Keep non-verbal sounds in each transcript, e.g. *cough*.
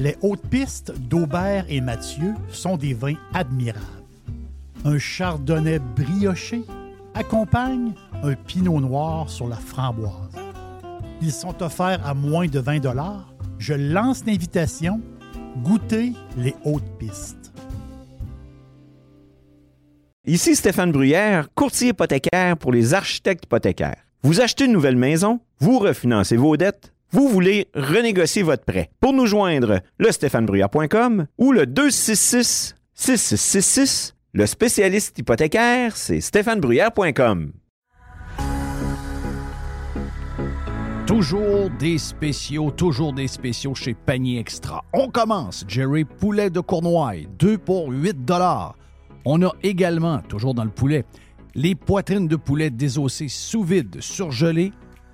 Les hautes pistes d'Aubert et Mathieu sont des vins admirables. Un chardonnay brioché accompagne un pinot noir sur la framboise. Ils sont offerts à moins de 20 Je lance l'invitation. Goûtez les hautes pistes. Ici Stéphane Bruyère, courtier hypothécaire pour les architectes hypothécaires. Vous achetez une nouvelle maison, vous refinancez vos dettes, vous voulez renégocier votre prêt. Pour nous joindre, le stéphanebruyère.com ou le 266 6666. Le spécialiste hypothécaire, c'est stéphanebruyère.com. Toujours des spéciaux, toujours des spéciaux chez Panier Extra. On commence, Jerry Poulet de Cournoye, 2 pour 8 dollars. On a également, toujours dans le poulet, les poitrines de poulet désossées sous vide, surgelées,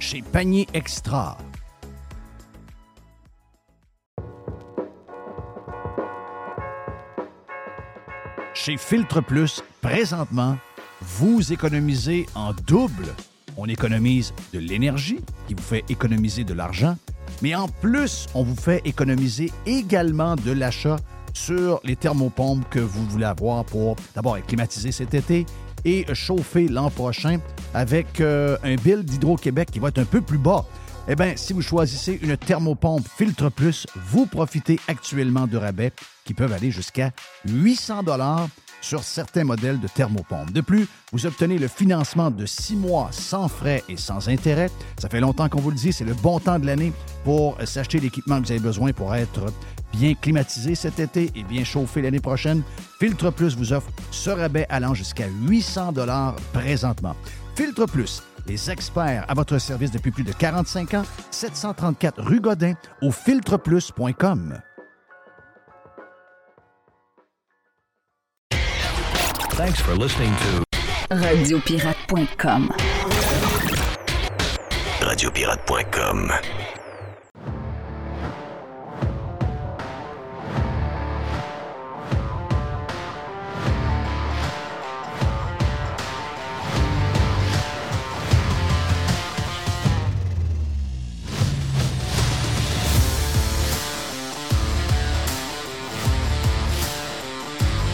chez Panier Extra. Chez Filtre Plus, présentement, vous économisez en double. On économise de l'énergie qui vous fait économiser de l'argent, mais en plus, on vous fait économiser également de l'achat sur les thermopompes que vous voulez avoir pour d'abord climatiser cet été et chauffer l'an prochain avec euh, un bill d'Hydro-Québec qui va être un peu plus bas. Eh bien, si vous choisissez une thermopompe Filtre Plus, vous profitez actuellement de rabais qui peuvent aller jusqu'à 800 dollars sur certains modèles de thermopompe. De plus, vous obtenez le financement de six mois sans frais et sans intérêt. Ça fait longtemps qu'on vous le dit, c'est le bon temps de l'année pour s'acheter l'équipement que vous avez besoin pour être bien climatisé cet été et bien chauffé l'année prochaine. Filtre Plus vous offre ce rabais allant jusqu'à 800 dollars présentement. Filtre Plus, les experts à votre service depuis plus de 45 ans, 734 rue Godin au filtreplus.com. Thanks for listening to Radiopirate.com. Radiopirate.com.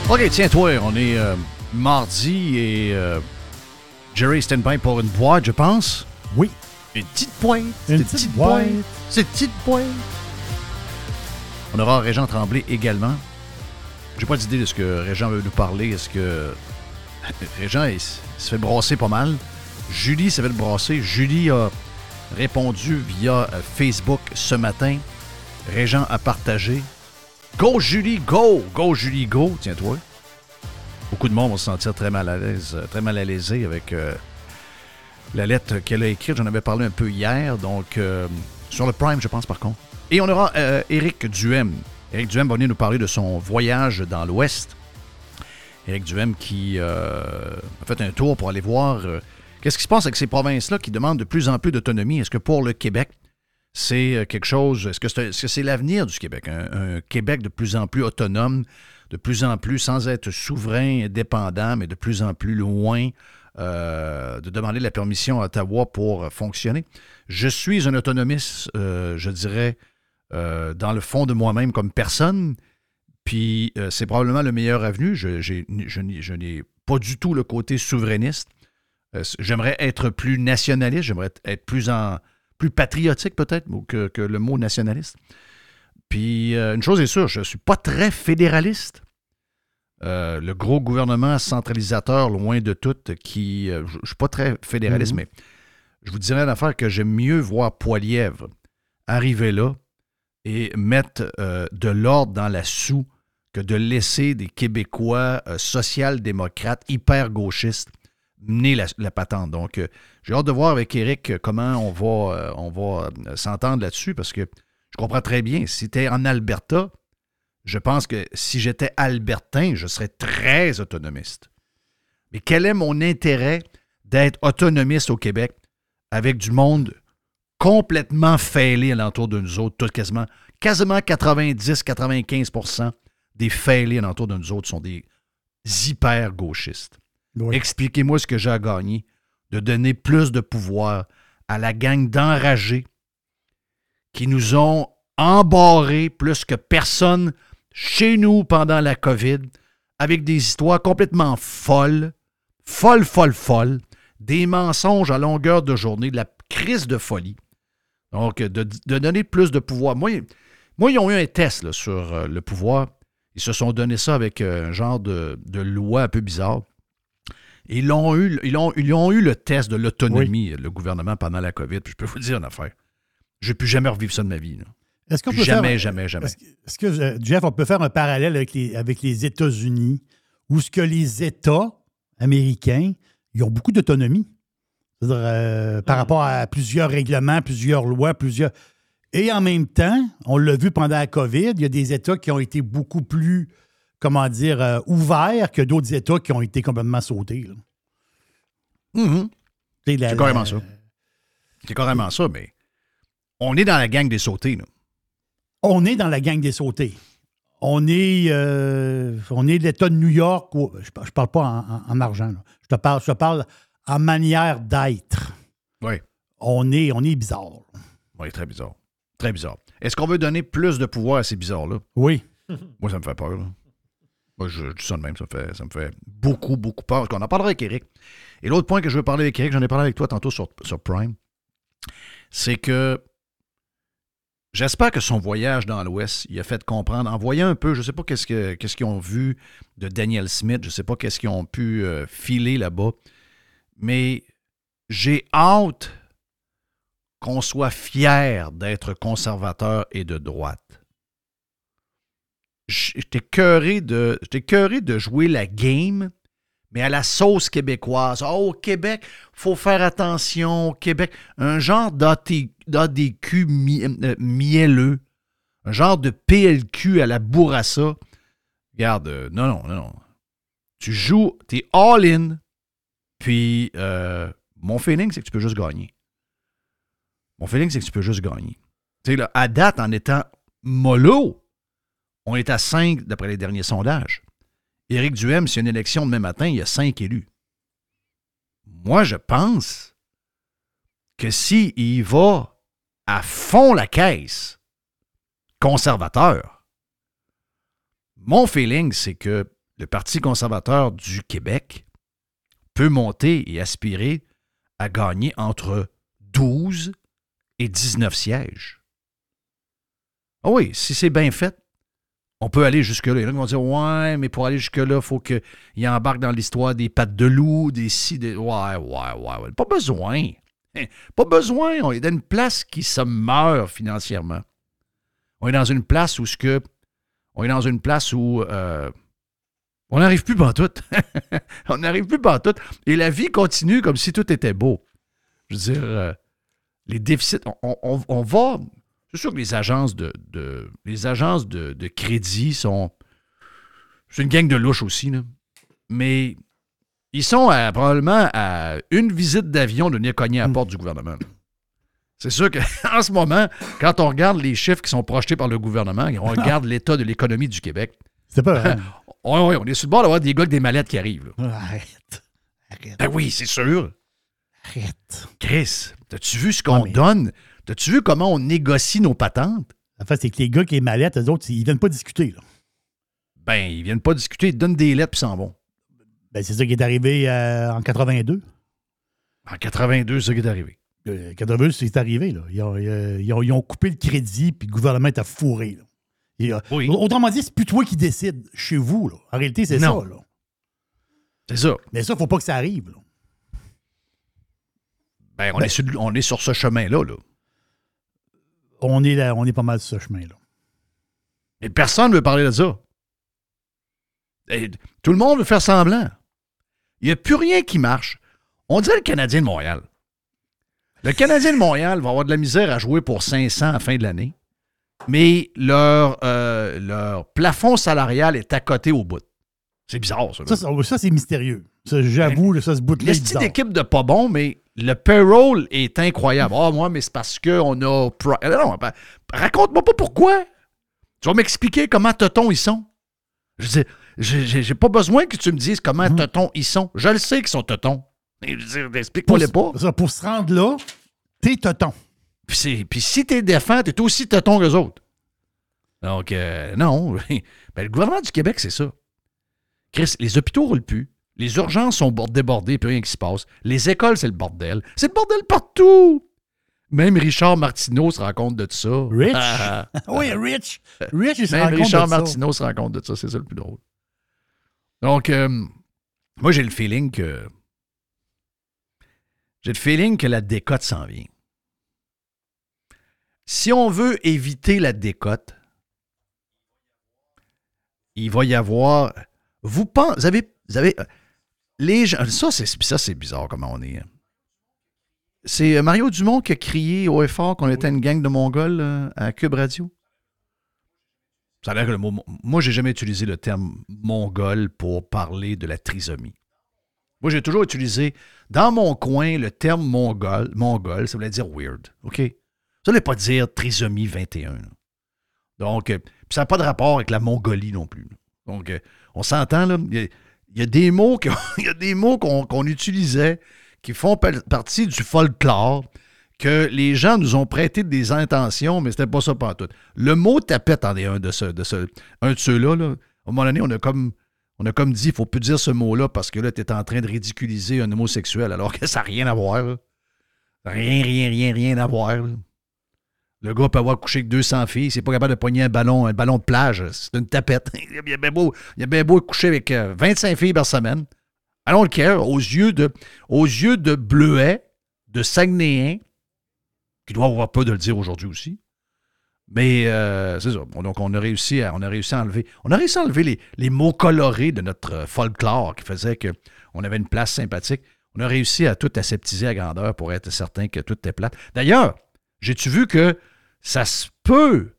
OK, tiens, toi, on est euh, mardi et euh, Jerry stand-by pour une boîte, je pense. Oui. Une petite boîte. Une petite boîte. C'est petite boîte. On aura Régent Tremblay également. J'ai pas d'idée de ce que Régent veut nous parler. Est-ce que *laughs* Régent il, se fait brasser pas mal? Julie s'est fait brasser. Julie a répondu via euh, Facebook ce matin. Régent a partagé. Go Julie, go! Go Julie, go! Tiens-toi. Beaucoup de monde vont se sentir très mal à l'aise, euh, très mal à l'aise avec euh, la lettre qu'elle a écrite. J'en avais parlé un peu hier, donc euh, sur le Prime, je pense, par contre. Et on aura Éric Duhem. Éric Duhem va venir nous parler de son voyage dans l'Ouest. Éric Duhem qui a fait un tour pour aller voir qu'est-ce qui se passe avec ces provinces-là qui demandent de plus en plus d'autonomie. Est-ce que pour le Québec, c'est euh, quelque chose. Est-ce que c'est l'avenir du Québec? Un, Québec de plus en plus autonome, de plus en plus sans être souverain et dépendant, mais de plus en plus loin euh, de demander la permission à Ottawa pour fonctionner. Je suis un autonomiste, euh, je dirais, dans le fond de moi-même comme personne. Puis c'est probablement le meilleur avenue. Je n'ai pas du tout le côté souverainiste. j'aimerais être plus nationaliste, j'aimerais être plus en plus patriotique peut-être que, que, le mot nationaliste. Puis euh, une chose est sûre, je ne suis pas très fédéraliste, euh, le gros gouvernement centralisateur, loin de tout, qui. euh, je ne suis pas très fédéraliste, Mhm. mais je vous dirais une affaire que j'aime mieux voir Poilièvre arriver là et mettre de l'ordre dans la soue que de laisser des Québécois social-démocrates, hyper-gauchistes, mener la, patente. Donc, euh, j'ai hâte de voir avec Eric euh, comment on va, euh, s'entendre là-dessus parce que je comprends très bien. Si tu es en Alberta, je pense que si j'étais albertain, je serais très autonomiste. Mais quel est mon intérêt d'être autonomiste au Québec avec du monde complètement fêlé alentour de nous autres, tout quasiment, quasiment 90-95% des fêlés alentour de nous autres sont des hyper-gauchistes. Expliquez-moi ce que j'ai à gagner de donner plus de pouvoir à la gang d'enragés qui nous ont embarrés plus que personne chez nous pendant la COVID avec des histoires complètement folles, folles, folles, folles, des mensonges à longueur de journée, de la crise de folie. Donc, de, donner plus de pouvoir. Moi, moi, ils ont eu un test sur euh, le pouvoir. Ils se sont donné ça avec euh, un genre de loi un peu bizarre. Ils ont eu, ils ont, ils ont eu le test de l'autonomie, le gouvernement, pendant la COVID. Puis je peux vous dire une affaire. Je ne vais plus jamais revivre ça de ma vie. là. Est-ce qu'on Plus peut jamais, faire, jamais, jamais. Est-ce que, euh, Jeff, on peut faire un parallèle avec les, avec les États-Unis, où ce que les États américains, ils ont beaucoup d'autonomie? Euh, par rapport à plusieurs règlements, plusieurs lois, plusieurs. Et en même temps, on l'a vu pendant la COVID, il y a des États qui ont été beaucoup plus, comment dire, euh, ouverts que d'autres États qui ont été complètement sautés. Mhm. La- C'est carrément la- ça. C'est carrément ça, mais on est dans la gang des sautés. Là. On est dans la gang des sautés. On est, euh, on est l'État de New York. je, ne parle pas en, en- en argent. là. Je, te parle, je te parle en manière d'être. Oui. On est, on est bizarre. Oui, très bizarre. Très bizarre. Est-ce qu'on veut donner plus de pouvoir à ces bizarres-là? Oui. Moi, ça me fait peur. là. Moi, je, dis ça de même. Ça me fait, ça me fait beaucoup, beaucoup peur. Qu'on en parlera avec Eric. Et l'autre point que je veux parler avec Eric, j'en ai parlé avec toi tantôt sur, Prime, c'est que j'espère que son voyage dans l'Ouest, il a fait comprendre, en voyant un peu, je ne sais pas qu'est-ce que- qu'est-ce qu'ils ont vu de Daniel Smith, je ne sais pas qu'est-ce qu'ils ont pu euh, filer là-bas, mais j'ai hâte qu'on soit fier d'être conservateur et de droite. J'étais cœuré de, de jouer la game, mais à la sauce québécoise. Oh, au Québec, faut faire attention. Québec, un genre d'ADQ euh, mielleux, un genre de PLQ à la bourrassa. Regarde, euh, non, non, non, non. Tu joues, t'es all-in, puis euh, mon feeling, c'est que tu peux juste gagner. Mon feeling, c'est que tu peux juste gagner. Tu sais, à date, en étant mollo, on est à 5 d'après les derniers sondages. Éric Duhem, s'il y a une élection demain matin, il y a 5 élus. Moi, je pense que s'il va à fond la caisse conservateur, mon feeling, c'est que le Parti conservateur du Québec peut monter et aspirer à gagner entre 12 et 19 sièges. Ah oui, si c'est bien fait, on peut aller jusque-là. Il y en a qui vont dire Ouais, mais pour aller jusque-là, il faut qu'il embarque dans l'histoire des pattes de loup, des si, des. Ouais, ouais, ouais, ouais. Pas besoin. *laughs* Pas besoin. On est dans une place qui se meurt financièrement. On est dans une place où ce que. On est dans une place où euh, on n'arrive plus tout. *laughs* on n'arrive plus tout. Et la vie continue comme si tout était beau. Je veux dire, euh, les déficits, on va. C'est sûr que les agences de, de- les agences de, de crédit sont. C'est une gang de louches aussi, là. Mais ils sont à- probablement à une visite d'avion de venir cogner à la porte du gouvernement. C'est sûr qu'en *laughs* ce moment, quand on regarde les chiffres qui sont projetés par le gouvernement et on regarde l'état de l'économie du Québec, C'est pas. *laughs* ouais, ouais, on est sur le bord d'avoir des gars avec des mallettes qui arrivent. là. Arrête. Arrête. Ben oui, c'est sûr. Arrête. Chris, t'as-tu vu ce qu'on Ouais, mais- donne? T'as-tu vu comment on négocie nos patentes? En fait, c'est que les gars qui les mallettes, eux autres, ils viennent pas discuter. Là. Ben, ils viennent pas discuter, ils te donnent des lettres puis s'en vont. Ben, c'est ça qui est arrivé euh, en 82. En 82, c'est ça qui est arrivé. Euh, 82, c'est arrivé. Là. Ils, ont, euh, ils ont- ils ont coupé le crédit, puis le gouvernement était fourré. là. Et, euh, Oui. Autrement dit, c'est plus toi qui décides chez vous. Là. En réalité, c'est ça. Là. C'est ça. Mais ça, faut pas que ça arrive. là. Ben, on, Ben- est sur, on est sur ce chemin-là. Là. On, est là, on est pas mal sur ce chemin-là. Et personne ne veut parler de ça. Et tout le monde veut faire semblant. Il n'y a plus rien qui marche. On dirait le Canadien de Montréal. Le Canadien de Montréal va avoir de la misère à jouer pour 500 à la fin de l'année, mais leur, euh, leur plafond salarial est à côté au bout. C'est bizarre, ça. là. Ça, c'est mystérieux. J'avoue, ça, ce bout-là est L'estime bizarre. d'équipe de pas bon, mais le payroll est incroyable. Ah, moi, mais c'est parce qu'on a. Euh, Non, ben, raconte-moi pas pourquoi. Tu vas m'expliquer comment Toton ils sont. Je dis, j'ai- pas besoin que tu me dises comment Mhm. Toton ils sont. Je le sais qu'ils sont Toton. Explique-moi les pas. Pour, ça, pour se rendre là, t'es toton. Puis, c'est- puis si t'es défend, t'es aussi Toton qu'eux autres. Donc, euh, non. *laughs* Ben, le gouvernement du Québec, c'est ça. Chris, les hôpitaux roulent plus. Les urgences sont bord- débordées, puis rien qui se passe. Les écoles, c'est le bordel. C'est le bordel partout. Même Richard Martineau se rend compte de ça. Rich? *laughs* *laughs* Oui, Rich. Rich, il se Même rend compte Richard ça. Martineau se rend compte de ça. C'est ça le plus drôle. Donc, euh, moi, j'ai le feeling que. J'ai le feeling que la décote s'en vient. Si on veut éviter la décote, il va y avoir. Vous pensez. Vous avez. Vous avez les gens. Ça, c'est ça, c'est bizarre comment on est. hein. C'est euh, Mario Dumont qui a crié au effort qu'on était une gang de Mongols euh, à Cube Radio. Ça a l'air que le mot. Moi, j'ai jamais utilisé le terme mongol pour parler de la trisomie. Moi, j'ai toujours utilisé dans mon coin le terme mongol. Mongol, ça voulait dire weird. OK? Ça ne veut pas dire trisomie 21. là. Donc, euh, ça n'a pas de rapport avec la Mongolie non plus. Donc, on s'entend, là. Il y a- des mots *laughs* qu'on utilisait qui font pa- partie du folklore, que les gens nous ont prêté des intentions, mais c'était pas ça pas tout. Le mot tapette en est un de, ce, de ce- un de ceux-là. Là. À un moment donné, on a comme, dit, il faut plus dire ce mot-là parce que là, tu es en train de ridiculiser un homosexuel alors que ça n'a rien à voir. Rien, rien, rien, rien à voir. Le gars peut avoir couché avec 200 filles, c'est pas capable de pogner un ballon, un ballon de plage, c'est une tapette. *laughs* il, a bien beau, il a bien beau coucher avec euh, 25 filles par semaine. I don't care, aux yeux de, aux yeux de Bleuet, de Saguenéens, qui doit avoir peur de le dire aujourd'hui aussi. Mais euh, c'est ça. Donc, on a réussi à, on a réussi enlever, on a réussi à enlever les, les mots colorés de notre euh, folklore qui faisait qu'on avait une place sympathique. On a réussi à tout aseptiser à grandeur pour être certain que tout était plate. D'ailleurs, j'ai-tu vu que ça se peut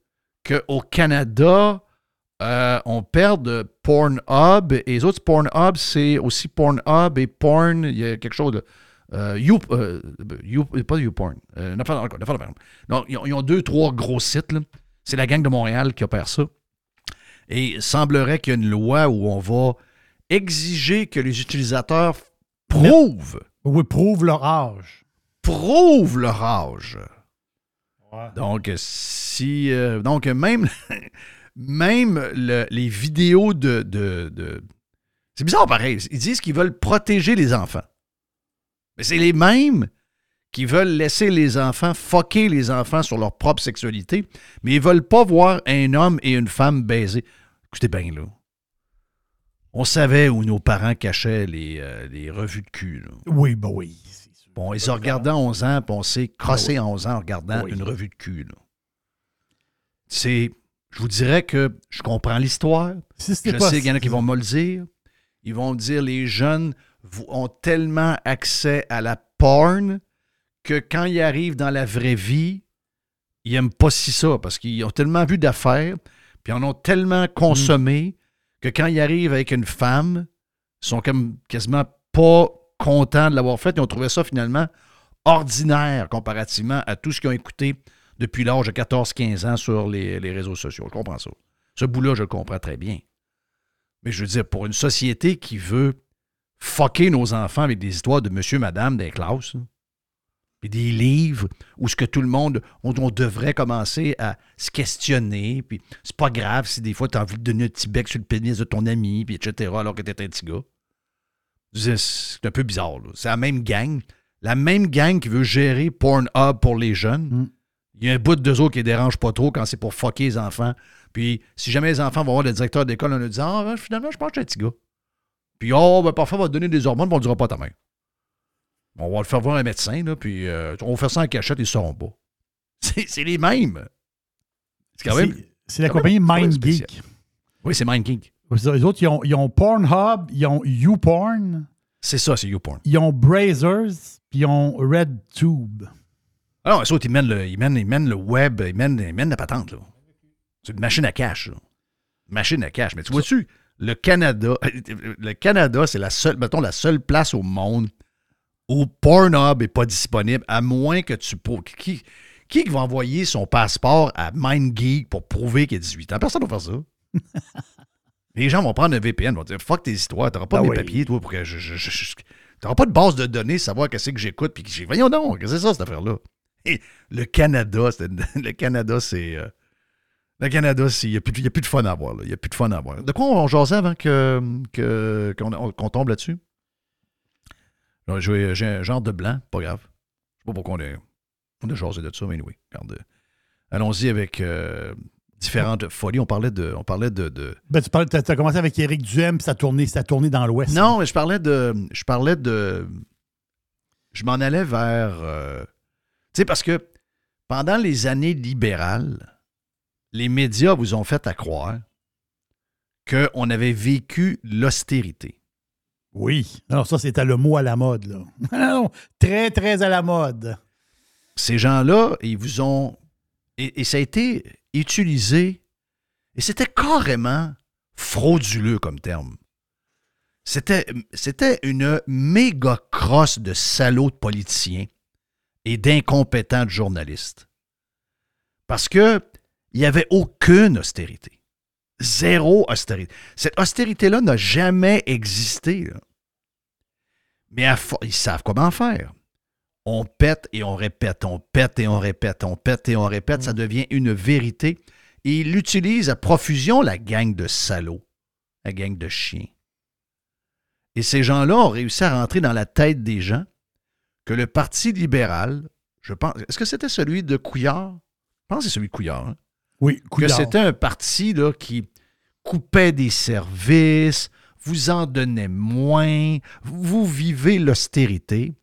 qu'au Canada, euh, on perde Pornhub et les autres Pornhub, c'est aussi Pornhub et Porn, il y a quelque chose de. Euh, you, euh, you- pas YouPorn. Euh. Donc, ils ont, ils ont deux, trois gros sites. C'est la gang de Montréal qui opère ça. Et il semblerait qu'il y a une loi où on va exiger que les utilisateurs prouvent, Oui, prouve leur âge. prouvent leur âge. Donc, si. euh, donc, même, *laughs* même le- les vidéos de. de- de- c'est bizarre pareil. Ils disent qu'ils veulent protéger les enfants. Mais c'est les mêmes qui veulent laisser les enfants fucker les enfants sur leur propre sexualité, mais ils veulent pas voir un homme et une femme baiser. Écoutez bien, là. On savait où nos parents cachaient les, euh, les revues de cul. là. Oui, ben oui. Bon, ils ont regardé à 11 ans, puis on s'est crossé à 11 ans en regardant Oui. une revue de cul. là. C'est. Je vous dirais que je comprends l'histoire. Si Je pas- sais qu'il y en a qui vont me le dire. Ils vont me dire les jeunes ont tellement accès à la porn que quand ils arrivent dans la vraie vie, ils n'aiment pas si ça parce qu'ils ont tellement vu d'affaires, puis en ont tellement consommé que quand ils arrivent avec une femme, ils sont comme quasiment pas contents de l'avoir fait. Ils ont trouvé ça finalement ordinaire comparativement à tout ce qu'ils ont écouté depuis l'âge de 14-15 ans sur les, réseaux sociaux. Je comprends ça. Ce bout-là, je le comprends très bien. Mais je veux dire, pour une société qui veut fucker nos enfants avec des histoires de monsieur, madame des classes, là, puis des livres où ce que tout le monde, on, on devrait commencer à se questionner, puis c'est pas grave si des fois tu as envie de donner un petit bec sur le pénis de ton ami, puis etc., alors que t'es un petit gars. C'est un peu bizarre. C'est la même gang. La même gang qui veut gérer Pornhub pour les jeunes. Mm. Il y a un bout de deux autres qui les dérange pas trop quand c'est pour fucker les enfants, Puis, si jamais les enfants vont voir le directeur d'école en leur disant Ah, finalement, je pense que suis un petit gars. Puis, oh, ben, parfois, on va te donner des hormones, mais on ne dira pas à ta mère. On va le faire voir un médecin, là, puis euh, on va faire ça en cachette, ils ne sauront pas. *laughs* C'est c'est les mêmes. C'est quand même. C'est- la compagnie même très MindGeek. Oui, c'est MindGeek. Les autres, ils ont, ils ont Pornhub, ils ont YouPorn, C'est ça, c'est YouPorn. ils ont Brazers, puis ils ont RedTube. Alors, les autres, ils mènent le, ils mènent, ils mènent le web, ils mènent, ils mènent la patente. là. C'est une machine à cash. là. Machine à cash. Mais tu vois-tu, le Canada, *laughs* le Canada, c'est la seule, mettons, la seule place au monde où Pornhub n'est pas disponible, à moins que tu... Qui, qui va envoyer son passeport à MindGeek pour prouver qu'il a 18 ans? Personne ne va faire ça. *laughs* Les gens vont prendre un VPN, vont dire Fuck tes histoires, t'auras pas Ah mes oui. papiers, toi, pour que je. je- je- je- t'auras pas de base de données, savoir qu'est-ce que j'écoute, puis que j'ai. Voyons donc, qu'est-ce que c'est ça, cette affaire-là? Et le Canada, c'est- *laughs* le Canada, c'est. euh, le Canada, c'est- il n'y a, a plus de fun à avoir. là. Il n'y a plus de fun à avoir. De quoi on jasait avant que, que- qu'on, on- qu'on tombe là-dessus? J'ai un genre de blanc, pas grave. Je sais pas pourquoi on a, on a jasé de ça, mais oui. Allons-y avec euh, différentes folies. On parlait de. On parlait de- de Ben, tu parlais, as, commencé avec Éric Duhem, puis ça a tourné, ça dans l'Ouest. Non, mais je parlais de. Je parlais de. Je m'en allais vers. euh, tu sais, parce que pendant les années libérales, les médias vous ont fait à croire qu'on avait vécu l'austérité. Oui. Non, ça, c'était le mot à la mode, là. *laughs* Non, très, très à la mode. Ces gens-là, ils vous ont. Et, et ça a été utilisé. Et c'était carrément frauduleux comme terme. C'était, c'était une méga crosse de salauds de politiciens et d'incompétents journalistes. Parce que il n'y avait aucune austérité. Zéro austérité. Cette austérité-là n'a jamais existé. Mais à ils savent comment faire. On pète et on répète, on pète et on répète, on pète et on répète, ça devient une vérité. Et ils l'utilisent à profusion, la gang de salauds, la gang de chiens. Et ces gens-là ont réussi à rentrer dans la tête des gens que le Parti libéral, je pense, est-ce que c'était celui de Couillard? Je pense que c'est celui de Couillard. hein? Oui, que Couillard. c'était un parti là, qui coupait des services, vous en donnait moins, vous vivez l'austérité.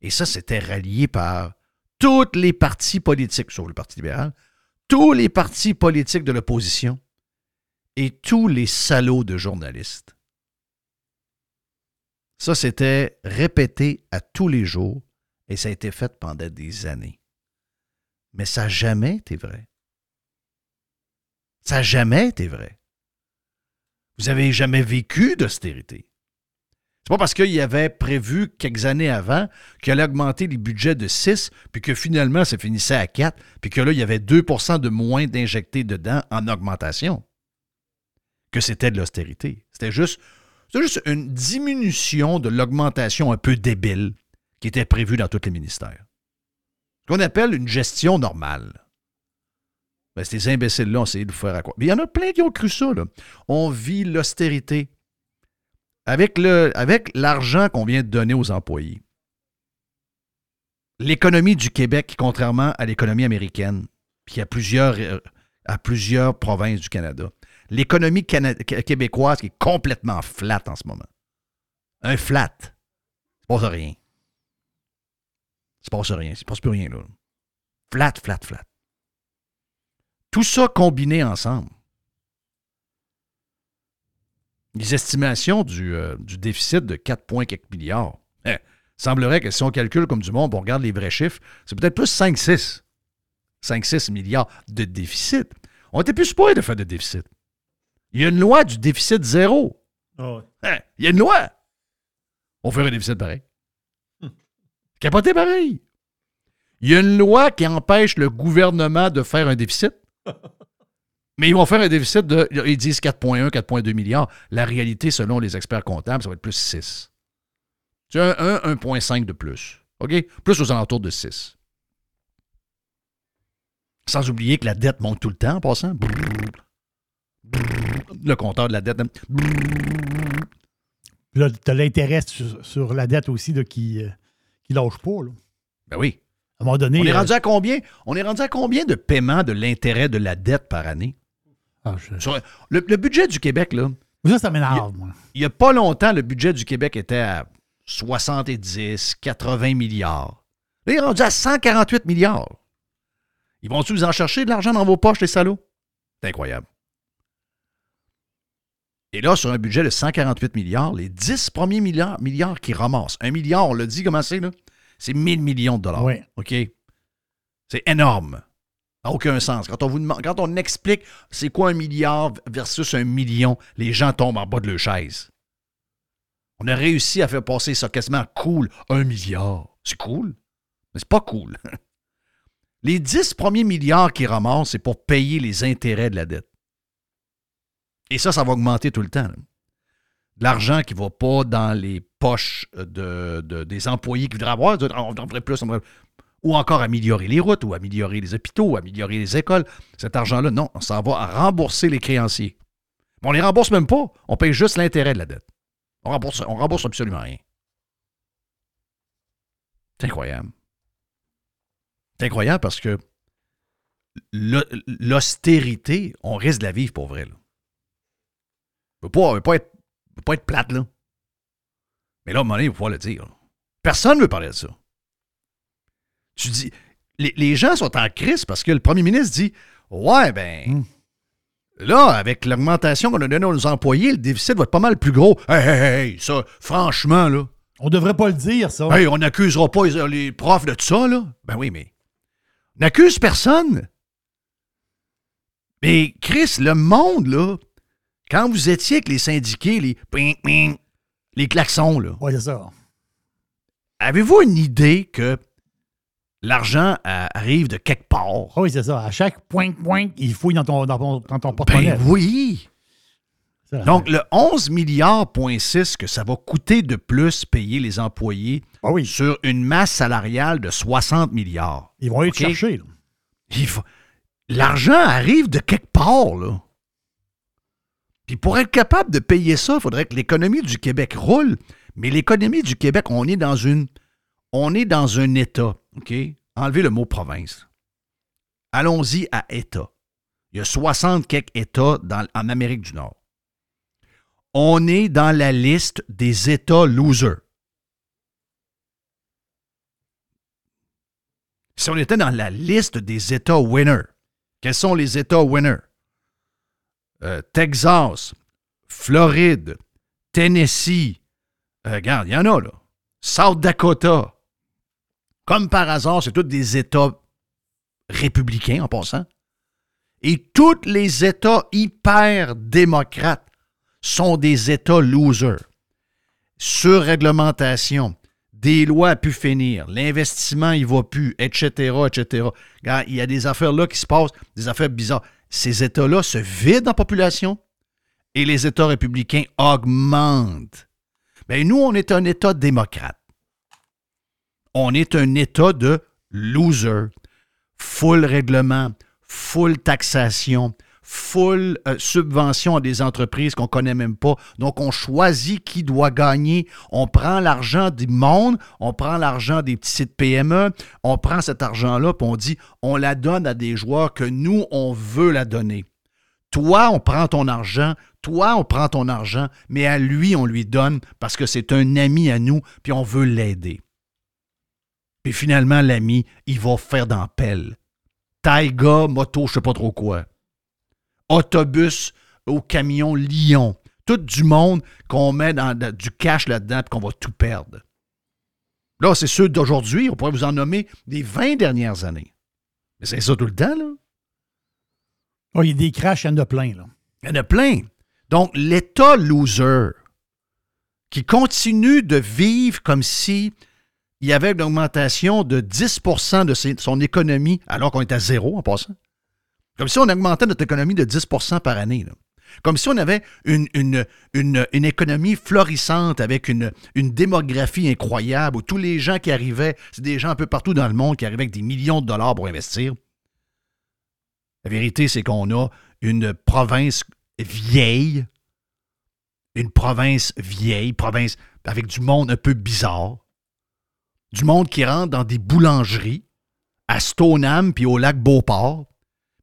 Et ça, c'était rallié par tous les partis politiques, sauf le Parti libéral, tous les partis politiques de l'opposition et tous les salauds de journalistes. Ça, c'était répété à tous les jours et ça a été fait pendant des années. Mais ça n'a jamais été vrai. Ça n'a jamais été vrai. Vous n'avez jamais vécu d'austérité. C'est pas parce qu'il avait prévu quelques années avant qu'il allait augmenter les budgets de 6, puis que finalement, ça finissait à 4, puis que là, il y avait 2% de moins d'injectés dedans en augmentation, que c'était de l'austérité. C'était juste, une diminution de l'augmentation un peu débile qui était prévue dans tous les ministères. Ce qu'on appelle une gestion normale. Ben, ces imbéciles-là ont essayé de vous faire à quoi? Mais il y en a plein qui ont cru ça. On vit l'austérité avec, l'argent qu'on vient de donner aux employés. L'économie du Québec, contrairement à l'économie américaine, puis à plusieurs, euh, provinces du Canada, l'économie québécoise qui est complètement flat en ce moment. Un flat. Il se passe rien. Il se passe rien. Il se passe plus rien, là. Flat, flat, flat. Tout ça combiné ensemble. Les estimations du, euh, du déficit de 4 points quelques milliards. Eh, semblerait que si on calcule comme du monde, on regarde les vrais chiffres, c'est peut-être plus 5-6. 5-6 milliards de déficit. On n'était plus supposé de faire de déficit. Il y a une loi du déficit zéro. Ah Hein, Il y a une loi. On fait un déficit pareil. *laughs* Capoté pareil. Il y a une loi qui empêche le gouvernement de faire un déficit. *laughs* Mais ils vont faire un déficit de, ils disent 4,1, 4,2 milliards. La réalité, selon les experts comptables, ça va être plus 6. Tu as un 1, 1,5 de plus. OK? Plus aux alentours de 6. Sans oublier que la dette monte tout le temps en passant. Le compteur de la dette. Puis là, tu as l'intérêt sur, sur la dette aussi là, qui, euh, qui lâche pas. Là. Ben oui. À un moment donné. On est euh, rendu à combien? On est rendu à combien de paiements de l'intérêt de la dette par année? Ah, je- Sur- le, le budget du Québec, là, Ça, ça m'énerve, moi. il n'y a pas longtemps, le budget du Québec était à 70, 80 milliards. Là, il est rendu à 148 milliards. Ils vont-tu vous en chercher de l'argent dans vos poches, les salauds? C'est incroyable. Et là, sur un budget de 148 milliards, les 10 premiers milliards, milliards qui ramassent, un milliard, on l'a dit, comment c'est, là? C'est 1000 millions de dollars. Oui. OK? C'est énorme. Aucun sens. Quand on, explique c'est quoi un milliard versus un million, les gens tombent en bas de leur chaise. On a réussi à faire passer ça quasiment cool. Un milliard. C'est cool. Mais c'est pas cool. *laughs* Les 10 premiers milliards qu'ils ramassent, c'est pour payer les intérêts de la dette. Et ça, ça va augmenter tout le temps. l'argent qui ne va pas dans les poches de, de- des employés qui voudraient avoir. On en voudrait plus. on voudrait- Ou encore améliorer les routes, ou améliorer les hôpitaux, ou améliorer les écoles. Cet argent-là, non, ça va à rembourser les créanciers. Mais on les rembourse même pas. On paye juste l'intérêt de la dette. On rembourse, on rembourse absolument rien. C'est incroyable. C'est incroyable parce que l'au- l'austérité, on risque de la vivre pour vrai. On ne peut pas être, plate, là. Mais là, à un moment donné, il le dire. Personne ne veut parler de ça. Tu dis, les, les gens sont en crise parce que le premier ministre dit Ouais, ben, Hmm. là, avec l'augmentation qu'on a donnée aux employés, le déficit va être pas mal plus gros. Hey, hey, hey, hey, ça, franchement, là. On devrait pas le dire, ça. Hey, on n'accusera pas les, les profs de tout ça, là. Ben oui, mais. On n'accuse personne. Mais Chris, le monde, là, quand vous étiez avec les syndiqués, les ping, ping, les klaxons, là, Oui, c'est ça. avez-vous une idée que l'argent euh, arrive de quelque part? Oui, c'est ça. À chaque point, point, il fouille dans ton, dans ton, dans ton porte-monnaie. Ben oui! C'est ça. Donc, le 11 milliards, point 6 que ça va coûter de plus payer les employés Ah oui, sur une masse salariale de 60 milliards. ils vont aller te OK? chercher. faut- L'argent arrive de quelque part, là. Puis pour être capable de payer ça, il faudrait que l'économie du Québec roule. Mais l'économie du Québec, on est dans une. On est dans un État. OK? Enlevez le mot province. Allons-y à État. Il y a 60 quelques États en Amérique du Nord. On est dans la liste des États losers. Si on était dans la liste des États winners, quels sont les États winners? Euh, Texas, Floride, Tennessee, euh, regarde, il y en a là. South Dakota. Comme par hasard, c'est tous des États républicains en passant. Et tous les États hyper démocrates sont des États losers. Surréglementation, des lois à pu finir, l'investissement, il va plus, etc., etc. Il y a des affaires là qui se passent, des affaires bizarres. Ces États-là se vident en population et les États républicains augmentent. Bien, nous, on est un État démocrate. On est un État de loser. Full règlement, full taxation, full euh, subvention à des entreprises qu'on ne connaît même pas. Donc, on choisit qui doit gagner. On prend l'argent du monde, on prend l'argent des petites PME, on prend cet argent-là, puis on dit, on la donne à des joueurs que nous, on veut la donner. Toi, on prend ton argent, toi, on prend ton argent, mais à lui, on lui donne parce que c'est un ami à nous, puis on veut l'aider. Puis finalement, l'ami, il va faire dans la pelle. Taïga, moto, je sais pas trop quoi. Autobus au camion Lyon. Tout du monde qu'on met dans du cash là-dedans puis qu'on va tout perdre. Là, c'est ceux d'aujourd'hui. On pourrait vous en nommer des 20 dernières années. Mais c'est ça tout le temps, là. Oh, il y a des crashs, il y en a plein. Là. Il y en a plein. Donc, l'État loser qui continue de vivre comme si il y avait une augmentation de 10% de son économie, alors qu'on est à zéro en passant. Comme si on augmentait notre économie de 10% par année. Comme si on avait une, une, économie florissante avec une, une démographie incroyable où tous les gens qui arrivaient, c'est des gens un peu partout dans le monde qui arrivaient avec des millions de dollars pour investir. La vérité, c'est qu'on a une province vieille, une province vieille, province avec du monde un peu bizarre, du monde qui rentre dans des boulangeries à Stoneham puis au lac Beauport,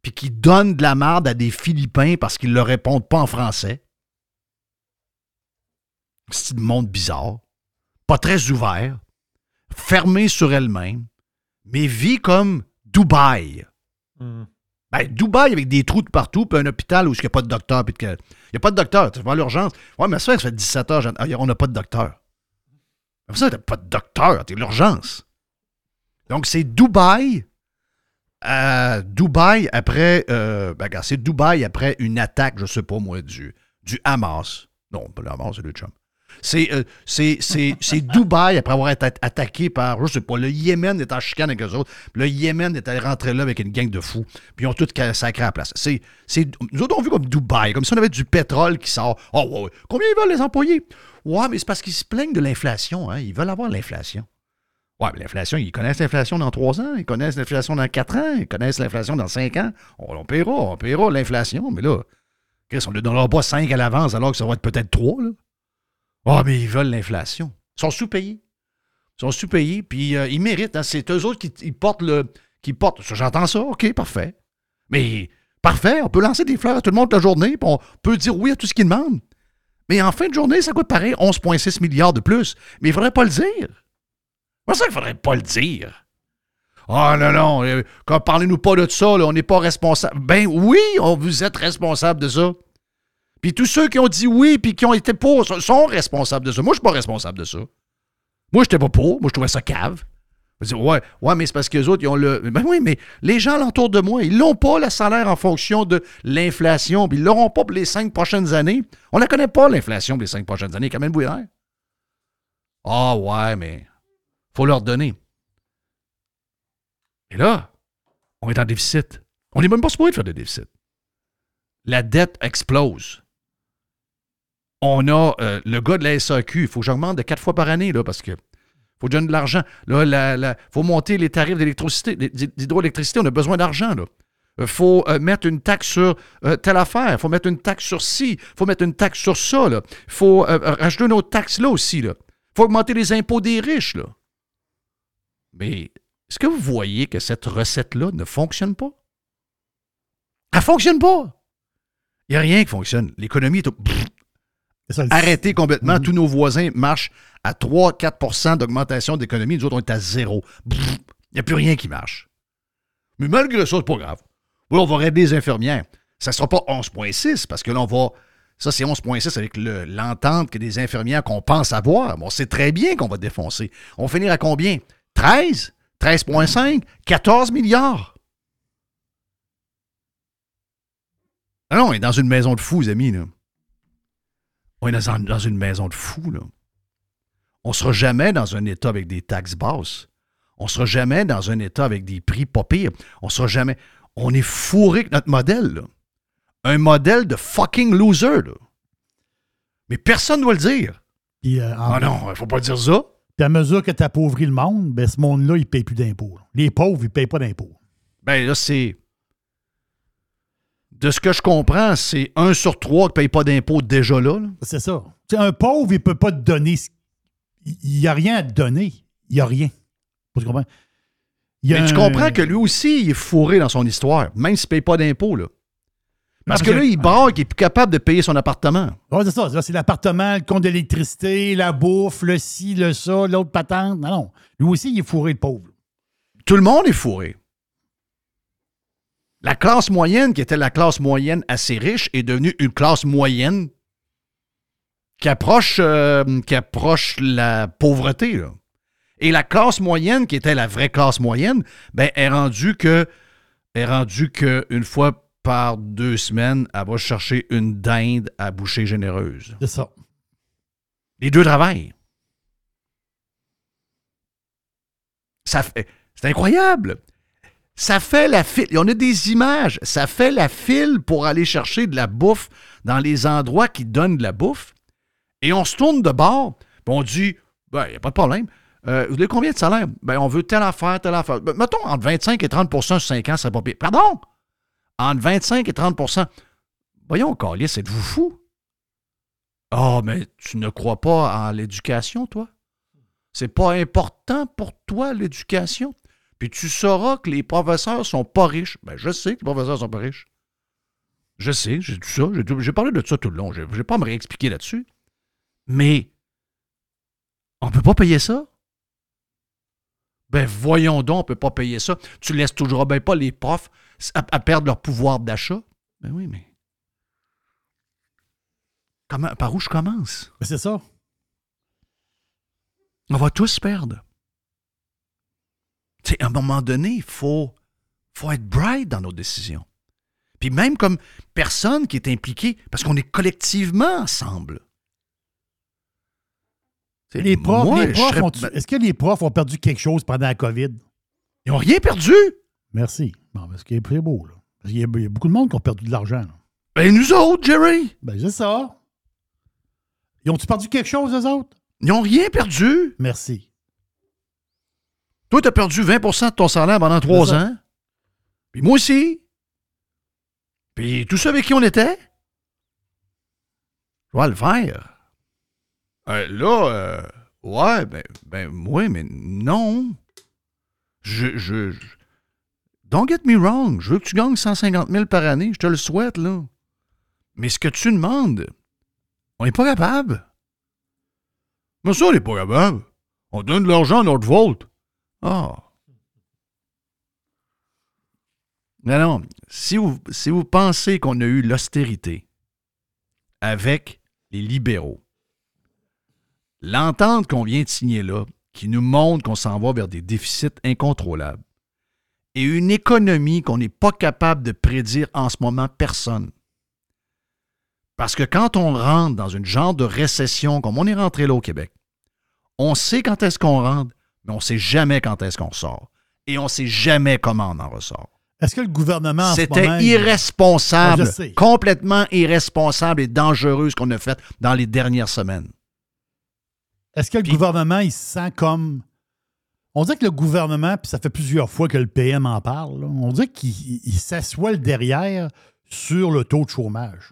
puis qui donnent de la merde à des Philippins parce qu'ils ne leur répondent pas en français. C'est un monde bizarre, pas très ouvert, fermé sur elle-même, mais vit comme Dubaï. Ben, Dubaï avec des trous de partout, puis un hôpital où il n'y a pas de docteur. Il n'y a pas de docteur. Tu vas à l'urgence. Ouais, mais ça, ça fait 17 heures. ah, on n'a pas de docteur. Mais ça, t'as pas de docteur. T'es l'urgence. Donc, c'est Dubaï. euh, Dubaï après. euh, ben, c'est Dubaï après une attaque, je sais pas moi, du, du Hamas. Non, pas le Hamas, c'est le Trump. C'est euh, c'est- Dubaï après avoir été attaqué par, je sais pas, le Yémen est en chicane avec eux autres. Le Yémen est allé rentrer là avec une gang de fous. Puis ils ont tout sacré à la place. C'est, nous autres, on vu comme Dubaï, comme si on avait du pétrole qui sort. Oh, ouais, ouais. Combien ils veulent les employés? Ouais, mais c'est parce qu'ils se plaignent de l'inflation. Hein? Ils veulent avoir l'inflation. Ouais, mais l'inflation, ils connaissent l'inflation dans trois ans, ils connaissent l'inflation dans quatre ans, ils connaissent l'inflation dans cinq ans. On, on paiera, on paiera l'inflation, mais là, Chris, on ne donnera pas cinq à l'avance alors que ça va être peut-être trois. Ah, mais ils veulent l'inflation. Ils sont sous-payés. Ils sont sous-payés, puis euh, ils méritent. hein. C'est eux autres qui portent le. qui portent. J'entends ça, OK, parfait. Mais parfait, on peut lancer des fleurs à tout le monde la journée, puis on peut dire oui à tout ce qu'ils demandent. Mais en fin de journée, ça coûte pareil 11,6 milliards de plus. Mais il ne faudrait pas le dire. Comment ça qu'il ne faudrait pas le dire? Ah non, non, euh, parlez-nous pas de ça, on n'est pas responsable. Ben oui, on, vous êtes responsable de ça. Puis tous ceux qui ont dit oui puis qui ont été pour sont- responsables de ça. Moi, je suis pas responsable de ça. Moi, je n'étais pas pour. Moi, je trouvais ça cave. Je dis, ouais, ouais, mais c'est parce que les autres, ils ont le. Ben oui, mais les gens alentour de moi, ils n'ont pas le salaire en fonction de l'inflation, puis ils l'auront pas pour les cinq prochaines années. On ne connaît pas, l'inflation, pour les cinq prochaines années. Kamel Bouillard. Ah, ouais, mais faut leur donner. Et là, on est en déficit. On n'est même pas supposé de faire de déficit. La dette explose. On a euh, le gars de la SAQ, il faut que j'augmente de quatre fois par année, là, parce que faut que je donne de l'argent. Là, il faut monter les tarifs d'électricité, d'hydroélectricité, on a besoin d'argent, là. Il faut euh, mettre une taxe sur euh, telle affaire. Il faut mettre une taxe sur ci. Il faut mettre une taxe sur ça. Il faut euh, rajouter une autre taxe là aussi. Il faut augmenter les impôts des riches. Là. Mais est-ce que vous voyez que cette recette-là ne fonctionne pas? Elle ne fonctionne pas. Il n'y a rien qui fonctionne. L'économie est au- Arrêtée complètement. Mhm. Tous nos voisins marchent à 3-4% d'augmentation d'économie. Nous autres, on est à zéro. Il n'y a plus rien qui marche. Mais malgré ça, c'est pas grave. Oui, on va aider les infirmières. Ça ne sera pas 11,6 parce que là, on va. Ça, c'est 11,6 avec le- l'entente que des infirmières qu'on pense avoir. Bon, on sait très bien qu'on va défoncer. On va finir à combien? 13? 13,5? 14 milliards? Ah non, on est dans une maison de fous, les amis. Là. On est dans, dans une maison de fous. Là. On ne sera jamais dans un État avec des taxes basses. On ne sera jamais dans un État avec des prix pas pires. On sera jamais. On est fourré avec notre modèle. là. Un modèle de fucking loser. là. Mais personne ne doit le dire. Puis, euh, en- Ah non, il faut pas dire ça. puis à mesure que tu appauvris le monde, ben, ce monde-là, il ne paye plus d'impôts. Les pauvres, ils ne payent pas d'impôts. Ben là, c'est. De ce que je comprends, c'est un sur trois qui ne paye pas d'impôt déjà là. là. C'est ça. Un pauvre, il ne peut pas te donner. ce- Il n'y a rien à te donner. Il n'y a rien. Tu comprends? Mais tu comprends que lui aussi, il est fourré dans son histoire, même s'il ne paye pas d'impôt. Là. Parce que là, il braque, il est plus capable de payer son appartement. Ouais, c'est ça. C'est l'appartement, le compte d'électricité, la bouffe, le ci, le ça, l'autre patente. Non, non. Lui aussi, il est fourré, le pauvre. Tout le monde est fourré. La classe moyenne, qui était la classe moyenne assez riche, est devenue une classe moyenne qui approche, euh, qui approche la pauvreté. là. Et la classe moyenne, qui était la vraie classe moyenne, ben, est rendue que, est rendue que une fois par deux semaines, elle va chercher une dinde à boucher généreuse. C'est ça. Les deux travaillent. Ça fait, c'est incroyable. Ça fait la file. On a des images. Ça fait la file pour aller chercher de la bouffe dans les endroits qui donnent de la bouffe. Et on se tourne de bord. on dit, ben, il n'y a pas de problème. Euh, vous voulez combien de salaire? Ben, on veut telle affaire, telle affaire. Ben, mettons, entre 25 et 30% sur 5 ans, ça pas pire. Pardon? Entre 25 et 30% Voyons, Calice, êtes-vous fou? Ah, mais tu ne crois pas en l'éducation, toi? C'est pas important pour toi, l'éducation? Puis tu sauras que les professeurs sont pas riches. Ben, je sais que les professeurs sont pas riches. Je sais, j'ai tout ça. j'ai- parlé de ça tout le long. Je ne vais pas me réexpliquer là-dessus. Mais on ne peut pas payer ça? Ben voyons donc, on ne peut pas payer ça. Tu laisses toujours ben pas les profs à, à perdre leur pouvoir d'achat? Ben oui, mais. Comment, par où je commence? Ben, C'est ça. On va tous perdre. À un moment donné, il faut, faut être bright dans nos décisions. Puis même comme personne qui est impliquée, parce qu'on est collectivement ensemble. Les profs, moi, les profs ont ben, Est-ce que les profs ont perdu quelque chose pendant la COVID? ils n'ont rien perdu. Merci. Bon, parce qu'il est plus beau, là. Parce qu'il y, a, il y a beaucoup de monde qui ont perdu de l'argent. là. Ben nous autres, Jerry, Ben, c'est ça. Ils ont-tu perdu quelque chose, eux autres? ils n'ont rien perdu. Merci. Toi, tu as perdu 20% de ton salaire pendant trois ans. Puis moi aussi. Puis tous ceux avec qui on était. Je vais le faire. Euh, là, euh, ouais, ben, ben, oui, mais non. Je, je, je- Don't get me wrong. Je veux que tu gagnes 150 000 par année. Je te le souhaite, là. Mais ce que tu demandes, on n'est pas capable. Mais ça, on n'est pas capable. On donne de l'argent à notre vote. Ah. Non, non. Si vous, si vous pensez qu'on a eu l'austérité avec les libéraux, l'entente qu'on vient de signer là, qui nous montre qu'on s'en va vers des déficits incontrôlables, et une économie qu'on n'est pas capable de prédire en ce moment personne. Parce que quand on rentre dans une genre de récession comme on est rentré là au Québec, on sait quand est-ce qu'on rentre, mais on ne sait jamais quand est-ce qu'on sort. Et on ne sait jamais comment on en ressort. Est-ce que le gouvernement, moment, C'était irresponsable, Ah, complètement irresponsable et dangereux ce qu'on a fait dans les dernières semaines. Est-ce que le gouvernement, il se sent comme. On dirait que le gouvernement, puis ça fait plusieurs fois que le PM en parle, là, on dirait qu'il il s'assoit le derrière sur le taux de chômage.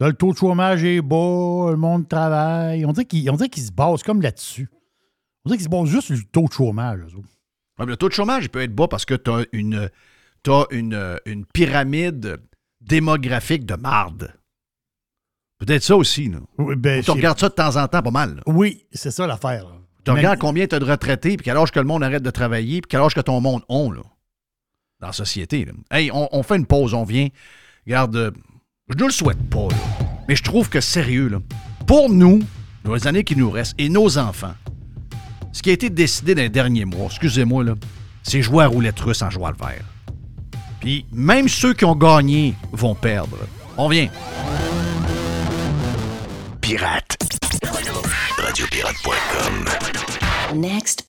Là, le taux de chômage est bas, le monde travaille. On dirait qu'il on dirait qu'il se base comme là-dessus. On dirait qu'il se juste sur le taux de chômage. Ouais, Le taux de chômage il peut être bas parce que tu as une, t'as une, une pyramide démographique de marde. Peut-être ça aussi. Là. Oui, ben, Tu regardes ça de temps en temps pas mal. là. oui, c'est ça l'affaire. Tu regardes combien tu as de retraités, puis quel âge que le monde arrête de travailler, puis quel âge que ton monde ont là, dans la société. là. Hey, on, on fait une pause, on vient. Regarde, euh, je ne le souhaite pas, là, mais je trouve que sérieux, là, pour nous, dans les années qui nous restent, et nos enfants, ce qui a été décidé dans les derniers mois, excusez-moi, là, c'est jouer à roulette russe en jouant le vert. Puis même ceux qui ont gagné vont perdre. On vient. Pirate. Radiopirate.com. Next.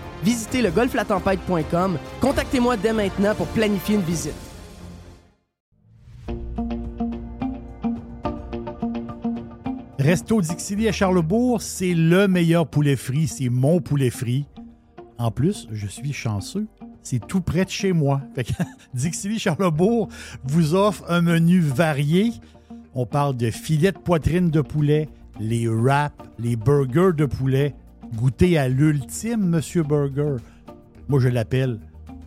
Visitez le golflatempête.com. Contactez-moi dès maintenant pour planifier une visite. Resto Dixili à Charlebourg, c'est le meilleur poulet frit. C'est mon poulet frit. En plus, je suis chanceux. C'est tout près de chez moi. Fait que *laughs* Charlebourg vous offre un menu varié. On parle de filets de poitrine de poulet, les wraps, les burgers de poulet. Goûtez à l'ultime Monsieur Burger. Moi, je l'appelle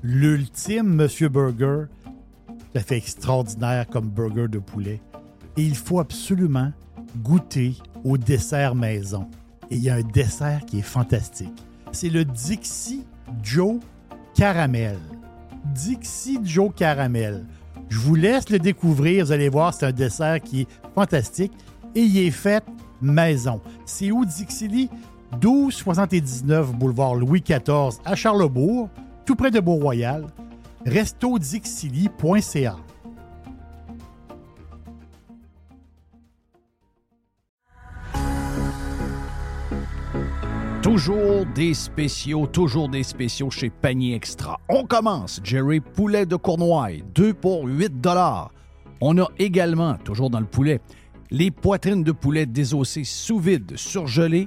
l'ultime Monsieur Burger. Ça fait extraordinaire comme burger de poulet. Et il faut absolument goûter au dessert maison. Et il y a un dessert qui est fantastique. C'est le Dixie Joe Caramel. Dixie Joe Caramel. Je vous laisse le découvrir. Vous allez voir, c'est un dessert qui est fantastique. Et il est fait maison. C'est où Dixili? 1279 boulevard Louis XIV à Charlebourg, tout près de Beau-Royal. restodixili.ca. Toujours des spéciaux, toujours des spéciaux chez Panier Extra. On commence, Jerry Poulet de Cournoye, 2 pour 8 dollars. On a également, toujours dans le poulet, les poitrines de poulet désossées sous vide, surgelées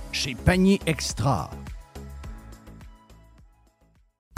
chez Panier Extra.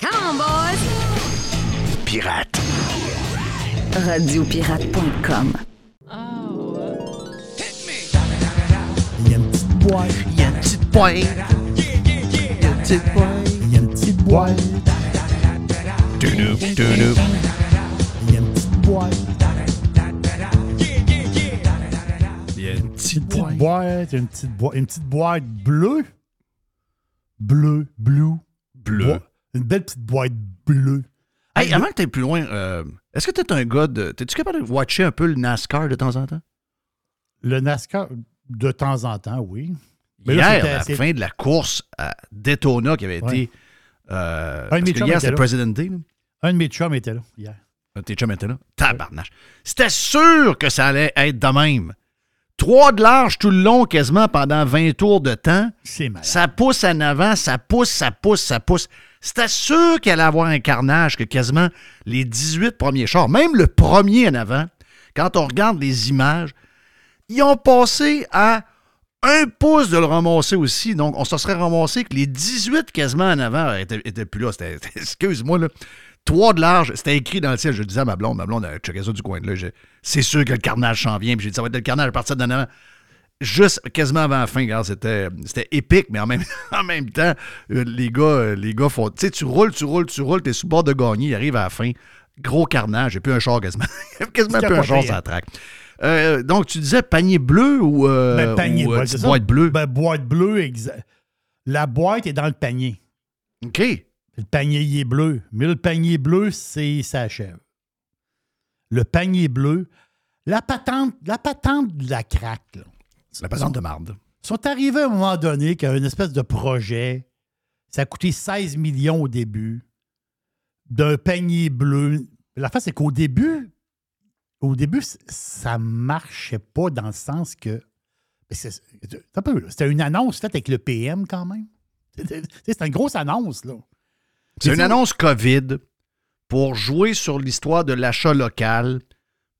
Come on, boys! Pirate. Radiopirate.com. Il y a une petite boîte. Il y a une petite pointe. Il y a une petite boîte. Il y a une petite boîte. Il y a une petite Une petite boîte. Une petite boîte. Une petite boîte bleue. Bleu. Blue. bleue. Une belle petite boîte bleue. Hey, avant que tu plus loin, euh, est-ce que tu es un gars de. T'es-tu capable de watcher un peu le NASCAR de temps en temps? Le NASCAR, de temps en temps, oui. Mais Hier, à la assez- fin de la course à Daytona qui avait Ouais. été. Euh, Un parce que hier, était c'était là. President Day. Un de mes chums était là hier. Un de Tes chums étaient là. Tabarnache. C'était sûr que ça allait être de même. Trois de large tout le long, quasiment pendant 20 tours de temps. C'est malade. Ça pousse en avant, ça pousse, ça pousse, ça pousse. C'était sûr qu'il allait avoir un carnage que quasiment les 18 premiers chars, même le premier en avant, quand on regarde les images, ils ont passé à un pouce de le ramasser aussi. Donc, on se serait ramassé que les 18 quasiment en avant étaient, plus là. C'était- *laughs* Excuse-moi, là. Trois de large, c'était écrit dans le ciel. Je disais à ma blonde, ma blonde, checkait ça du coin de là. C'est sûr que le carnage s'en vient. Puis j'ai dit, ça va être le carnage à partir d'en avant juste quasiment avant la fin, regarde, c'était, c'était épique, mais en même, *laughs* en même temps, euh, les gars, euh, les gars font. Tu sais, tu roules, tu roules, tu roules, t'es sous bord de gagner, il arrive à la fin. Gros carnage, et puis un char quasiment. *laughs* quasiment plus un char la traque. Euh, donc, tu disais panier bleu ou, euh, Ben, panier, ou, euh, ça. boîte bleue? Ben, boîte bleue, exa- La boîte est dans le panier. OK. Le panier il est bleu. Mais le panier bleu, c'est ça achève. Le panier bleu, la patente, la patente de la craque, là. La patente de marde. sont arrivés à un moment donné qu'à une espèce de projet, ça a coûté 16 millions au début, d'un panier bleu. La face, c'est qu'au début, au début, ça marchait pas dans le sens que. c'est- c'est. C'était une annonce faite avec le PM quand même. C'était une grosse annonce, là. C'est une annonce COVID pour jouer sur l'histoire de l'achat local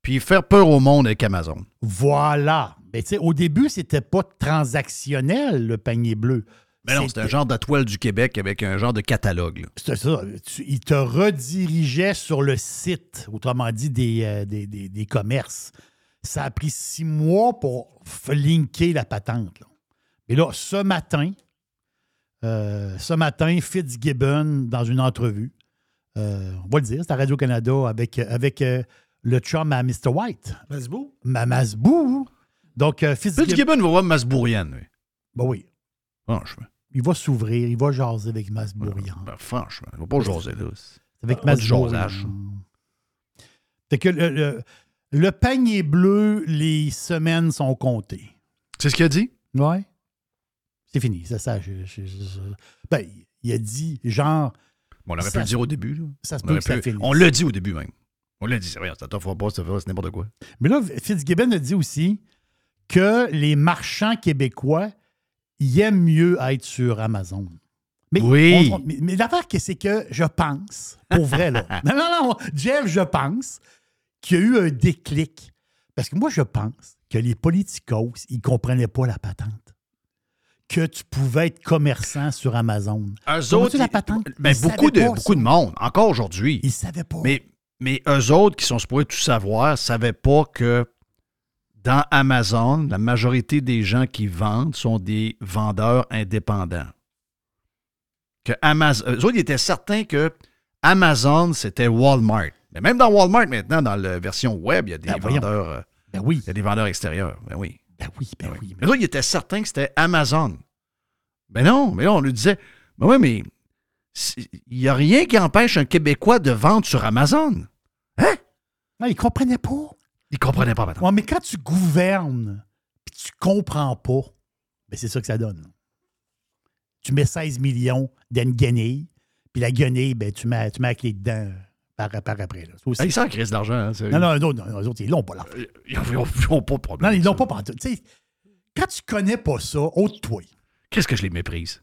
puis faire peur au monde avec Amazon. Voilà. Mais tu sais, au début, c'était pas transactionnel, le panier bleu. Mais non, c'était un genre de toile du Québec avec un genre de catalogue. C'était ça. Tu- il te redirigeait sur le site, autrement dit, des, euh, des, des- des commerces. Ça a pris six mois pour linker la patente. là. Mais là, ce matin, euh, ce matin, Fitzgibbon, dans une entrevue, euh, on va le dire, c'est à Radio-Canada avec, avec euh, le chum à Mr. White. Masbou? Ma Masbou. Donc, euh, Fitzgibbon. Va voir Masbourian, lui. Ben oui. Franchement. Il va s'ouvrir, il va jaser avec Masbourian. Ben, franchement, il va pas jaser là. Avec Pas du Masbourian. Fait que le, le- le panier bleu, les semaines sont comptées. C'est ce qu'il a dit? Ouais. C'est fini. C'est ça. je- je- je- ben, il a dit, genre, On aurait pu le dire au début. là. Ça se On, peut ça finisse. on l'a dit au début même. On l'a dit, c'est rien, ça t'offre pas, ça fait- c'est n'importe quoi. Mais là, Fitzgibbon a dit aussi que les marchands québécois ils aiment mieux être sur Amazon. Mais, Oui. on- mais, mais l'affaire, c'est que je pense, pour vrai, là. *laughs* non, non, non, Jeff, je pense qu'il y a eu un déclic. Parce que moi, je pense que les politicos, ils ne comprenaient pas la patente. Que tu pouvais être commerçant sur Amazon. Eux autres, la patente? ben, Ils beaucoup, de, savaient pas beaucoup ça. de monde, encore aujourd'hui. Ils ne savaient pas. Mais, mais eux autres qui sont supposés tout savoir, ne savaient pas que dans Amazon, la majorité des gens qui vendent sont des vendeurs indépendants. Que Amazon, eux autres, ils étaient certains que Amazon, c'était Walmart. Mais même dans Walmart, maintenant, dans la version web, il y a des Ben, vendeurs. euh, Ben oui, il y a des vendeurs extérieurs. Ben oui. ben oui, ben Ben oui. Mais là, il était certain que c'était Amazon. Ben non, mais là, on lui disait, ben oui, mais il n'y a rien qui empêche un Québécois de vendre sur Amazon. Hein? Non, ils ne comprenaient pas. Il comprenait pas maintenant. Ouais, mais quand tu gouvernes puis tu comprends pas, ben c'est ça que ça donne. Tu mets 16 millions dans une guenille, puis la guenille, ben, tu, mets, tu mets la clé dedans euh, par, par après. Là. Aussi- Ah, ils s'en crissent d'argent. Hein, non, non, non, non, eux autres, ils l'ont pas là. Ils n'ont pas de problème. Non, ils l'ont pas sais, Quand tu connais pas ça, ôte-toi. Qu'est-ce que je les méprise?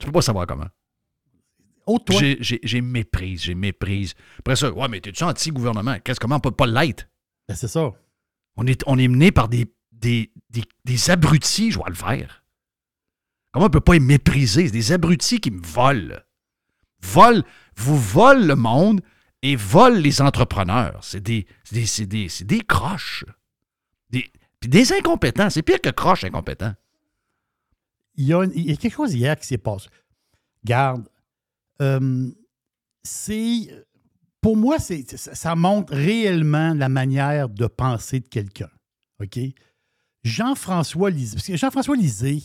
Tu peux pas savoir comment. Ôte-toi. J'ai- méprise, j'ai méprise. Après ça, ouais, mais t'es-tu anti-gouvernement? Qu'est-ce, comment on peut pas l'être? Ben, c'est ça. On est, on est mené par des, des, des, des abrutis, je vois le faire. Comment on peut pas les mépriser? C'est des abrutis qui me volent. Volent, vous volent le monde et volent les entrepreneurs. C'est des, des, des, des croches. Des, puis des incompétents. C'est pire que croches incompétents. il y, a, il y a quelque chose hier qui s'est passé. Garde, euh, c'est. Pour moi, c'est, ça, montre réellement la manière de penser de quelqu'un. OK? Jean-François Lisée. Parce que Jean-François Lisée,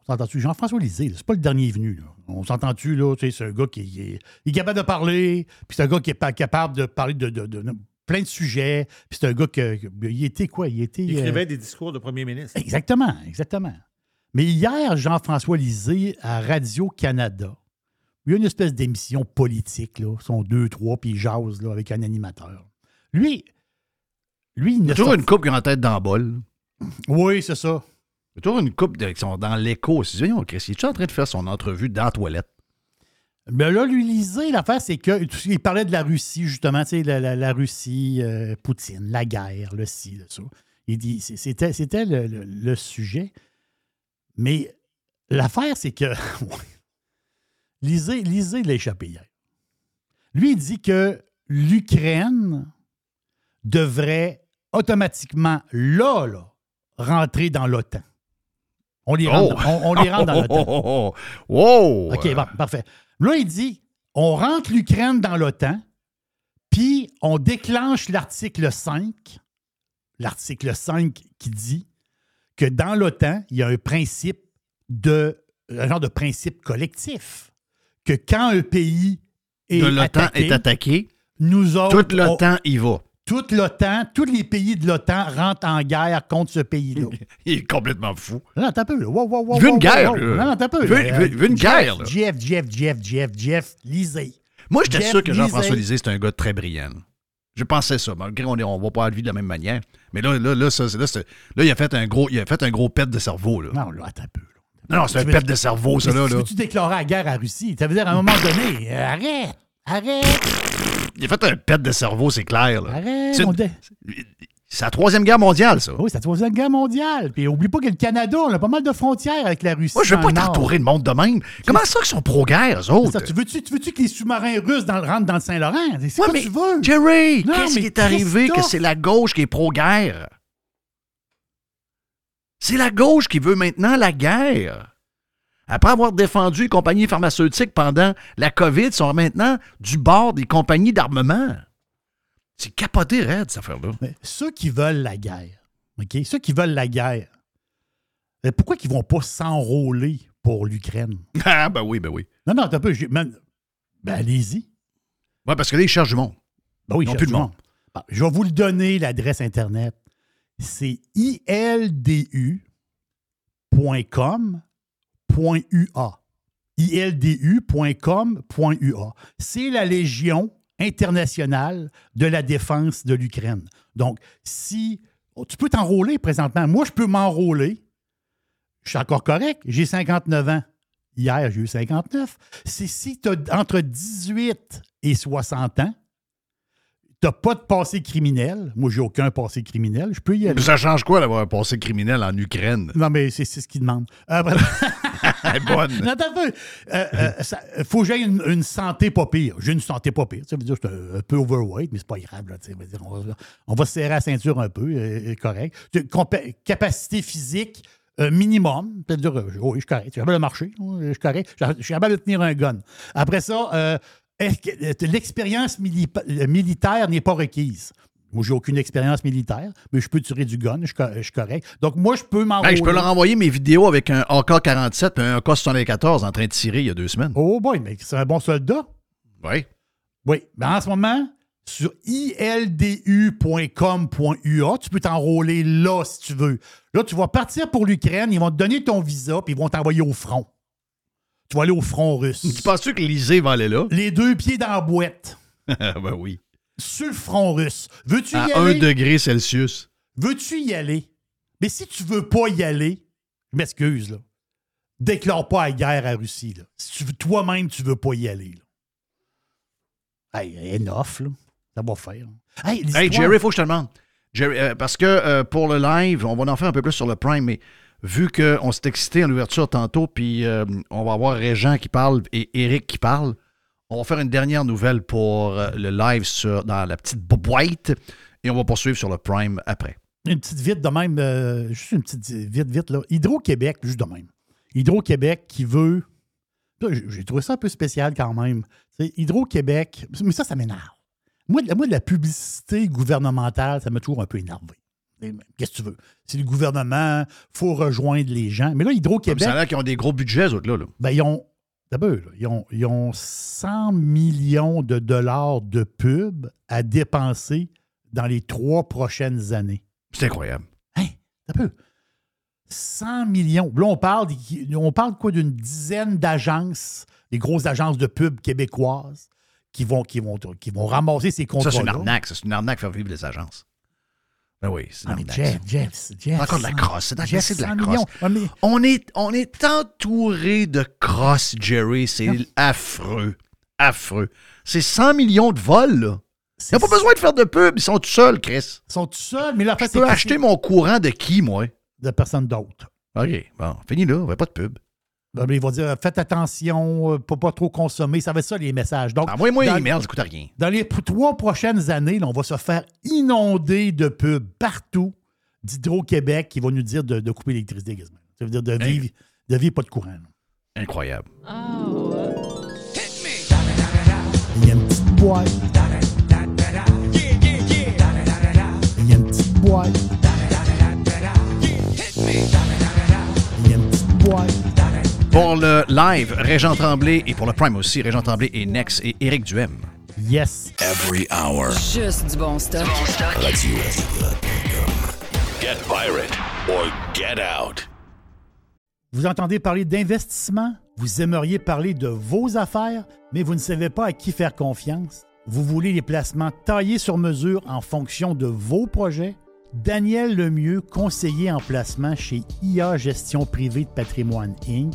on s'entend-tu? Jean-François Lisée, là, c'est pas le dernier venu. Là. On s'entend-tu, là? Tu sais, c'est un gars qui est, il est capable de parler, puis c'est un gars qui est pas capable de parler de, de- de- de plein de sujets, puis c'est un gars qui. Il était quoi? Il était. Il euh, écrivait des discours de premier ministre. Exactement, exactement. Mais hier, Jean-François Lisée, à Radio-Canada, il y a une espèce d'émission politique, là. Ils sont deux, trois, puis ils jasent là, avec un animateur. Lui, lui, il Il y a toujours une coupe qui est en tête dans le bol. Oui, c'est ça. Il y a toujours une coupe qui sont dans l'écho. C'est voyons, Chris, il est en train de faire son entrevue dans la toilette? Mais là, lui, Lisée, l'affaire, c'est que il parlait de la Russie, justement, tu sais, la, la- la Russie, euh, Poutine, la guerre, le ci, le ça. Il dit, c'était, c'était le, le- le sujet. Mais l'affaire, c'est que. *laughs* Lisée l'a échappé hier. Lui, il dit que l'Ukraine devrait automatiquement, là, là, rentrer dans l'OTAN. On les rentre, Oh! on, on les dans l'OTAN. Oh! *laughs* Wow! OK, bon, parfait. Là, il dit on rentre l'Ukraine dans l'OTAN, puis on déclenche l'article 5, l'article 5 qui dit que dans l'OTAN, il y a un principe de un genre de principe collectif que quand un pays est de l'OTAN attaqué, est attaqué. nous autres, Tout l'OTAN y va. toute l'OTAN, tous les pays de l'OTAN rentrent en guerre contre ce pays-là. *laughs* Il est complètement fou. Non, t'as peu. Là. Wow, wow, wow, Il veut une guerre, là. Non, t'as peu. Il veut- là. il veut- il veut une Jeff, guerre, là. Jeff, Jeff, Jeff, Jeff, Jeff, Lisée. Moi, j'étais sûr que Jean-François Lisée. C'était un gars très brillant. Je pensais ça, malgré on ne va pas à vie de la même manière. Mais là, là, là, ça, c'est- là, c'est- là, il a fait un gros, il a fait un gros pet de cerveau. Là. Non, là, attends un peu. Non, non, c'est un Tu veux- pet de cerveau, ça, là. Tu. Veux-tu déclarer la guerre à la Russie? Ça veut dire à un moment donné, euh, arrête, arrête, Il a fait un pet de cerveau, c'est clair. Là. arrête. C'est- on dé- C'est la Troisième Guerre mondiale, ça. Oui, c'est la Troisième Guerre mondiale. Puis oublie pas que le Canada, on a pas mal de frontières avec la Russie. Moi, je veux pas le être entouré de monde de même. Comment ça qu'ils sont pro-guerre, eux autres? ça, tu veux-tu tu veux-tu que les sous-marins russes dans- rentrent dans le Saint-Laurent? C'est Ouais, mais tu veux? Jerry, qu'est-ce qui est arrivé que c'est la gauche qui est pro-guerre? C'est la gauche qui veut maintenant la guerre. Après avoir défendu les compagnies pharmaceutiques pendant la COVID, ils sont maintenant du bord des compagnies d'armement. C'est capoté raide, cette affaire-là. Mais ceux qui veulent la guerre, OK? Ceux qui veulent la guerre, pourquoi ils vont pas s'enrôler pour l'Ukraine? *laughs* Ah, ben oui, ben oui. Non, non, t'as peu. Ben, allez-y. Ouais, parce que là, ils cherchent du monde. Ben oui, Ils plus de du monde. Bon, je vais vous le donner, l'adresse Internet. C'est ildu.com.ua. ildu.com.ua. C'est la Légion internationale de la défense de l'Ukraine. Donc, si oh, tu peux t'enrôler présentement, moi, je peux m'enrôler. Je suis encore correct. J'ai 59 ans. Hier, j'ai eu 59. C'est si tu as entre 18 et 60 ans, tu n'as pas de passé criminel. Moi, j'ai aucun passé criminel. Je peux y aller. Ça change quoi d'avoir un passé criminel en Ukraine? Non, mais c'est ce qu'ils demandent. Euh, *laughs* bonne. *laughs* Non, un. Euh, euh, ça- faut que j'aie une, une santé pas pire. J'ai une santé pas pire. Ça veut dire que je suis un, un peu overweight, mais c'est pas grave. Là, veux dire, on, va, on va se serrer la ceinture un peu, euh, correct. Tu- compé- capacité physique euh, minimum. C'est-à-dire, euh, oui, je suis correct. Je suis capable de marcher. Je suis correct. Je je suis capable de tenir un gun. Après ça, euh, l'expérience euh, militaire n'est pas requise? Moi, j'ai aucune expérience militaire, mais je peux tirer du gun, je je suis correct. Donc, moi, je peux. Hey, je peux leur envoyer mes vidéos avec un AK-47 et un AK-74 en train de tirer il y a deux semaines. Oh boy, mais c'est un bon soldat. Oui. Oui. Ben en ce moment, sur ildu.com.ua, tu peux t'enrôler là si tu veux. Là, tu vas partir pour l'Ukraine, ils vont te donner ton visa, puis ils vont t'envoyer au front. Tu vas aller au front russe. Tu penses-tu que l'Isée va aller là? Les deux pieds dans la boîte, *laughs* ben oui. sur le front russe. Veux-tu y À 1 aller? degré Celsius. Veux-tu y aller? Mais si tu veux pas y aller, je m'excuse, là. Déclare pas la guerre à Russie, là. Si toi-même, tu veux pas y aller, là. Hey, enough, là. Ça va faire. Hey, Hey, l'histoire- Jerry, faut que je te demande. Jerry, euh, parce que euh, pour le live, on va en faire un peu plus sur le Prime, mais vu qu'on s'est excité en ouverture tantôt, puis euh, on va avoir Régent qui parle et Eric qui parle, on va faire une dernière nouvelle pour euh, le live sur, dans la petite bo- boîte et on va poursuivre sur le Prime après. Une petite vite de même, euh, juste une petite vite, vite, là. Hydro-Québec, juste de même. Hydro-Québec qui veut. J'ai trouvé ça un peu spécial quand même. Hydro-Québec, mais ça, ça m'énerve. Moi, moi, de la publicité gouvernementale, ça m'a toujours un peu énervé. Qu'est-ce que tu veux? C'est le gouvernement, faut rejoindre les gens. Mais là, Hydro-Québec, ça a l'air qu'ils ont des gros budgets, autres, là. là. ben, ils ont. D'abord, ils ont, ils ont 100 millions de dollars de pub à dépenser dans les trois prochaines années. C'est incroyable. Hein? Peu. 100 millions. Là, on parle, on parle quoi d'une dizaine d'agences, des grosses agences de pub québécoises qui vont, qui vont, qui vont ramasser ces contrats. Ça, c'est une arnaque. ça, C'est une arnaque faire vivre les agences. Ben oui, c'est Ah. Jeff. Jeff, Jeff. Encore de la 100 crosse. C'est de la 100 crosse. Ouais, On est, on est entouré de crosse, Jerry. C'est affreux. Affreux. C'est 100 millions de vols, là. c'est- Ils n'ont pas besoin de faire de pub. Ils sont tout seuls, Chris. Ils sont tout seuls, mais la Je peux acheter mon courant de qui, moi? de personne d'autre. OK, bon, fini là. On va pas de pub. Ben, Ils vont dire faites attention, euh, pour pas trop consommer. Ça va être ça, les messages. Donc, Envoyez-moi dans- un email, ça coûte rien. Dans les trois prochaines années, là, on va se faire inonder de pubs partout d'Hydro-Québec qui vont nous dire de, de couper l'électricité quasiment. Ça veut dire de vivre, de vivre pas de courant. là. Incroyable. Il y a une petite boîte. Il y a une petite boîte. Il y a une petite boîte. Pour le live, Régent Tremblay et pour le Prime aussi, Régent Tremblay et Nex et Éric Duhem. Yes. Every hour. Juste du bon stock. Get pirate or get out. Vous entendez parler d'investissement? Vous aimeriez parler de vos affaires, mais vous ne savez pas à qui faire confiance? Vous voulez les placements taillés sur mesure en fonction de vos projets? Daniel Lemieux, conseiller en placement chez IA Gestion Privée de Patrimoine Inc.,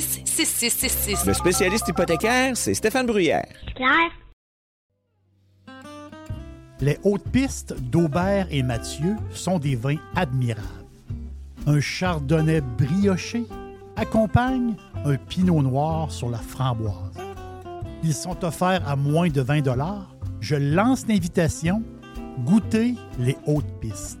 266-6666. Le spécialiste hypothécaire, c'est Stéphane Bruyère. Claire? Les hautes pistes d'Aubert et Mathieu sont des vins admirables. Un chardonnay brioché accompagne un pinot noir sur la framboise. Ils sont offerts à moins de 20 Je lance l'invitation. Goûtez les hautes pistes.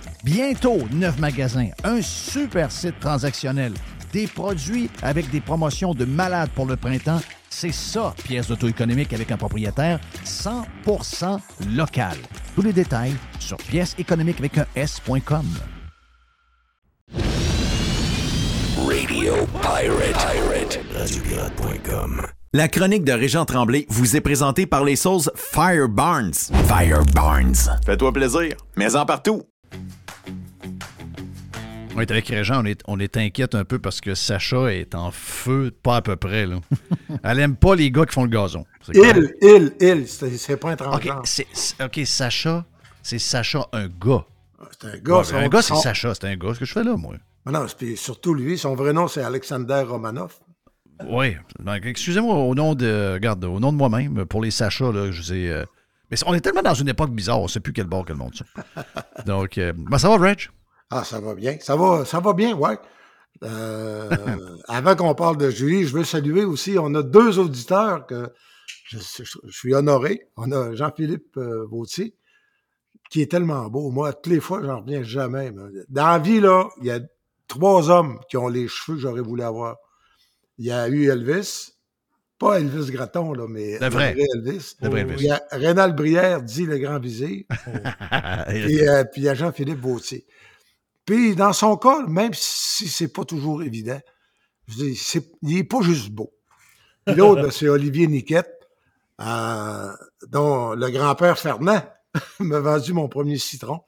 Bientôt, neuf magasins, un super site transactionnel, des produits avec des promotions de malades pour le printemps. C'est ça, pièce d'auto économique avec un propriétaire 100% local. Tous les détails sur pièce économique avec un S.com. Radio Pirate. Radiopirate.com. La chronique de Régent Tremblay vous est présentée par les sauces Fire Barnes. Fire Barnes. Fais-toi plaisir, mais en partout. On est avec Régent, on est, on est inquiète un peu parce que Sacha est en feu, pas à peu près. Là. *laughs* Elle aime pas les gars qui font le gazon. Il, il, il, c'est pas un OK, transgenre. OK, Sacha, c'est Sacha un gars. C'est un gars. Ouais, un gars, c'est son- Sacha, c'est un gars. Ce que je fais là, moi. Ah Non, surtout lui, son vrai nom, c'est Alexander Romanov. Oui. Donc, Excusez-moi, au nom de. Regarde, au nom de moi-même, pour les Sacha, là, je sais. euh, mais on est tellement dans une époque bizarre, on ne sait plus quel bord, quel monde ça. *laughs* Donc, euh, ben, ça va, Reg? Ah, ça va bien. Ça va, ça va bien, ouais. Euh, *laughs* avant qu'on parle de Julie, je veux saluer aussi, on a deux auditeurs que je, je- je suis honoré. On a Jean-Philippe euh, Vautier, qui est tellement beau. Moi, toutes les fois, j'en reviens jamais. mais Dans la vie, là, il y a trois hommes qui ont les cheveux que j'aurais voulu avoir. Il y a eu Elvis, pas Elvis Gratton, là, mais Le vrai. Elvis. Le vrai Elvis. Il y a Rénal Brière, dit le grand vizir. *laughs* Puis, euh, puis il y a Jean-Philippe Vautier. Puis dans son cas, même si c'est pas toujours évident, je dis, c'est- il n'est pas juste beau. Puis l'autre, ben, c'est Olivier Niquette, euh, dont le grand-père Fernand *laughs* m'a vendu mon premier citron.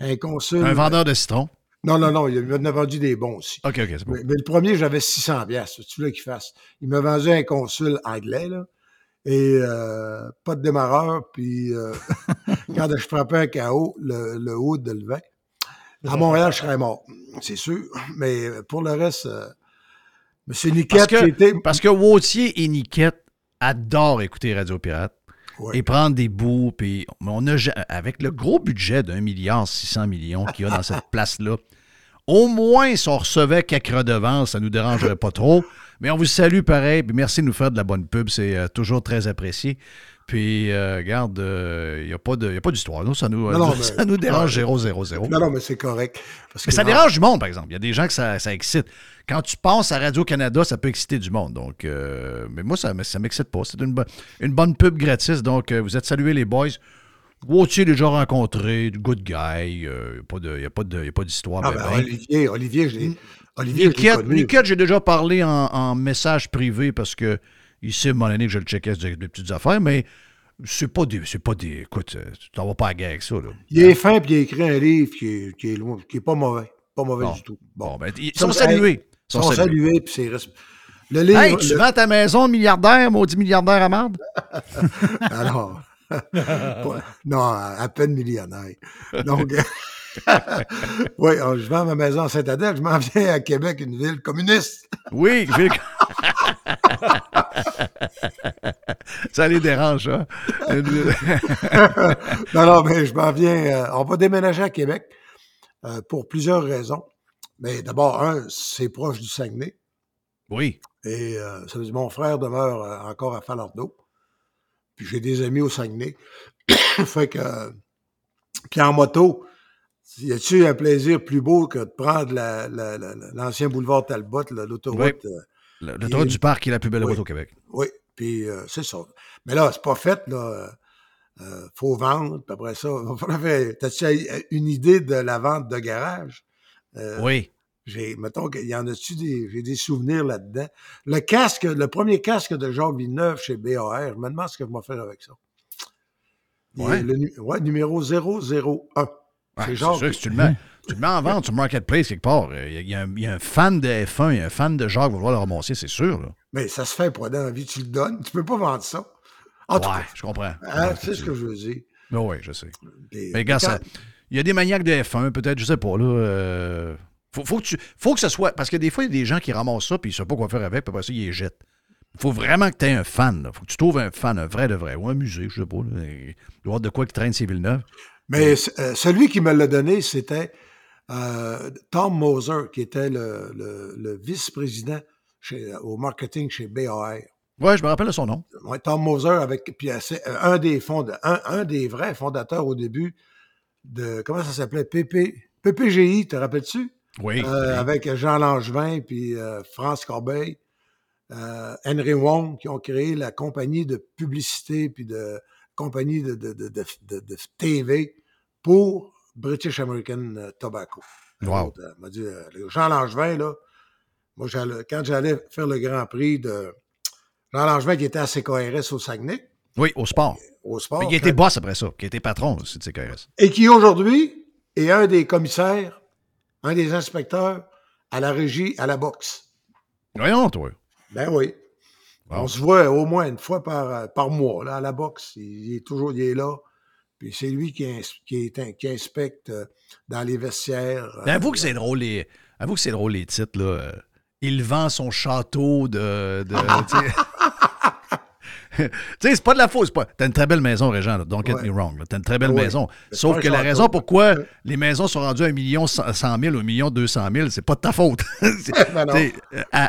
Un consul. un vendeur de citron? Non, non, non, il m'a vendu des bons aussi. OK, OK, c'est bon. Mais, mais le premier, j'avais 600 piastres. Tu veux qu'il fasse? Il m'a vendu un consul anglais, là. Et euh, pas de démarreur. Puis euh, *laughs* quand je frappais un KO, le, le haut de le vin. À Montréal, je serais mort. C'est sûr. Mais pour le reste, euh, M. Niquette, Parce que, était. parce que Wautier et Niquette adorent écouter Radio Pirate Ouais. et prendre des bouts. Puis on a, avec le gros budget d'un milliard 600 millions qu'il y a dans cette *laughs* place-là, au moins, si on recevait quelques redevances, ça ne nous dérangerait pas trop. Mais on vous salue pareil. Puis merci de nous faire de la bonne pub. C'est euh, toujours très apprécié. Puis, euh, regarde, il n'y a pas d'histoire. Nous, ça nous, Non, non, *laughs* ça mais- nous dérange non, 000. Non, non, mais c'est correct. Parce Mais que ça dérange du monde, par exemple. Il y a des gens que ça, ça excite. Quand tu passes à Radio-Canada, ça peut exciter du monde. Donc, euh, mais moi, ça ne m'excite pas. C'est une, une bonne pub gratis. Donc, euh, vous êtes salués, les boys. Wautier, déjà rencontré, good guy. Il n'y a pas d'histoire. Ah, ben, ben, ben. Olivier, Olivier, je l'ai. Olivier, Niquette, j'ai déjà parlé en, en message privé parce que sait, à un moment donné, que je le checkais des, des petites affaires, mais c'est pas des. C'est pas des. Écoute, euh, tu t'en vas pas à guerre avec ça, là. Il est fin, puis il a écrit un livre qui est, qui est, loin- qui est pas mauvais. Pas mauvais Bon. du tout. Bon, ben, ils sont salués. Ils sont salués, puis c'est. Le livre. Hey, tu le- vends ta maison, milliardaire, maudit milliardaire à marde? *laughs* *laughs* Alors, *laughs* non, à peine millionnaire. Donc, oui, alors, je vends ma maison à Saint-Adèle, je m'en viens à Québec, une ville communiste. Oui, ville- *laughs* ça les dérange, hein? *laughs* non, non, mais je m'en viens. euh, on va déménager à Québec euh, pour plusieurs raisons. Mais d'abord, un, c'est proche du Saguenay. oui. Et euh, ça veut dire mon frère demeure encore à Falardeau. Puis j'ai des amis au Saguenay. *coughs* fait que. puis en moto, y a-tu un plaisir plus beau que de prendre la- la- la- la- l'ancien boulevard Talbot, l'autoroute? Oui. Euh, Le, l'autoroute du parc est la plus belle Oui. route au Québec. oui, puis euh, c'est ça. Mais là, c'est pas fait, là. Euh, faut vendre, puis après ça, *laughs* T'as-tu une idée de la vente de garage? Euh, Oui. J'ai, mettons qu'il y en a-tu des, j'ai des souvenirs là-dedans. Le casque, le premier casque de Jacques Villeneuve chez BAR, je me demande ce que je vais faire avec ça. Ouais. Le, ouais, numéro 001. Ouais, c'est sûr que tu le mets, tu le mets en vente sur Marketplace quelque part, euh, il y, a- il y a un- fan de F1, il y a un fan de Jacques qui va vouloir le ramasser, c'est sûr. Là. Mais ça se fait pas dans la vie, tu le donnes. Tu peux pas vendre ça. En tout cas, je comprends. hein, Ouais, c'est ce que je veux dire. Oui, je sais. Mais gars, quand- il y a des maniaques de F1, peut-être, je sais pas, là. euh, faut, faut, que tu, faut que ce soit. Parce que des fois, il y a des gens qui ramassent ça, puis ils ne savent pas quoi faire avec, puis après ça, ils les jettent. Il faut vraiment que tu aies un fan. Il faut que tu trouves un fan, un vrai de vrai, ou un musée, je sais pas. Là. Il doit y avoir de quoi qui traîne ces Villeneuve. Mais euh, celui qui me l'a donné, c'était euh, Tom Moser, qui était le, le- le vice-président au marketing chez BAR. Ouais, je me rappelle de son nom. Ouais, Tom Moser, avec puis euh, un des un, un des vrais fondateurs au début de comment ça s'appelait? PP, PPGI, te rappelles-tu? Oui. Euh, avec Jean Langevin puis euh, France Corbeil, Henry Wong, qui ont créé la compagnie de publicité puis de compagnie de, de, de- de TV pour British American euh, Tobacco. Wow. Euh, m'a dit, euh, Jean Langevin, là, moi, j'allais- quand j'allais faire le Grand Prix de Jean Langevin, qui était à CKRS au Saguenay, Oui, au sport. au sport, Mais été boss après ça, qui été patron aussi de CKRS. et qui aujourd'hui est un des commissaires, un des inspecteurs à la régie, à la boxe. Voyons, toi. Ben oui. Wow. On se voit au moins une fois par, par mois là, à la boxe. Il, il est toujours il est là. Puis c'est lui qui, ins- qui, est- qui inspecte euh, dans les vestiaires. Mais euh, avoue que c'est drôle, les, avoue que c'est drôle, les titres, là. Euh, Il vend son château de. de *laughs* *laughs* tu sais. C'est pas de la faute. Pas... T'as une très belle maison, Régent, don't get Ouais. me wrong. T'as une très belle Ouais. maison. Sauf que la raison pourquoi les maisons sont rendues à 1 million 100 000 ou 1 million 200 000, c'est pas de ta faute. *laughs* Ben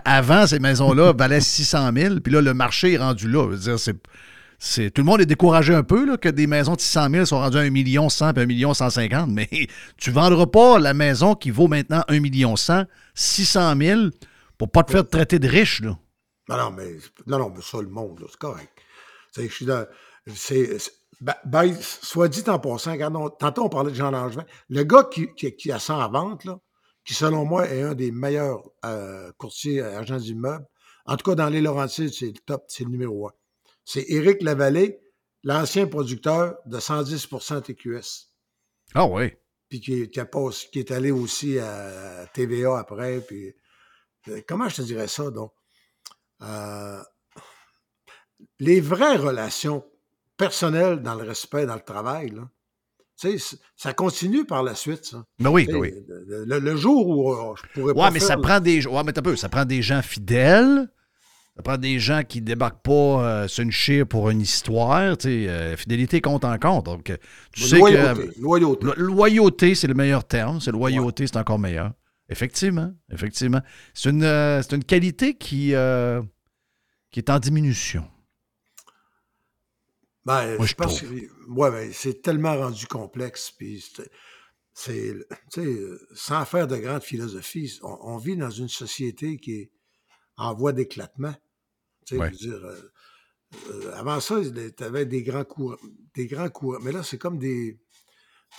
avant, ces maisons-là valaient 600 000, puis là, le marché est rendu là. Tout le monde est découragé un peu que des maisons de 600 000 sont rendues à 1 million 100 puis 1 million 150, mais *laughs* tu vendras pas la maison qui vaut maintenant 1 million 100, 600 000 pour pas te faire traiter de riche. Non, non, mais, ça, le monde, c'est correct. Ben, ben, soit dit en passant, regarde, on- tantôt on parlait de Jean Langevin. Le gars qui, a ça en vente, là, qui selon moi est un des meilleurs euh, courtiers euh, agents d'immeubles, en tout cas dans les Laurentides, c'est le top, c'est le numéro un. C'est Éric Lavallée, l'ancien producteur de 110% TQS. Ah oui. Puis qui, qui, a passé- qui est allé aussi à TVA après. Puis, euh, comment je te dirais ça, donc? Euh, les vraies relations personnelles dans le respect, dans le travail, là, tu sais, ça continue par la suite, ça. Mais oui, Tu sais, oui. Le, jour où euh, je pourrais pas Ouais, mais faire ça prend des ouais, mais peu, ça prend des gens fidèles. Ça prend des gens qui débarquent pas euh, sur une chire pour une histoire. Tu sais, euh, fidélité compte en compte. Donc, euh, tu sais loyauté, que. loyauté. Lo- Loyauté, c'est le meilleur terme. C'est loyauté, c'est encore meilleur. Effectivement, effectivement. C'est une, euh, une qualité qui, qui est en diminution. Ben, Moi, je je pense trouve. que ouais, ben, c'est tellement rendu complexe. Puis c'est- sans faire de grande philosophie, on, on vit dans une société qui est en voie d'éclatement. Tu Ouais. dire, euh, euh, avant ça, tu avais des grands courants, des grands courants, mais là, c'est comme des,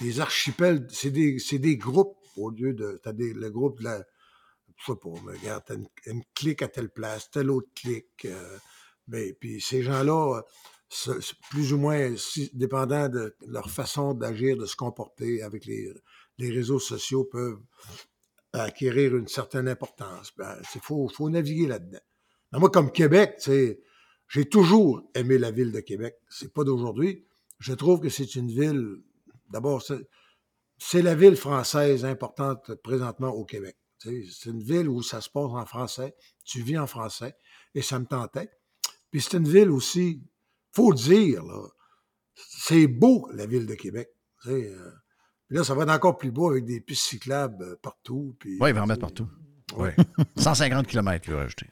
des archipels, c'est des, c'est des groupes au lieu de, t'as des, le groupe de la, je sais pas, mais regarde, t'as une, une clique à telle place, telle autre clique, euh, ben, puis ces gens-là, plus ou moins, si- dépendant de leur façon d'agir, de se comporter avec les, les réseaux sociaux, peuvent acquérir une certaine importance. Il faut, faut naviguer là-dedans. Ben, moi, comme Québec, j'ai toujours aimé la ville de Québec. C'est pas d'aujourd'hui. Je trouve que c'est une ville, d'abord, c'est- la ville française importante présentement au Québec. C'est une ville où ça se passe en français, tu vis en français, et ça me tentait. Puis c'est une ville aussi, faut le dire, là, c'est beau, la ville de Québec. euh. Puis là, ça va être encore plus beau avec des pistes cyclables euh, partout. Puis, Oui, il va en mettre partout. Oui. 150 km, va rajouter.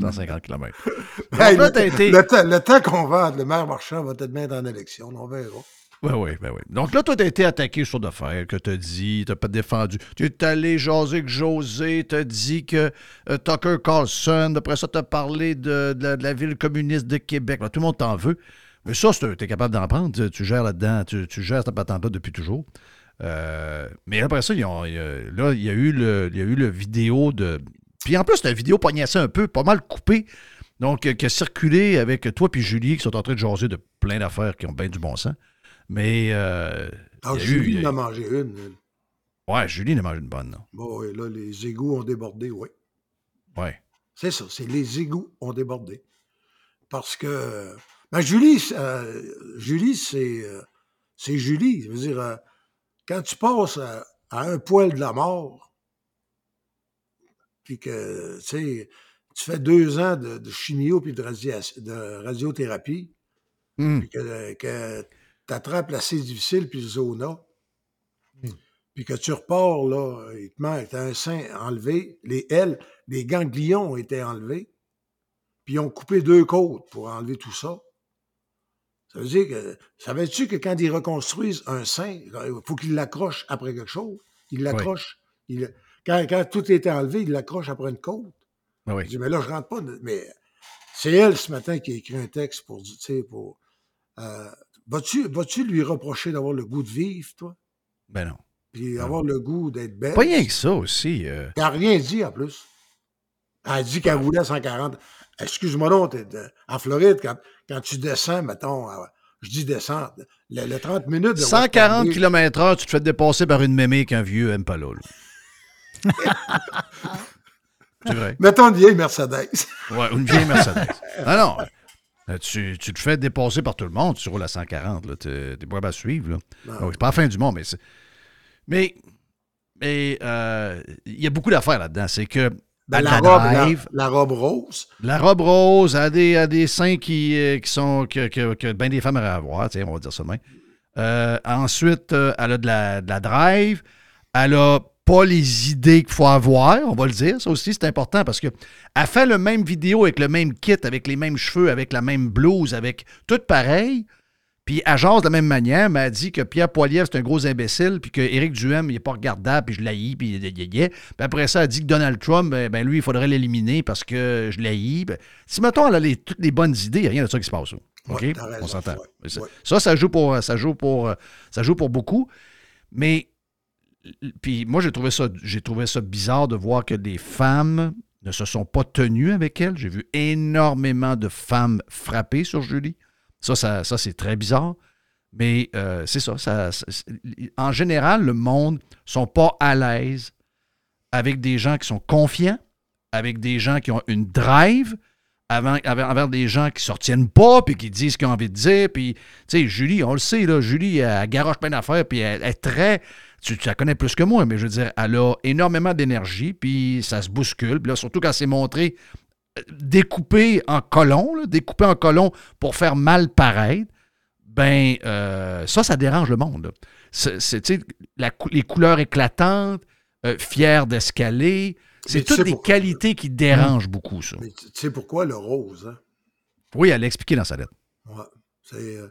150 km. *laughs* Hey, là, le, t'as été- le temps, le temps qu'on va, le maire Marchand va peut-être mettre en élection, on verra. Oui, oui, ben oui. Donc là, toi, tu as été attaqué sur d'affaires, que tu as dit, tu pas défendu. Tu es allé jaser avec José, tu as dit que euh, Tucker Carlson, après ça, tu as parlé de, de la, de la ville communiste de Québec. Là, tout le monde t'en veut. Mais ça, tu es capable d'en prendre. Tu, tu gères là-dedans, tu, tu gères cette patente-là depuis toujours. Euh, mais après ça, ils ont- il y a- là, il y, a eu le, il y a eu le vidéo de. Puis en plus, la vidéo pognassée un peu, pas mal coupée. Donc, euh, qui a circulé avec toi puis Julie, qui sont en train de jaser de plein d'affaires qui ont bien du bon sens. Mais. euh, Ah, il y a eu- Julie il y a- en a mangé une. elle. Ouais, Julie en a mangé une bonne, non? Bon, et là, les égouts ont débordé, oui. Ouais. C'est ça, c'est les égouts ont débordé. Parce que. Ben, Julie, euh, Julie, c'est. c'est Julie. Je veux dire, quand tu passes à, à un poil de la mort, puis que, tu sais, tu fais deux ans de, de chimio puis de, radia- de radiothérapie, Hmm. puis que, que tu attrapes l'acide difficile puis le zona, puis que tu repars, là, il te manque, t'as un sein enlevé, les ailes, les ganglions ont été enlevés, puis ils ont coupé deux côtes pour enlever tout ça. Ça veut dire que, savais-tu que quand ils reconstruisent un sein, il faut qu'ils l'accrochent après quelque chose? Ils l'accrochent. ils- quand, quand tout était enlevé, ils l'accrochent après une côte. Ah oui. Je dis, mais là, je rentre pas. Mais c'est elle, ce matin, qui a écrit un texte pour, tu sais, pour... euh, vas-tu, vas-tu lui reprocher d'avoir le goût de vivre, toi? Ben non. Puis avoir le goût d'être belle? Pas rien que ça aussi. euh. Elle n'a rien dit, en plus. Elle a dit qu'elle roulait à 140. Excuse-moi de- en Floride, quand, quand tu descends, mettons, à- je dis descendre, le, le 30 minutes... de 140 West km/h, tu te fais dépasser par une mémé qu'un vieux Impala. là. C'est vrai. Mettons une vieille Mercedes. Ouais, une vieille Mercedes. Ah non. euh, Tu, tu te fais dépasser par tout le monde, tu roules à 140. Tu es pas à suivre. Là. Non. Ah c'est pas la fin du monde, mais c'est. Mais. Mais euh, il y a beaucoup d'affaires là-dedans. C'est que. Ben, à la, robe, la, drive, la robe rose. la robe rose a des, a des seins qui, euh, qui sont. que, que, que bien des femmes auraient à avoir, on va dire ça demain. Euh, ensuite, elle a de la, de la drive. Elle a pas les idées qu'il faut avoir, on va le dire. Ça aussi, c'est important parce que elle fait le même vidéo avec le même kit, avec les mêmes cheveux, avec la même blouse, avec tout pareil. Puis jase de la même manière, mais elle dit que Pierre Poilievre, c'est un gros imbécile, puis que Éric Duhem, il n'est pas regardable, puis je l'haïs, puis y- y- Puis après ça, elle dit que Donald Trump, ben, ben, lui, il faudrait l'éliminer parce que je l'haïs. Ben, si, mettons, elle a les- toutes les bonnes idées, il n'y a rien de ça qui se passe. là. OK? Ouais, t'as raison, On s'entend. ouais, Ça- ouais. Ça, ça joue pour, ça joue pour, ça joue pour beaucoup. Mais, puis moi, j'ai trouvé, ça, j'ai trouvé ça bizarre de voir que des femmes ne se sont pas tenues avec elle. J'ai vu énormément de femmes frapper sur Julie. Ça, ça, ça, c'est très bizarre. Mais euh, c'est ça, ça, En général, le monde ne sont pas à l'aise avec des gens qui sont confiants, avec des gens qui ont une drive, avant, envers, des gens qui ne se retiennent pas, puis qui disent ce qu'ils ont envie de dire. Puis, tu sais, Julie, on le sait, là, Julie, elle, garoche plein d'affaires, puis elle est très. Tu, tu la connais plus que moi, mais je veux dire, elle a énormément d'énergie, puis ça se bouscule. Puis là, surtout quand c'est montré euh, découpé en colons, là, découpé en colons pour faire mal paraître, ben euh, ça, ça dérange le monde. C'est, les couleurs éclatantes, euh, fier d'escaler, c'est toutes des pourquoi- qualités qui dérangent beaucoup, ça. Mais tu tu sais pourquoi le rose, hein? Oui, elle l'a expliqué dans sa lettre. Ouais. C'est euh,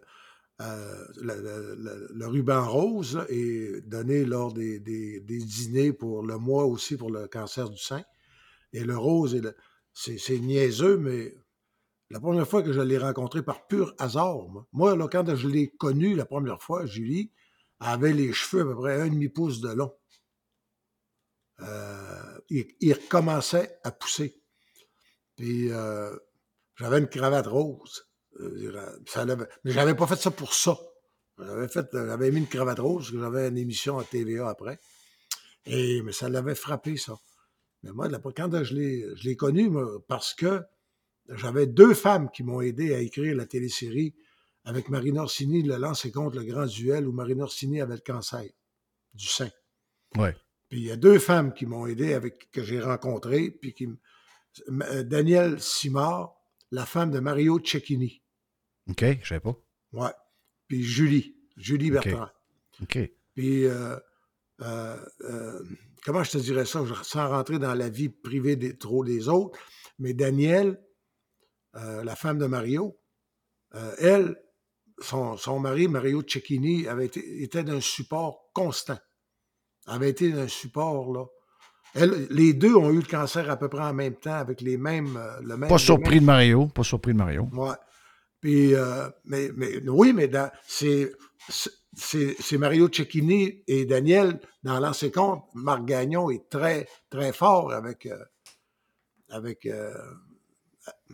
euh, le, ruban rose est donné lors des, dîners pour le mois aussi pour le cancer du sein. Et le rose, c'est niaiseux, mais la première fois que je l'ai rencontré par pur hasard, moi, quand je l'ai connue la première fois, Julie avait les cheveux à peu près un demi-pouce de long. Euh, il, recommençait à pousser. Puis euh, j'avais une cravate rose. Euh, ça l'avait- mais j'avais pas fait ça pour ça. J'avais fait, j'avais mis une cravate rose parce que j'avais une émission à TVA après. Et mais ça l'avait frappé ça. Mais moi, la- quand je l'ai, je l'ai connu moi, parce que j'avais deux femmes qui m'ont aidé à écrire la télésérie avec Marine Orsini, le lancer contre le grand duel où Marine Orsini avait le cancer du sein. Ouais. Puis il y a deux femmes qui m'ont aidé, avec, que j'ai rencontrées, puis qui euh, Danielle Simard, la femme de Mario Cecchini. OK, je sais pas. Ouais. Puis Julie, Julie. Bertrand. OK. Puis, euh, euh, euh, comment je te dirais ça, sans rentrer dans la vie privée des, trop des autres, mais Danielle, la femme de Mario, elle, son, son mari, Mario Cecchini, avait été, était d'un support constant. Avait été d'un support, là. Elle, les deux ont eu le cancer à peu près en même temps, avec les mêmes. le même Pas surpris mêmes- de Mario. Pas surpris de Mario. Ouais. Puis, euh, mais, mais oui, mais c'est, Mario Cecchini et Daniel dans l'ancien compte. Marc Gagnon est très, très fort avec, euh, avec, euh,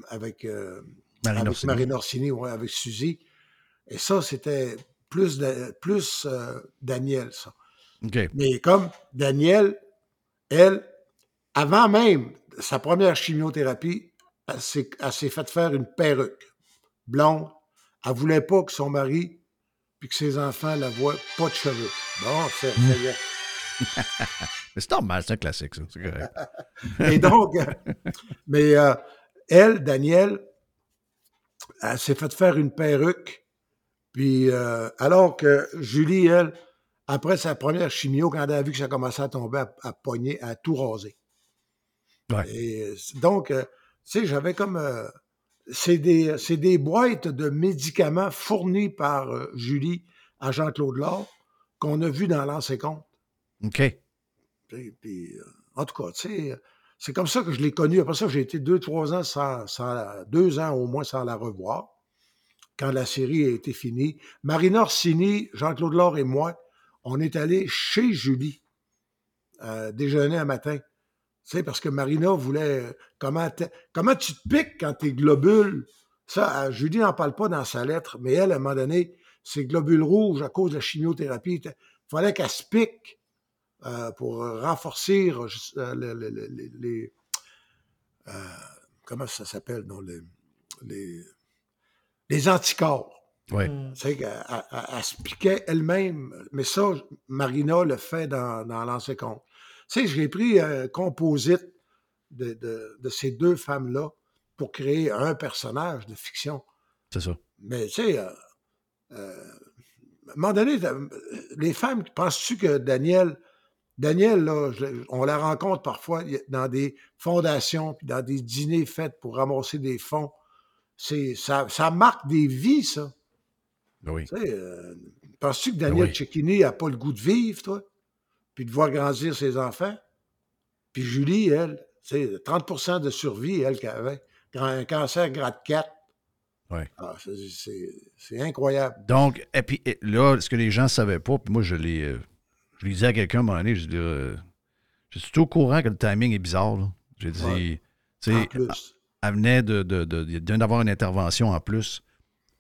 avec, Marine avec Orsini. Marine Orsini, ouais, avec Suzy. Et ça, c'était plus, de- plus Daniel, ça. Mais comme Danielle, elle, avant même sa première chimiothérapie, elle s'est, elle s'est fait faire une perruque blonde. Elle voulait pas que son mari puis que ses enfants la voient pas de cheveux. Bon, c'est. *laughs* Mais c'est normal, c'est un classique, ça. C'est correct. *laughs* Et donc, euh, mais euh, elle, Danielle, elle s'est fait faire une perruque. Puis, euh, alors que Julie, elle, après sa première chimio, quand elle a vu que ça commençait à tomber, à, à pogner, à tout raser. Ouais. Et donc, euh, tu sais, j'avais comme. C'est des, c'est des boîtes de médicaments fournis par euh, Julie à Jean-Claude Laure qu'on a vu dans l'ancien compte. OK. Puis, puis, euh, en tout cas, tu sais, euh, c'est comme ça que je l'ai connu. Après ça, j'ai été deux, trois ans sans, sans la- deux ans au moins sans la revoir. Quand la série a été finie. Marina Orsini, Jean-Claude Laure et moi, on est allés chez Julie euh, déjeuner un matin. Tu sais, parce que Marina voulait. euh, Comment, comment tu te piques quand tes globules. Ça, euh, Julie n'en parle pas dans sa lettre, mais elle, à un moment donné, ses globules rouges, à cause de la chimiothérapie, il fallait qu'elle se pique euh, pour renforcer euh, le- le- le- le- les. euh, comment ça s'appelle? non, les, les, les anticorps. Ouais. Tu sais, qu'elle elle- elle- elle se piquait elle-même. Mais ça, Marina le fait dans, dans l'ancien compte. Tu sais, j'ai pris un composite de, de- de ces deux femmes-là pour créer un personnage de fiction. C'est ça. Mais tu sais, euh, euh, à un moment donné, les femmes, penses-tu que Daniel, Daniel, là, je- on la rencontre parfois dans des fondations, puis dans des dîners faits pour ramasser des fonds. C'est, ça, ça marque des vies, ça. Ben oui. Tu sais, euh, penses-tu que Daniel oui. Cecchini n'a pas le goût de vivre, toi? Puis de voir grandir ses enfants? Puis Julie, elle, tu sais, 30% de survie, elle, qui avait un cancer grade 4. Ouais. Ah, c'est- c'est c'est incroyable. Donc, et puis et là, ce que les gens ne savaient pas, puis moi, je l'ai euh, je dit à quelqu'un à un moment donné, je dis, euh, je suis tout au courant que le timing est bizarre. J'ai dit, Ouais. tu sais, plus. elle venait de, de, de- de- d'avoir une intervention en plus,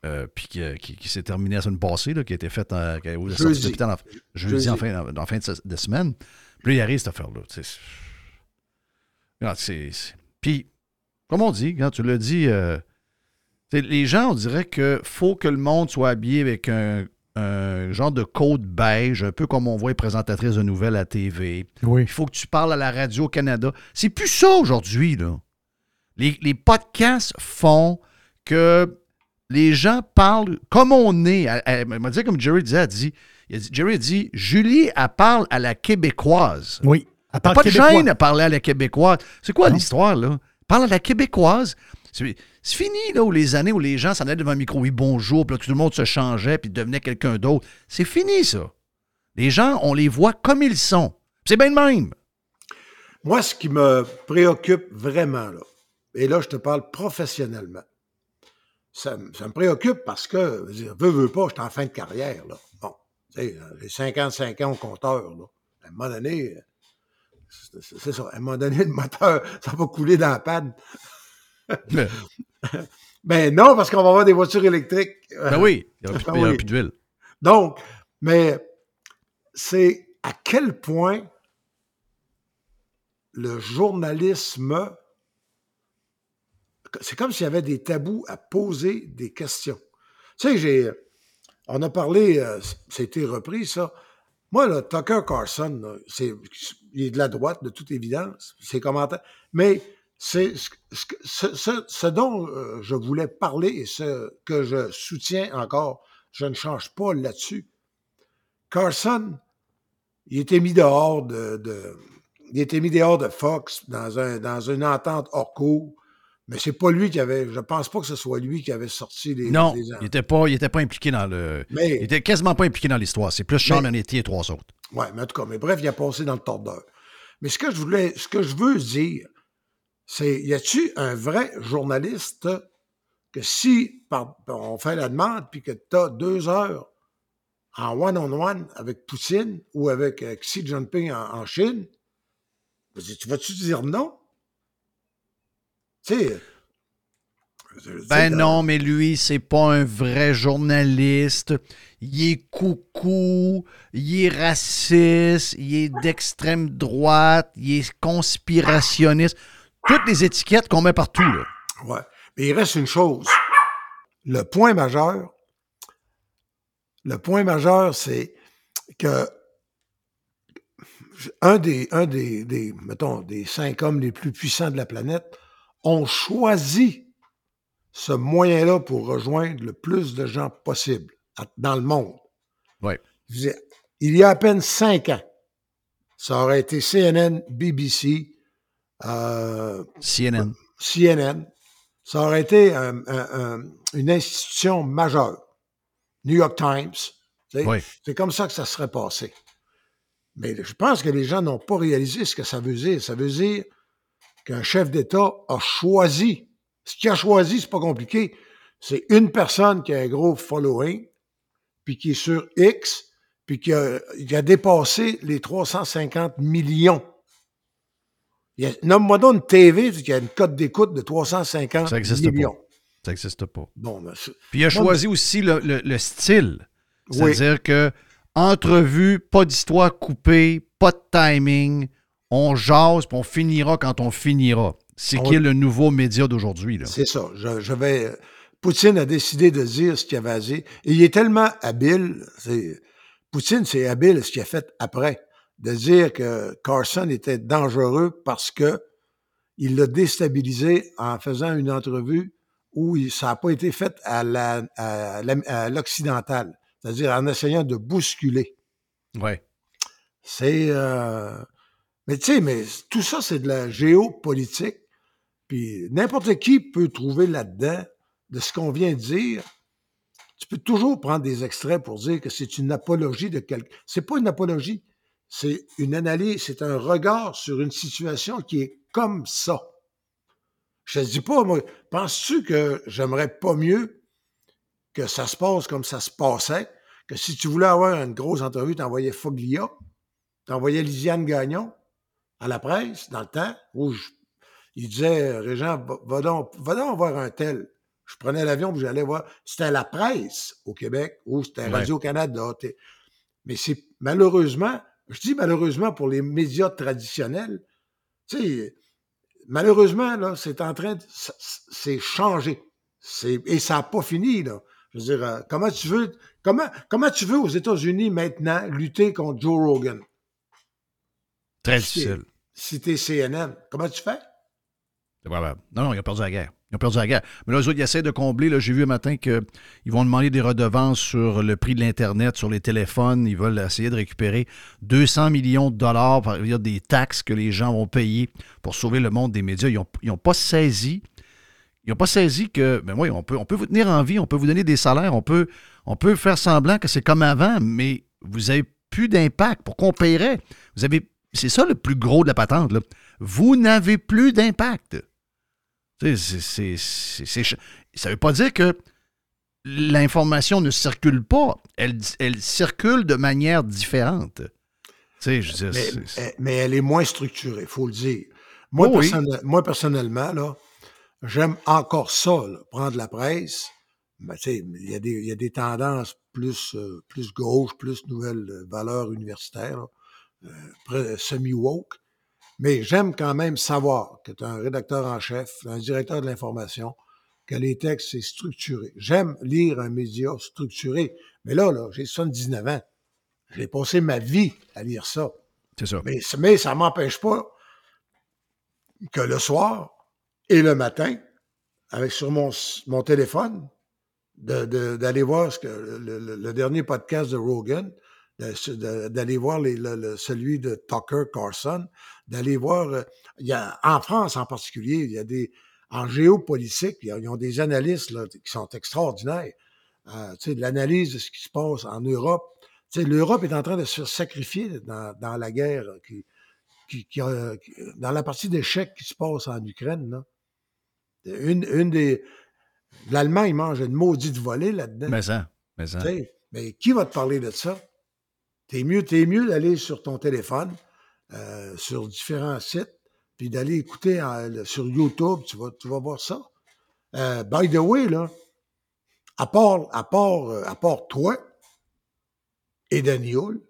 euh, puis qui, qui- qui s'est terminée la semaine passée, là, qui a été faite en, au Jeudi. de l'hôpital en, jeudi, Jeudi. En, fin, en fin de, se- de semaine. Puis là, il arrive cette affaire-là. Puis, comme on dit, quand tu l'as dit, euh, les gens, on dirait que faut que le monde soit habillé avec un, un genre de code beige, un peu comme on voit les présentatrices de nouvelles à la TV. Oui. Il faut que tu parles à la radio-Canada. C'est plus ça aujourd'hui, là. Les, les podcasts font que les gens parlent comme on est. Elle, elle m'a dit, comme Jerry disait, elle dit, il a dit- Jerry a dit, Julie, elle parle à la québécoise. Oui. Elle parle pas de gêne à parler à la québécoise. C'est quoi l'histoire, là? Parle à la québécoise. C'est c'est fini, là, où les années où les gens s'en allaient devant un micro, oui, bonjour, puis là, tout le monde se changeait, puis devenait quelqu'un d'autre. C'est fini, ça. Les gens, on les voit comme ils sont. C'est bien de même. Moi, ce qui me préoccupe vraiment, là, et là, je te parle professionnellement, ça, me- ça me préoccupe parce que, je veux dire, veux, veux pas, je suis en fin de carrière, là. Bon, tu sais, j'ai 55 ans au compteur, là. À un moment donné, c'est c'est- ça, à un moment donné, le moteur, *laughs* ça va couler dans la panne. *laughs* Ben non, parce qu'on va avoir des voitures électriques. Ben oui, il n'y aura, y aura *laughs* plus d'huile. Donc, mais c'est à quel point le journalisme, c'est comme s'il y avait des tabous à poser des questions. Tu sais, j'ai, on a parlé, euh, c'était repris ça, Moi, là, Tucker Carlson, là, c'est, il est de la droite, de toute évidence, ses commentaires. Mais c'est ce, dont euh, je voulais parler et ce que je soutiens encore, je ne change pas là-dessus. Carson, il était mis dehors de, de- il était mis dehors de Fox dans, un, dans une entente hors cours. Mais c'est pas lui qui avait. Je pense pas que ce soit lui qui avait sorti les. Non, les- il n'était pas, il était pas impliqué dans le. Mais- Il était quasiment pas impliqué dans l'histoire. C'est plus Sean Hannity et trois autres. Ouais, mais en tout cas, mais bref, il a passé dans le tordeur. Mais ce que je voulais, ce que je veux dire, c'est, y a-tu un vrai journaliste que si par- on fait la demande puis que tu as deux heures en one-on-one avec Poutine ou avec euh, Xi Jinping en, en Chine, tu vas-tu dire non? Tu sais. dire, Ben euh, non, mais lui, c'est pas un vrai journaliste. Il est coucou, il est raciste, il est d'extrême droite, il est conspirationniste. Toutes les étiquettes qu'on met partout, là. Ouais. Mais il reste une chose. Le point majeur, le point majeur, c'est que un des, un des, des, mettons, des cinq hommes les plus puissants de la planète ont choisi ce moyen-là pour rejoindre le plus de gens possible à- dans le monde. Dire, Il y a à peine cinq ans, ça aurait été CNN, BBC, euh, CNN. CNN, ça aurait été un- un- un- une institution majeure. New York Times. Oui. C'est comme ça que ça serait passé. Mais je pense que les gens n'ont pas réalisé ce que ça veut dire. Ça veut dire qu'un chef d'État a choisi. Ce qu'il a choisi, c'est pas compliqué. C'est une personne qui a un gros following, puis qui est sur X, puis qui a, dépassé les 350 millions. Nomme-moi donc une TV qui a une cote d'écoute de 350 Ça millions. pas. Ça n'existe pas. Bon, ben, Puis il a choisi aussi le, le- le style. Oui. C'est-à-dire que entrevue, pas d'histoire coupée, pas de timing, on jase, puis on finira quand on finira. C'est qui est le nouveau média d'aujourd'hui. C'est ça. Je, je vais. Poutine a décidé de dire ce qu'il avait à dire. Et il est tellement habile. Poutine, c'est habile ce qu'il a fait après. De dire que Carson était dangereux parce que il l'a déstabilisé en faisant une entrevue où il- ça n'a pas été fait à à à l'occidental. C'est-à-dire en essayant de bousculer. Ouais. C'est. euh, Mais tu sais, mais tout ça, c'est de la géopolitique. Puis n'importe qui peut trouver là-dedans de ce qu'on vient de dire. Tu peux toujours prendre des extraits pour dire que c'est une apologie de quelqu'un. C'est pas une apologie. C'est une analyse, c'est un regard sur une situation qui est comme ça. Je te dis pas, moi, penses-tu que j'aimerais pas mieux que ça se passe comme ça se passait, que si tu voulais avoir une grosse entrevue, t'envoyais Foglia, t'envoyais Lisiane Gagnon? À la presse, dans le temps, où je- il disait, Régent, va, donc, va donc voir un tel. Je prenais l'avion puis j'allais voir. C'était la presse au Québec ou c'était Ouais. Radio-Canada. Mais c'est malheureusement, je dis malheureusement pour les médias traditionnels, tu sais, malheureusement, là, c'est en train de. C'est changé. C'est- Et ça n'a pas fini, là. Je veux dire, euh, comment tu veux. Comment, comment tu veux aux États-Unis maintenant lutter contre Joe Rogan? Très difficile. Si t'es CNN, comment tu fais? C'est grave. Non, non, ils ont perdu la guerre. Ils ont perdu la guerre. Mais là, eux autres, ils essaient de combler. J'ai vu un matin qu'ils vont demander des redevances sur le prix de l'Internet, sur les téléphones. Ils veulent essayer de récupérer 200 millions de dollars par via des taxes que les gens vont payer pour sauver le monde des médias. Ils n'ont pas saisi. Ils n'ont pas saisi que, ben oui, on peut, on peut vous tenir en vie, on peut vous donner des salaires, on peut, on peut faire semblant que c'est comme avant, mais vous n'avez plus d'impact. Pourquoi on paierait? Vous avez, c'est ça le plus gros de la patente. là. Vous n'avez plus d'impact. C'est- ça ne veut pas dire que l'information ne circule pas. Elle, elle circule de manière différente. Je Mais, eh, mais elle est moins structurée, il faut le dire. Moi, Oh oui. moi personnellement, là, j'aime encore ça, là, prendre la presse. Ben, il y, a des- il y a des tendances plus, euh, plus gauche, plus nouvelles euh, valeurs universitaires, là, semi-woke. Mais j'aime quand même savoir que tu as un rédacteur en chef, un directeur de l'information, que les textes, c'est structuré. J'aime lire un média structuré. Mais là, là, j'ai 79 ans. J'ai passé ma vie à lire ça. C'est ça. Mais, mais ça ne m'empêche pas que le soir et le matin, avec sur mon, mon téléphone, de- de- d'aller voir ce que, le, le- le dernier podcast de Rogan, d'aller voir les- le- le- celui de Tucker Carlson, d'aller voir, euh, il y a, en France en particulier, il y a des, en géopolitique, il y a- ils ont des analystes là, qui sont extraordinaires. Euh, tu sais, de l'analyse de ce qui se passe en Europe. Tu sais, l'Europe est en train de se sacrifier dans, dans la guerre qui, qui, qui dans la partie d'échec qui se passe en Ukraine. Là. Une, une des. L'Allemagne mange une maudite volée là-dedans. Mais ça, mais ça. Tu sais, Mais qui va te parler de ça? T'es mieux, t'es mieux d'aller sur ton téléphone, euh, sur différents sites, puis d'aller écouter en- le- sur YouTube, tu vas, tu vas voir ça. Euh, by the way, là, à part, à part, euh, à part toi et Danny Hull,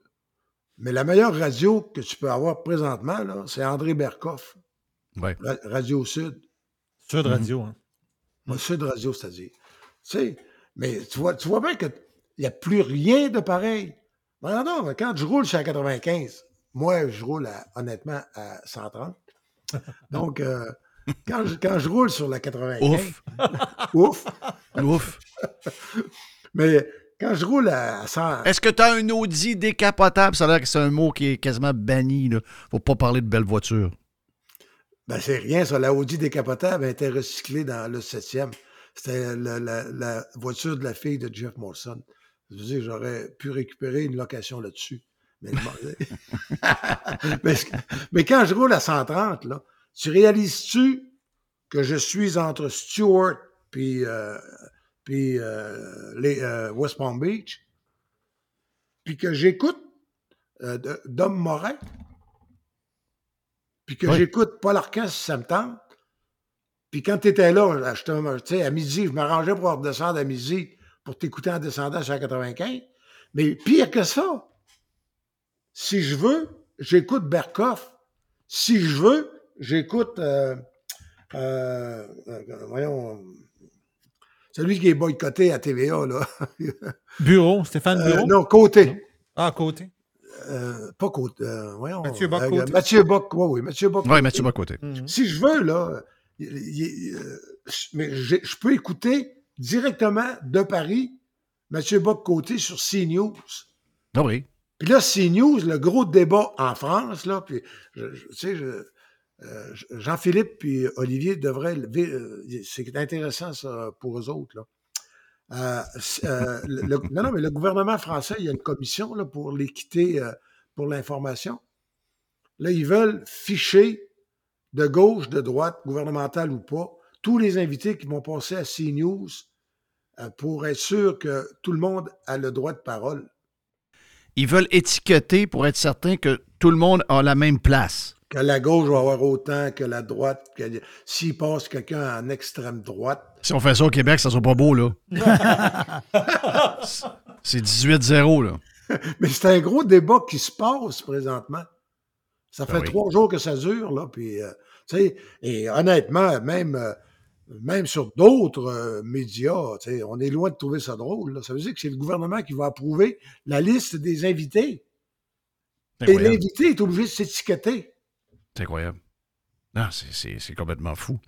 mais la meilleure radio que tu peux avoir présentement, là, c'est André Berkoff, Ouais. Ra- Radio Sud. Sud Radio, hein. Moi, Sud Radio, c'est-à-dire. Tu sais, mais tu vois, tu vois bien qu'il n'y a plus rien de pareil. Non, non, mais quand je roule, je suis à 95. Moi, je roule à- honnêtement à 130. *laughs* Donc, euh, quand, je, quand je roule sur la 95, *laughs* Ouf. ouf. Ouf. *laughs* Mais quand je roule à 100, Est-ce que tu as un Audi décapotable? Ça a l'air que c'est un mot qui est quasiment banni. Là. Faut pas parler de belles voitures. ben c'est rien, ça. La Audi décapotable a été recyclée dans le 7e. C'était la, la- la voiture de la fille de Jeff Morrison. Je veux dire, j'aurais pu récupérer une location là-dessus. Mais, *laughs* mais, mais quand je roule à 130, là, tu réalises-tu que je suis entre Stewart puis, euh, puis euh, les, euh, West Palm Beach, puis que j'écoute Dom Morin, puis que Oui. j'écoute Paul Arcand si ça me tente, puis quand tu étais là, je à midi, je m'arrangeais pour redescendre à midi pour t'écouter en descendant sur la 95. Mais pire que ça, si je veux, j'écoute Berkoff. Si je veux, j'écoute, euh, euh, euh, voyons, celui qui est boycotté à TVA, là. *laughs* Bureau, Stéphane Euh, Bureau? non, Côté. Ah, côté. Euh, pas Côté. euh, voyons. Mathieu Bock euh, Côté. Mathieu Bock, oui, oui, Mathieu Bock. Oui, Côté. Mathieu Bocoté. Mhm. Si je veux, là, euh, mais je peux écouter directement de Paris Mathieu Bock-Côté sur CNews. Ah oui. Puis là, CNews, le gros débat en France, là, puis, je- je- tu sais, je- euh, Jean-Philippe puis Olivier devraient... euh, C'est intéressant, ça, pour eux autres, là. Euh, euh, le- le- non, non, mais le gouvernement français, il y a une commission là, pour l'équité, pour l'information. Là, ils veulent ficher de gauche, de droite, gouvernementale ou pas, tous les invités qui vont passer à CNews pour être sûr que tout le monde a le droit de parole. Ils veulent étiqueter pour être certain que tout le monde a la même place. Que la gauche va avoir autant que la droite. que- S'il passe quelqu'un en extrême droite, Si on fait ça au Québec, ça sera pas beau, là. *laughs* C'est 18-0, là. *laughs* Mais c'est un gros débat qui se passe présentement. Ça Ben fait oui. trois jours que ça dure, là. Puis, euh, et honnêtement, même, euh, même sur d'autres euh, médias, on est loin de trouver ça drôle. là. Ça veut dire que c'est le gouvernement qui va approuver la liste des invités. Et l'invité est obligé de s'étiqueter. C'est incroyable. Non, c'est- complètement fou.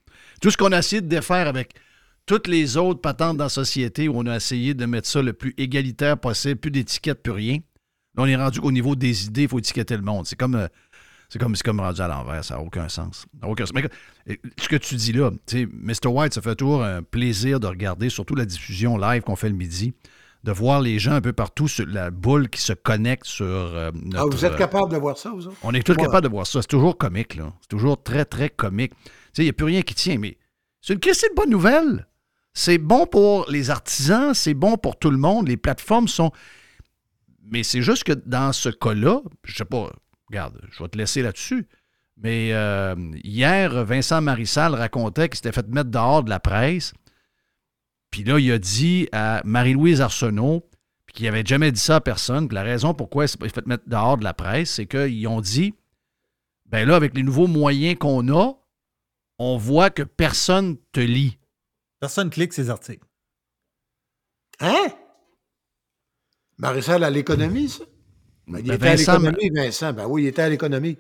Tout ce qu'on a essayé de défaire avec toutes les autres patentes dans la société où on a essayé de mettre ça le plus égalitaire possible, plus d'étiquettes, plus rien. Là, on est rendu qu'au niveau des idées, il faut étiqueter le monde. C'est comme, euh, c'est comme, c'est comme rendu à l'envers. Ça n'a aucun sens. Aucun sens. Mais, ce que tu dis là, tu sais, Mr. White, ça fait toujours un plaisir de regarder, surtout la diffusion live qu'on fait le midi, de voir les gens un peu partout sur la boule qui se connecte sur euh, Ah, vous êtes euh, capable de voir ça, vous autres? on est tous capables de voir ça. C'est toujours comique, là. C'est toujours très, très comique. Tu sais, il n'y a plus rien qui tient, mais c'est une question de bonne nouvelle. C'est bon pour les artisans, c'est bon pour tout le monde. Les plateformes sont. Mais c'est juste que dans ce cas-là, je sais pas, regarde, je vais te laisser là-dessus. Mais euh, hier, Vincent Marissal racontait qu'il s'était fait mettre dehors de la presse. Puis là, il a dit à Marie-Louise Arsenault, puis qu'il n'avait jamais dit ça à personne. Puis la raison pourquoi il s'est fait mettre dehors de la presse, c'est qu'ils ont dit ben là, avec les nouveaux moyens qu'on a, on voit que personne te lit. Personne clique ces articles. Hein? Marisol à l'économie, ça? Ben, il Ben, était Vincent- à l'économie, Vincent. Ben oui, il était à l'économie.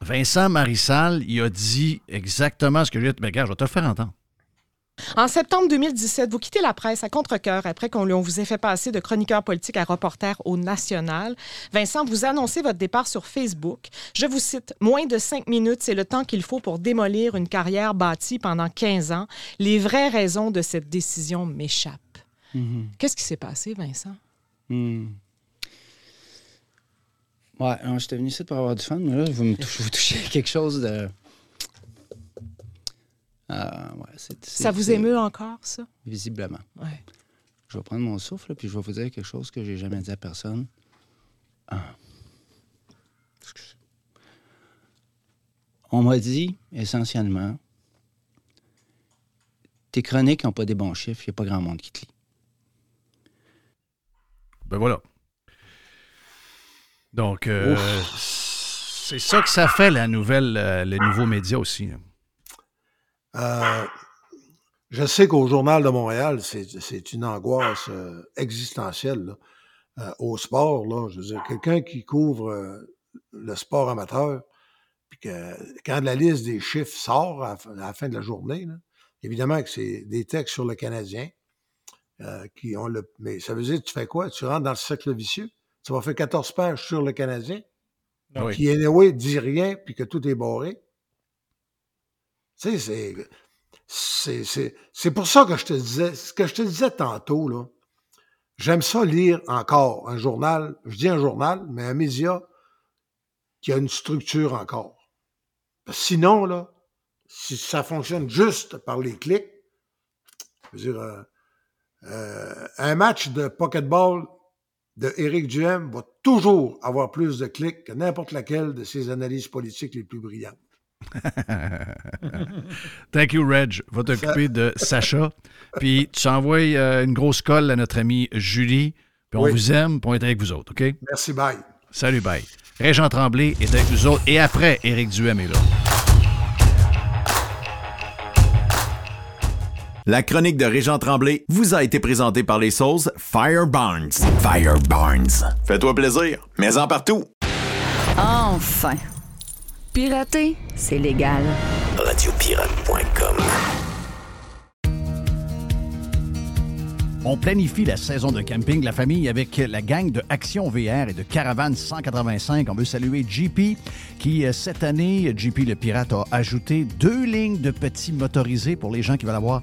Vincent Marissal, il a dit exactement ce que j'ai dit. Mais regarde, je vais te le faire entendre. En septembre 2017, vous quittez la presse à contre-cœur après qu'on vous ait fait passer de chroniqueur politique à reporter au national. Vincent, vous annoncez votre départ sur Facebook. Je vous cite Moins de cinq minutes, c'est le temps qu'il faut pour démolir une carrière bâtie pendant 15 ans. Les vraies raisons de cette décision m'échappent. Mhm. Qu'est-ce qui s'est passé, Vincent? Hmm. Ouais, non, j'étais venu ici pour avoir du fun, mais là, vous me touchez, vous touchez à quelque chose de. Ouais, c'est- c'est- Ça vous émeut encore, ça? Visiblement. Ouais. Je vais prendre mon souffle, puis je vais vous dire quelque chose que j'ai jamais dit à personne. Ah. On m'a dit, essentiellement, tes chroniques n'ont pas des bons chiffres, il n'y a pas grand monde qui te lit. Ben voilà. Donc, euh, c'est ça que ça fait, la nouvelle, euh, les nouveaux médias aussi. Euh, je sais qu'au Journal de Montréal, c'est une angoisse existentielle. là. Au sport, là, je veux dire, quelqu'un qui couvre le sport amateur, puis que quand la liste des chiffres sort à, la fin- à la fin de la journée, là, évidemment que c'est des textes sur le Canadien qui ont le. Mais ça veut dire, tu fais quoi? Tu rentres dans le cercle vicieux? Tu vas faire 14 pages sur le Canadien, Ah oui. qui, anyway, dit rien, puis que tout est barré. Tu sais, c'est- c'est. Pour ça que je te disais, ce que je te disais tantôt, là, j'aime ça lire encore un journal, je dis un journal, mais un média qui a une structure encore. Sinon, là, si ça fonctionne juste par les clics, je veux dire, euh, euh, un match de pocketball de Éric Duhem va toujours avoir plus de clics que n'importe laquelle de ses analyses politiques les plus brillantes. *laughs* Thank you, Reg. Va t'occuper de Sacha. Puis tu envoies euh, une grosse colle à notre amie Julie. Puis on Oui. vous aime, puis on est avec vous autres, OK? Merci, bye. Salut, bye. Régent Tremblay est avec nous autres. Et après, Éric Duhem est là. La chronique de Régent Tremblay vous a été présentée par les sauces Fire Barnes. Fire Barnes. Fais-toi plaisir, mais en partout. Enfin. Pirater, c'est légal. Radiopirate.com. On planifie la saison de camping de la famille avec la gang de Action VR et de Caravane 185. On veut saluer JP qui, euh, cette année, JP le Pirate a ajouté deux lignes de petits motorisés pour les gens qui veulent avoir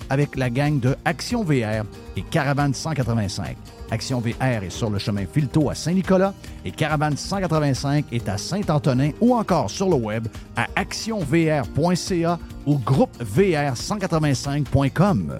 avec la gang de Action VR et Caravane 185. Action VR est sur le chemin Filto à Saint-Nicolas et Caravane 185 est à Saint-Antonin ou encore sur le web à actionvr.ca ou groupevr185.com.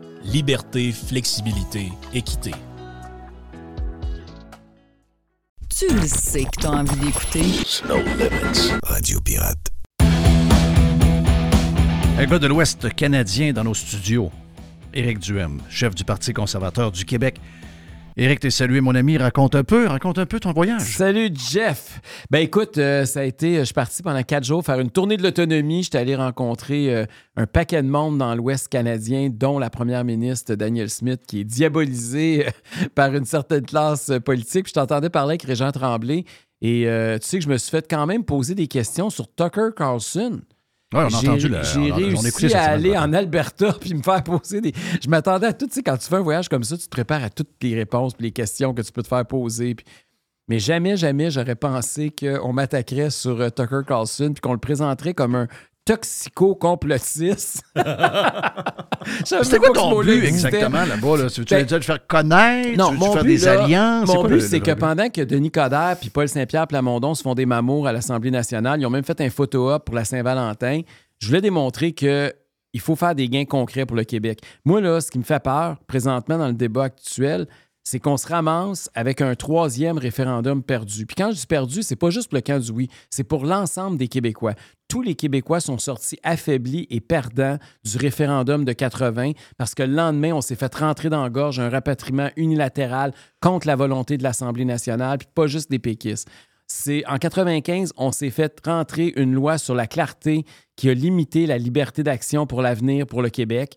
liberté, flexibilité, équité. Tu le sais que t'as envie d'écouter. Snow Limits. Radio Pirate. Un gars de l'Ouest canadien dans nos studios. Éric Duhem, chef du Parti conservateur du Québec. Éric, t'es salué, mon ami. Raconte un peu, raconte un peu ton voyage. Salut, Jeff. Ben écoute, euh, ça a été, je suis parti pendant quatre jours faire une tournée de l'autonomie. J'étais allé rencontrer euh, un paquet de monde dans l'Ouest canadien, dont la première ministre Danielle Smith, qui est diabolisée euh, *laughs* par une certaine classe politique. Puis je t'entendais parler avec Régent Tremblay. Et tu sais que je me suis fait quand même poser des questions sur Tucker Carlson. Ouais, on a J'ai- entendu le- J'ai réussi à aller en Alberta *laughs* puis me faire poser des. Je m'attendais à tout. Tu sais, quand tu fais un voyage comme ça, tu te prépares à toutes les réponses puis les questions que tu peux te faire poser. puis- Mais jamais, jamais, j'aurais pensé qu'on m'attaquerait sur euh, Tucker Carlson puis qu'on le présenterait comme un toxico-complotiste. *laughs* C'était quoi ton but exactement là-bas? Là? Tu, tu Ben, veux dire le faire connaître? non, tu veux mon faire but, des là, alliances? Mon quoi but, c'est que pendant que Denis Coderre puis Paul Saint-Pierre Plamondon se font des mamours à l'Assemblée nationale, ils ont même fait un photo-op pour la Saint-Valentin. Je voulais démontrer que il faut faire des gains concrets pour le Québec. Moi, là, ce qui me fait peur présentement dans le débat actuel, c'est qu'on se ramasse avec un troisième référendum perdu. Puis quand je dis perdu, c'est pas juste pour le camp du oui, c'est pour l'ensemble des Québécois. Tous les Québécois sont sortis affaiblis et perdants du référendum de 80 parce que le lendemain, on s'est fait rentrer dans la gorge un rapatriement unilatéral contre la volonté de l'Assemblée nationale, puis pas juste des péquistes. C'est en 95, on s'est fait rentrer une loi sur la clarté qui a limité la liberté d'action pour l'avenir pour le Québec.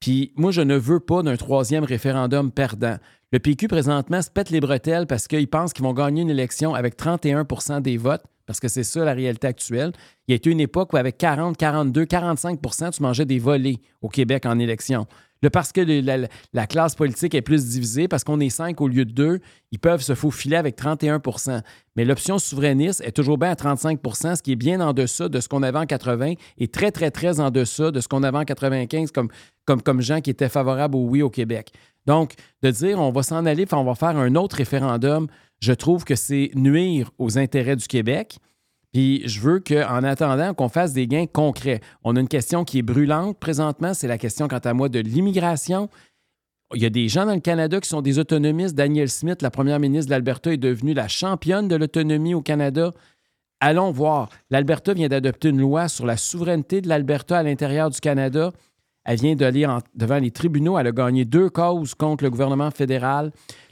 Puis moi, je ne veux pas d'un troisième référendum perdant. Le PQ, présentement, se pète les bretelles parce qu'ils pensent qu'ils vont gagner une élection avec 31% des votes, parce que c'est ça la réalité actuelle. Il y a été une époque où avec 40, 42, 45% tu mangeais des volets au Québec en élection. Parce que la, la classe politique est plus divisée, parce qu'on est 5 au lieu de 2, ils peuvent se faufiler avec 31% Mais l'option souverainiste est toujours bien à 35% ce qui est bien en deçà de ce qu'on avait en 80 et très, très, très en deçà de ce qu'on avait en 95 comme, comme, comme gens qui étaient favorables au oui au Québec. Donc, de dire on va s'en aller, on va faire un autre référendum, je trouve que c'est nuire aux intérêts du Québec. Puis je veux qu'en attendant qu'on fasse des gains concrets. On a une question qui est brûlante présentement, c'est la question, quant à moi, de l'immigration. Il y a des gens dans le Canada qui sont des autonomistes. Danielle Smith, la première ministre de l'Alberta, est devenue la championne de l'autonomie au Canada. Allons voir. L'Alberta vient d'adopter une loi sur la souveraineté de l'Alberta à l'intérieur du Canada. Elle vient d'aller devant les tribunaux. Elle a gagné deux causes contre le gouvernement fédéral.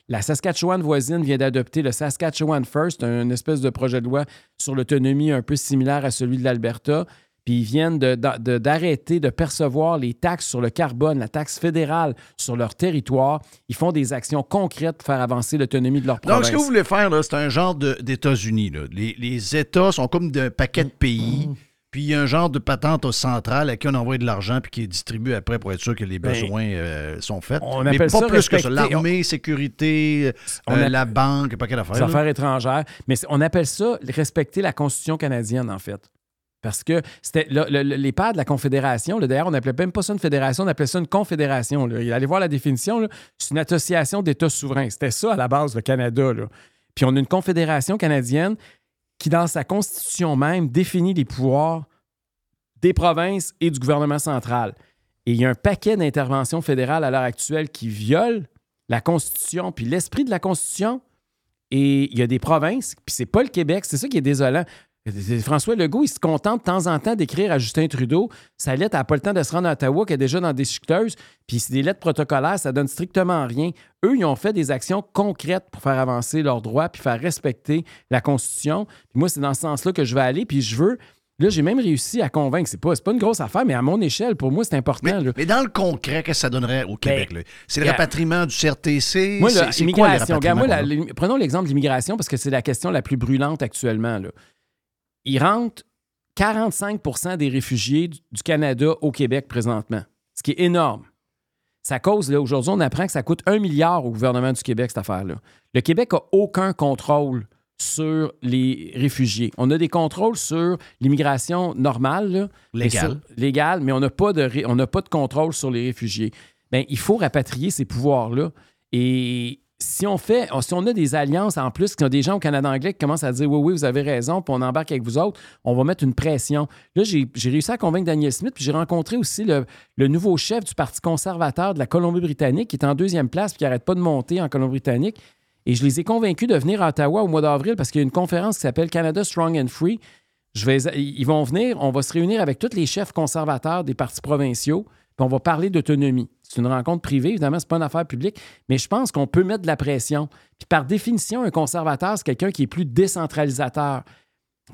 La Saskatchewan voisine vient d'adopter le Saskatchewan First, un espèce de projet de loi sur l'autonomie un peu similaire à celui de l'Alberta. Puis ils viennent de- de- d'arrêter de, percevoir les taxes sur le carbone, la taxe fédérale sur leur territoire. Ils font des actions concrètes pour faire avancer l'autonomie de leur province. Donc, ce que vous voulez faire, c'est un genre d'États-Unis. Les, les États sont comme d'un paquet de pays. Mm. Puis il y a un genre de patente au central à qui on envoie de l'argent puis qui est distribué après pour être sûr que les Ben, besoins euh, sont faits. on Mais appelle pas ça plus que ça. L'armée, sécurité, On euh, a- la banque, pas quelle affaire. Les affaires étrangères. Mais on appelle ça respecter la Constitution canadienne, en fait. Parce que c'était le- le- le- les pères de la Confédération, là, d'ailleurs, on n'appelait même pas ça une fédération, on appelait ça une confédération. Là. Il allait voir la définition, c'est une association d'États souverains. C'était ça à la base, le Canada. là. Puis on a une confédération canadienne qui, dans sa constitution même, définit les pouvoirs des provinces et du gouvernement central. Et il y a un paquet d'interventions fédérales à l'heure actuelle qui violent la Constitution, puis l'esprit de la Constitution. Et il y a des provinces, puis c'est pas le Québec, c'est ça qui est désolant. François Legault, il se contente de temps en temps d'écrire à Justin Trudeau. Sa lettre n'a pas le temps de se rendre à Ottawa, qui est déjà dans des chiqueteuses. Puis c'est des lettres protocolaires, ça donne strictement rien. Eux, ils ont fait des actions concrètes pour faire avancer leurs droits puis faire respecter la Constitution. Puis moi, c'est dans ce sens-là que je vais aller. Puis je veux. Là, j'ai même réussi à convaincre. C'est pas, pas une grosse affaire, mais à mon échelle, pour moi, c'est important. là. Mais dans le concret, qu'est-ce que ça donnerait au Québec? là? C'est le rapatriement du CRTC? Moi, c'est- là, c'est quoi, le immigration? Regarde, moi, la- rapatriement? l'im- prenons l'exemple de l'immigration parce que c'est la question la plus brûlante actuellement. Là. Il rentre 45% des réfugiés du Canada au Québec présentement, ce qui est énorme. Ça cause, là, aujourd'hui, on apprend que ça coûte un milliard au gouvernement du Québec, cette affaire-là. Le Québec n'a aucun contrôle sur les réfugiés. On a des contrôles sur l'immigration normale, là, Légale. sur- légale, mais on n'a pas, de ré- on n'a pas de contrôle sur les réfugiés. Bien, il faut rapatrier ces pouvoirs-là. Et si on fait, on a des alliances en plus, qu'il y a des gens au Canada anglais qui commencent à dire oui, oui, vous avez raison, puis on embarque avec vous autres, on va mettre une pression. Là, j'ai réussi à convaincre Daniel Smith, puis j'ai rencontré aussi le, nouveau chef du Parti conservateur de la Colombie-Britannique, qui est en deuxième place, puis qui n'arrête pas de monter en Colombie-Britannique. Et je les ai convaincus de venir à Ottawa au mois d'avril parce qu'il y a une conférence qui s'appelle Canada Strong and Free. Ils vont venir, on va se réunir avec tous les chefs conservateurs des partis provinciaux, puis on va parler d'autonomie. C'est une rencontre privée, évidemment, c'est pas une affaire publique, mais je pense qu'on peut mettre de la pression. Puis par définition, un conservateur, c'est quelqu'un qui est plus décentralisateur.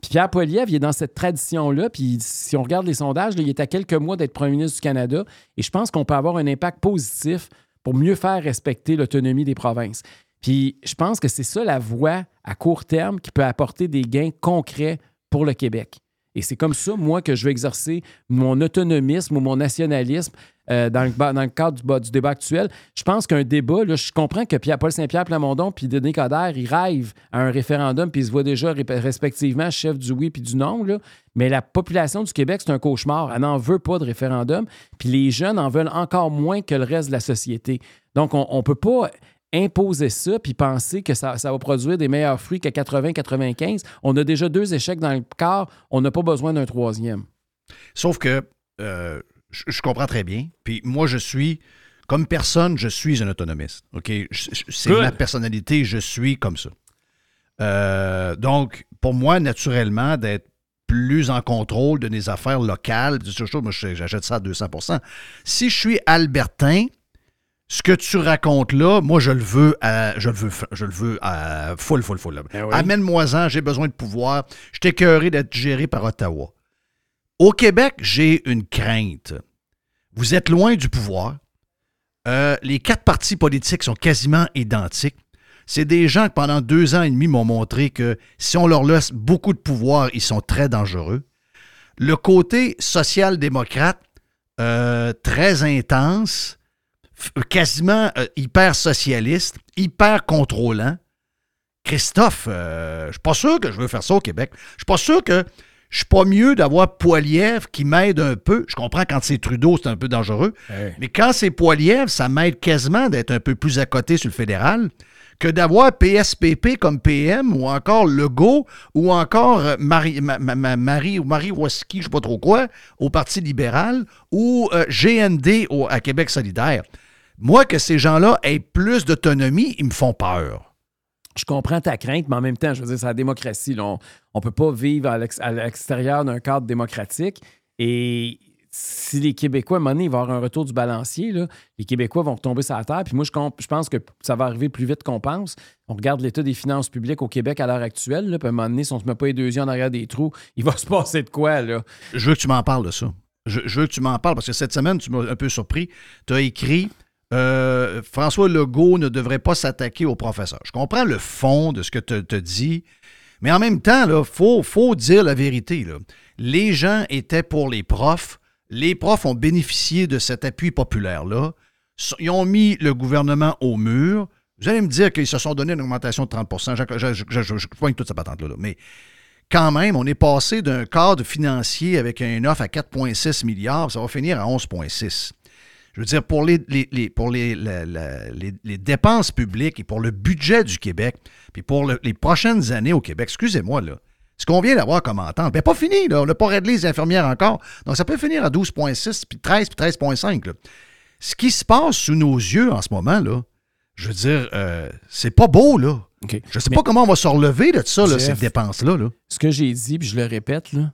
Puis Pierre Poilievre, il est dans cette tradition-là. Puis si on regarde les sondages, il est à quelques mois d'être premier ministre du Canada. Et je pense qu'on peut avoir un impact positif pour mieux faire respecter l'autonomie des provinces. Puis je pense que c'est ça la voie à court terme qui peut apporter des gains concrets pour le Québec. Et c'est comme ça, moi, que je vais exercer mon autonomisme ou mon nationalisme euh, dans, le, cadre du, ba- du débat actuel. Je pense qu'un débat, là, je comprends que Pierre, Paul Saint-Pierre Plamondon puis Denis Coderre, ils rêvent à un référendum puis ils se voient déjà respectivement chef du oui puis du non. Mais la population du Québec, c'est un cauchemar. Elle n'en veut pas de référendum. Puis les jeunes en veulent encore moins que le reste de la société. Donc, on ne peut pas imposer ça puis penser que ça, ça va produire des meilleurs fruits qu'à 80-95. On a déjà deux échecs dans le quart. On n'a pas besoin d'un troisième. Sauf que euh, je, je comprends très bien. Puis moi, je suis, comme personne, je suis un autonomiste. OK? C'est ma personnalité, je suis comme ça. Euh, donc, pour moi, naturellement, d'être plus en contrôle de mes affaires locales, moi, j'achète ça à 200% Si je suis albertain, ce que tu racontes là, moi, je le veux, à- je le veux, je le veux à full, full, full. oui. Amène-moi-en, j'ai besoin de pouvoir. Je suis écœuré d'être géré par Ottawa. Au Québec, j'ai une crainte. Vous êtes loin du pouvoir. Euh, les quatre partis politiques sont quasiment identiques. C'est des gens qui, pendant deux ans et demi, m'ont montré que si on leur laisse beaucoup de pouvoir, ils sont très dangereux. Le côté social-démocrate, euh, très intense, quasiment euh, hyper socialiste, hyper contrôlant. Christophe, euh, je suis pas sûr que je veux faire ça au Québec. Je suis pas sûr que je suis pas mieux d'avoir Poilievre qui m'aide un peu. Je comprends quand c'est Trudeau, c'est un peu dangereux. Mais quand c'est Poilievre, ça m'aide quasiment d'être un peu plus à côté sur le fédéral que d'avoir PSPP comme PM ou encore Legault ou encore euh, Marie, ma- ma- ma- Marie ou Marie Waski, je sais pas trop quoi, au Parti libéral ou euh, GND au- à Québec solidaire. Moi, que ces gens-là aient plus d'autonomie, ils me font peur. Je comprends ta crainte, mais en même temps, je veux dire, c'est la démocratie. là. On ne peut pas vivre à l'ex- à l'extérieur d'un cadre démocratique. Et si les Québécois, à un moment donné, il va y avoir un retour du balancier, là, les Québécois vont retomber sur la terre. Puis moi, je, je pense que ça va arriver plus vite qu'on pense. On regarde l'état des finances publiques au Québec à l'heure actuelle. Là, puis à un moment donné, si on ne se met pas les deux yeux en arrière des trous, il va *laughs* se passer de quoi, là? Je veux que tu m'en parles de ça. Je, je veux que tu m'en parles parce que cette semaine, tu m'as un peu surpris. Tu as écrit euh, François Legault ne devrait pas s'attaquer aux professeurs. Je comprends le fond de ce que tu te dis, mais en même temps, il faut, dire la vérité. Les gens étaient pour les profs. Les profs ont bénéficié de cet appui populaire-là. Ils ont mis le gouvernement au mur. Vous allez me dire qu'ils se sont donné une augmentation de 30 Je, je, je, pointe toute cette patente-là. là. Mais quand même, on est passé d'un cadre financier avec un offre à 4,6 milliards, ça va finir à 11,6. Je veux dire, pour les, les- les- pour les, les- les dépenses publiques et pour le budget du Québec, puis pour le- les prochaines années au Québec, excusez-moi, là, ce qu'on vient d'avoir comme entente, bien, pas fini, là, on n'a pas réglé les infirmières encore. Donc, ça peut finir à 12,6, puis 13, puis 13,5. là. Ce qui se passe sous nos yeux en ce moment, là, je veux dire, euh, c'est pas beau, là. Je sais pas comment on va se relever de ça, là, ces dépenses-là. Là. Ce que j'ai dit, puis je le répète, là,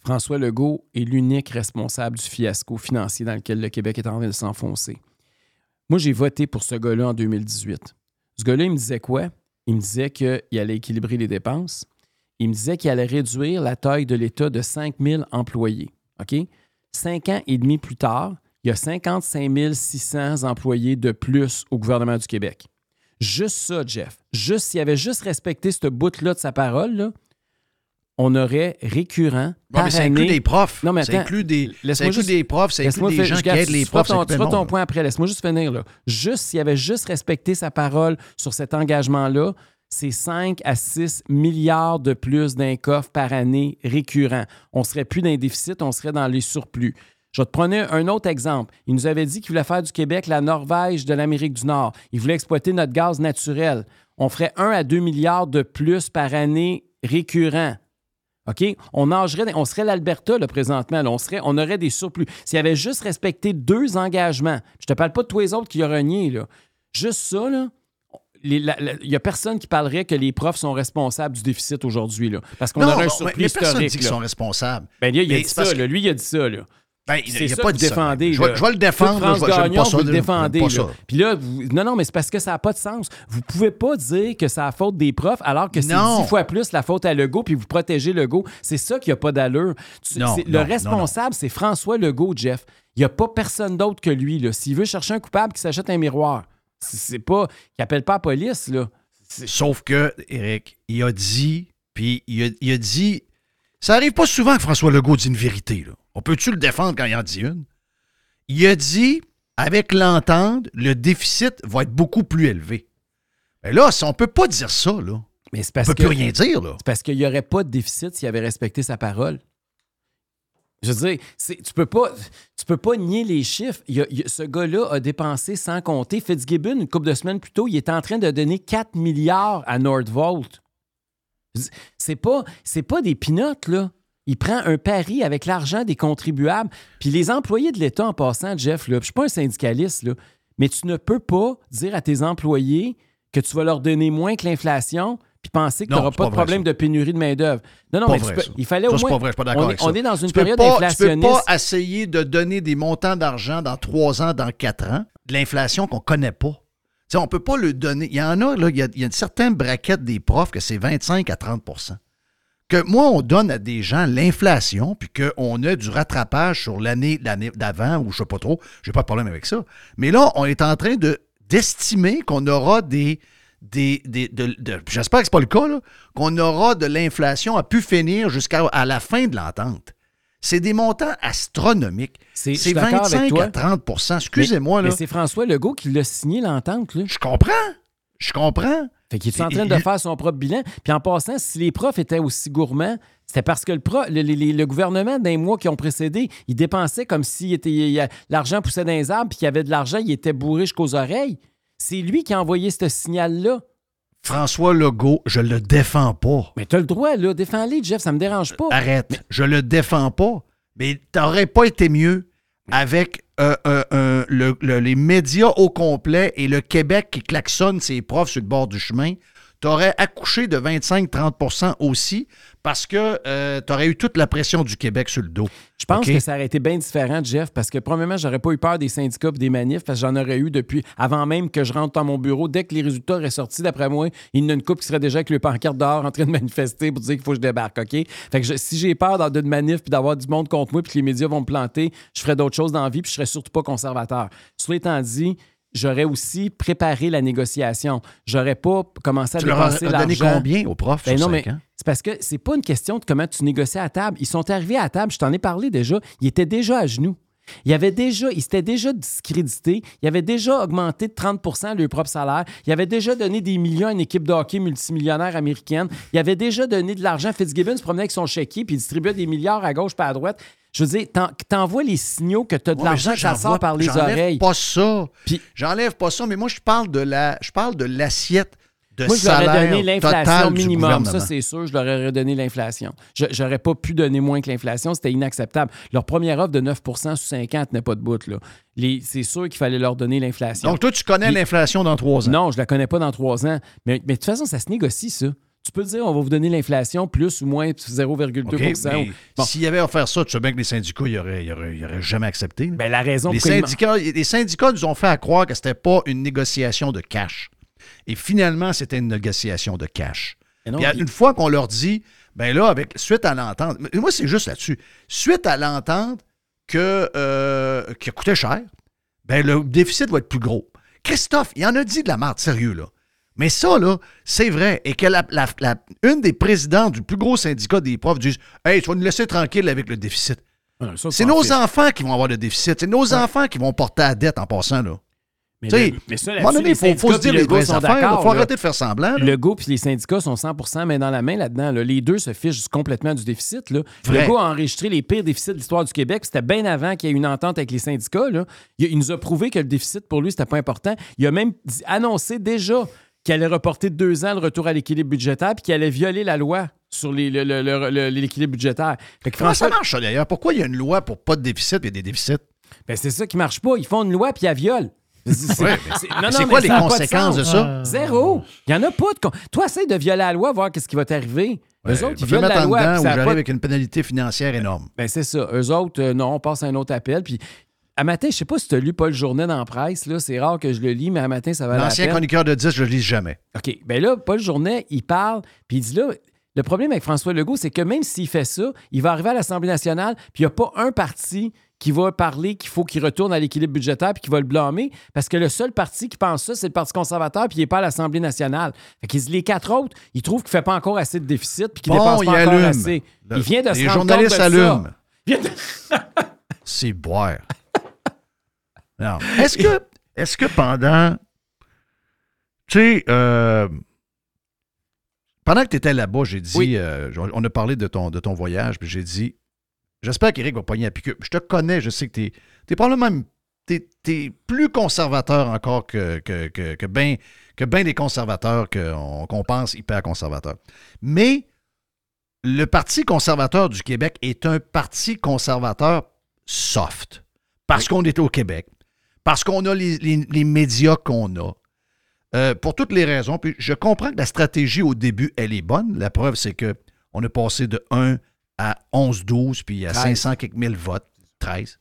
François Legault est l'unique responsable du fiasco financier dans lequel le Québec est en train de s'enfoncer. Moi, j'ai voté pour ce gars-là en 2018. Ce gars-là, il me disait quoi? Il me disait qu'il allait équilibrer les dépenses. Il me disait qu'il allait réduire la taille de l'État de 5 000 employés. OK? Cinq ans et demi plus tard, il y a 55 600 employés de plus au gouvernement du Québec. Juste ça, Jeff. Juste s'il avait juste respecté ce bout-là de sa parole, on aurait récurrent par mais ça année... inclut des profs. Non, mais Ça attends. inclut des- ça inclut juste- des profs, ça inclut des gens qui aident les profs ton- Tu feras ton point après. Laisse-moi juste finir. Là. Juste s'il avait juste respecté sa parole sur cet engagement-là, c'est 5 à 6 milliards de plus d'un coffre par année récurrent. On serait plus dans les déficits, on serait dans les surplus. Je vais te prendre un autre exemple. Il nous avait dit qu'il voulait faire du Québec la Norvège de l'Amérique du Nord. Il voulait exploiter notre gaz naturel. On ferait 1 à 2 milliards de plus par année récurrent. OK? On nagerait, on serait l'Alberta, là, présentement. là. On, serait, on aurait des surplus. S'il avait juste respecté deux engagements, je te parle pas de tous les autres qui ont renié, là. Juste ça, là. Il n'y a personne qui parlerait que les profs sont responsables du déficit aujourd'hui. là. Parce qu'on aurait un surplus mais personne historique. dit qu'ils là. sont responsables. Ben, lui, il a Mais dit ça, que- là. Lui, il a dit ça, là. Ben, il- a ça pas ça. défendez. Je vais- là. je vais le défendre, France je vais- j'aime Gagnon, pas ça, vous le défendez. pas là. ça. Puis là, vous- non, non, mais c'est parce que ça n'a pas de sens. Vous pouvez pas dire que c'est la faute des profs alors que c'est dix fois plus la faute à Legault puis vous protégez Legault. C'est ça qui n'a pas d'allure. Le responsable, c'est François Legault, Jeff. Il n'y a pas personne d'autre que lui. S'il veut chercher un coupable, qu'il s'achète un miroir. C'est pas... qu'il appelle pas la police, là. Sauf que, Eric, il a dit, puis il a, il a dit. Ça arrive pas souvent que François Legault dit une vérité. Là. On peut-tu le défendre quand il en dit une? Il a dit, avec l'entente, le déficit va être beaucoup plus élevé. Mais là, si on peut pas dire ça, là. Mais c'est on parce peut que- plus rien dire, là. C'est parce qu'il n'y aurait pas de déficit s'il avait respecté sa parole. Je veux dire, tu peux pas, tu peux pas nier les chiffres. Il a- il ce gars-là a dépensé sans compter. Fitzgibbon, une couple de semaines plus tôt, il est en train de donner 4 milliards à Nordvolt. C'est pas, c'est pas des pinottes, là. Il prend un pari avec l'argent des contribuables. Puis les employés de l'État, en passant, Jeff, là, je suis pas un syndicaliste, là, mais tu ne peux pas dire à tes employés que tu vas leur donner moins que l'inflation puis penser que tu n'auras pas pas de problème de pénurie de main-d'œuvre. Non, non, Pas mais tu vrai, peux- ça. il fallait Ça, au moins. pas vrai, je suis pas d'accord on, avec est, on ça. est dans une Tu période pas- Tu inflationniste. peux pas essayer de donner des montants d'argent dans trois ans, dans quatre ans, de l'inflation qu'on connaît pas. Tu on peut pas le donner. Il y en a, là, il y a, il y a une certaine braquette des profs que c'est 25 à 30 Que moi, on donne à des gens l'inflation, puis qu'on a du rattrapage sur l'année d'avant, ou je sais pas trop, j'ai pas de problème avec ça. Mais là, on est en train de d'estimer qu'on aura des. des, des- de- de- J'espère que c'est pas le cas, là, qu'on aura de l'inflation à pu finir jusqu'à à la fin de l'entente. C'est des montants astronomiques. C'est suis d'accord avec 25 toi. à 30 Excusez-moi, Mais, mais c'est François Legault qui l'a signé l'entente. Je comprends. Je comprends. Fait qu'il est en train de faire son propre bilan. Puis en passant, si les profs étaient aussi gourmands, c'était parce que le, pro- le, le- le- le gouvernement, dans les mois qui ont précédé, il dépensait comme si l'argent poussait dans les arbres, puis qu'il y avait de l'argent, il était bourré jusqu'aux oreilles. C'est lui qui a envoyé ce signal-là. François Legault, je le défends pas. Mais t'as le droit, là. Défends-les, Jeff, ça me dérange pas. Arrête. Je le défends pas. Mais t'aurais pas été mieux avec euh, euh, euh, le- le- les médias au complet et le Québec qui klaxonne ses profs sur le bord du chemin. T'aurais accouché de 25-30% aussi parce que euh, t'aurais eu toute la pression du Québec sur le dos. Je pense que ça aurait été bien différent, Jeff, parce que premièrement, j'aurais pas eu peur des syndicats et des manifs, parce que j'en aurais eu depuis avant même que je rentre dans mon bureau. Dès que les résultats auraient sorti, d'après moi, il y en a une couple qui serait déjà avec le pancarte dehors en train de manifester pour dire qu'il faut que je débarque, OK? Fait que je- si j'ai peur d'une manif puis d'avoir du monde contre moi puis que les médias vont me planter, je ferais d'autres choses dans la vie puis je serais surtout pas conservateur. Cela étant dit, J'aurais aussi préparé la négociation. J'aurais pas commencé à Tu leur as dépenser donné combien aux profs Ben non, mais c'est parce que c'est pas une question de comment tu négocies à table. Ils sont arrivés à table, je t'en ai parlé déjà, ils étaient déjà à genoux. Il avait déjà, il s'était déjà discrédité. Il avait déjà augmenté de 30% le propre salaire. Il avait déjà donné des millions à une équipe de hockey multimillionnaire américaine. Il avait déjà donné de l'argent. Fitzgibbon se promenait avec son chéquier puis il distribuait des milliards à gauche pas à droite. Je veux dire, t'en- t'envoies les signaux que tu as de Ouais, l'argent sort par les j'enlève oreilles. pas ça. J'enlève pas ça, mais moi, je parle de la, je parle de l'assiette de Moi, je leur ai donné l'inflation minimum. Ça, c'est sûr, je leur aurais donné l'inflation. Je J'aurais pas pu donner moins que l'inflation. C'était inacceptable. Leur première offre de 9% sous 5 ans tenait pas de bout. là. C'est sûr qu'il fallait leur donner l'inflation. Donc, toi, tu connais l'inflation dans trois ans. Non, je la connais pas dans trois ans. Mais, mais de toute façon, ça se négocie, ça. Tu peux dire, on va vous donner l'inflation plus ou moins 0,2 OK, mais ou- Bon. S'il y avait à faire ça, tu sais bien que les syndicats, ils n'auraient ils auraient- ils auraient jamais accepté. Ben, la raison les, syndicats, les syndicats nous ont fait à croire que c'était pas une négociation de cash. Et finalement, c'était une négociation de cash. Non, Puis, une fois qu'on leur dit, ben là, avec suite à l'entente, moi, c'est juste là-dessus. Suite à l'entente que, euh, qui a coûté cher, ben le déficit va être plus gros. Christophe, il en a dit de la merde, sérieux, là. Mais ça, là, c'est vrai. Et que la, la- la- une des présidents du plus gros syndicat des profs disent Hey, tu vas nous laisser tranquille avec le déficit. C'est nos enfants qui vont avoir le déficit. C'est nos enfants qui vont porter la dette en passant, là. Mais, le- mais ça, à un moment là-dessus, donné, les il faut, faut se dire les vraies affaires. Il faut là. arrêter de faire semblant. là. Legault puis les syndicats sont 100% main dans la main là-dedans. là. Les deux se fichent complètement du déficit. Là. Vrai. Legault a enregistré les pires déficits de l'histoire du Québec. C'était bien avant qu'il y ait une entente avec les syndicats. là. Il, il nous a prouvé que le déficit, pour lui, c'était pas important. Il a même dit- annoncé déjà qu'il allait reporter de deux ans le retour à l'équilibre budgétaire puis qu'il allait violer la loi sur le- le- le- le- l'équilibre budgétaire. Fait que Comment ça marche, ça, d'ailleurs? Pourquoi il y a une loi pour pas de déficit et des déficits? Ben, c'est ça qui marche pas. Ils font une loi puis ils la violent. C'est Ouais, quoi les conséquences de ça? Zéro. Il n'y en a pas de. con- Toi, essaye de violer la loi, voir qu'est-ce qui va t'arriver. Eux autres, ils violent la loi. dedans j'arrive pas- avec une pénalité financière énorme. Ben, c'est ça. Eux autres, euh, non, on passe à un autre appel. Puis, à matin, je sais pas si tu as lu Paul Journet dans la presse. là. C'est rare que je le lis, mais à matin, ça va la L'ancien chroniqueur de 10, je le lis jamais. OK. Ben là, Paul Journet, il parle, puis il dit là, le problème avec François Legault, c'est que même s'il fait ça, il va arriver à l'Assemblée nationale, puis il n'y a pas un parti qui va parler qu'il faut qu'il retourne à l'équilibre budgétaire puis qui va le blâmer parce que le seul parti qui pense ça, c'est le Parti conservateur puis il n'est pas à l'Assemblée nationale. Fait les quatre autres, ils trouvent qu'il ne fait pas encore assez de déficit puis qu'il ne Bon, dépense il pas encore allume. assez. Le- il vient de se les rendre compte de allument. *laughs* C'est boire. Est-ce que, est-ce que pendant. Tu sais, euh, pendant que tu étais là-bas, j'ai dit. euh, on a parlé de ton, de ton voyage, puis j'ai dit. J'espère qu'Éric va pogner à piqueux. Je te connais, je sais que tu es, probablement. T'es, t'es plus conservateur encore que, que, que, que bien que ben des conservateurs qu'on, pense hyper conservateurs. Mais le Parti conservateur du Québec est un parti conservateur soft. Parce qu'on est au Québec. Parce qu'on a les, les- les médias qu'on a. Euh, pour toutes les raisons. Puis je comprends que la stratégie au début, elle est bonne. La preuve, c'est que on est passé de 1 à 11, 12, puis à 13. 500 quelques mille votes. 13.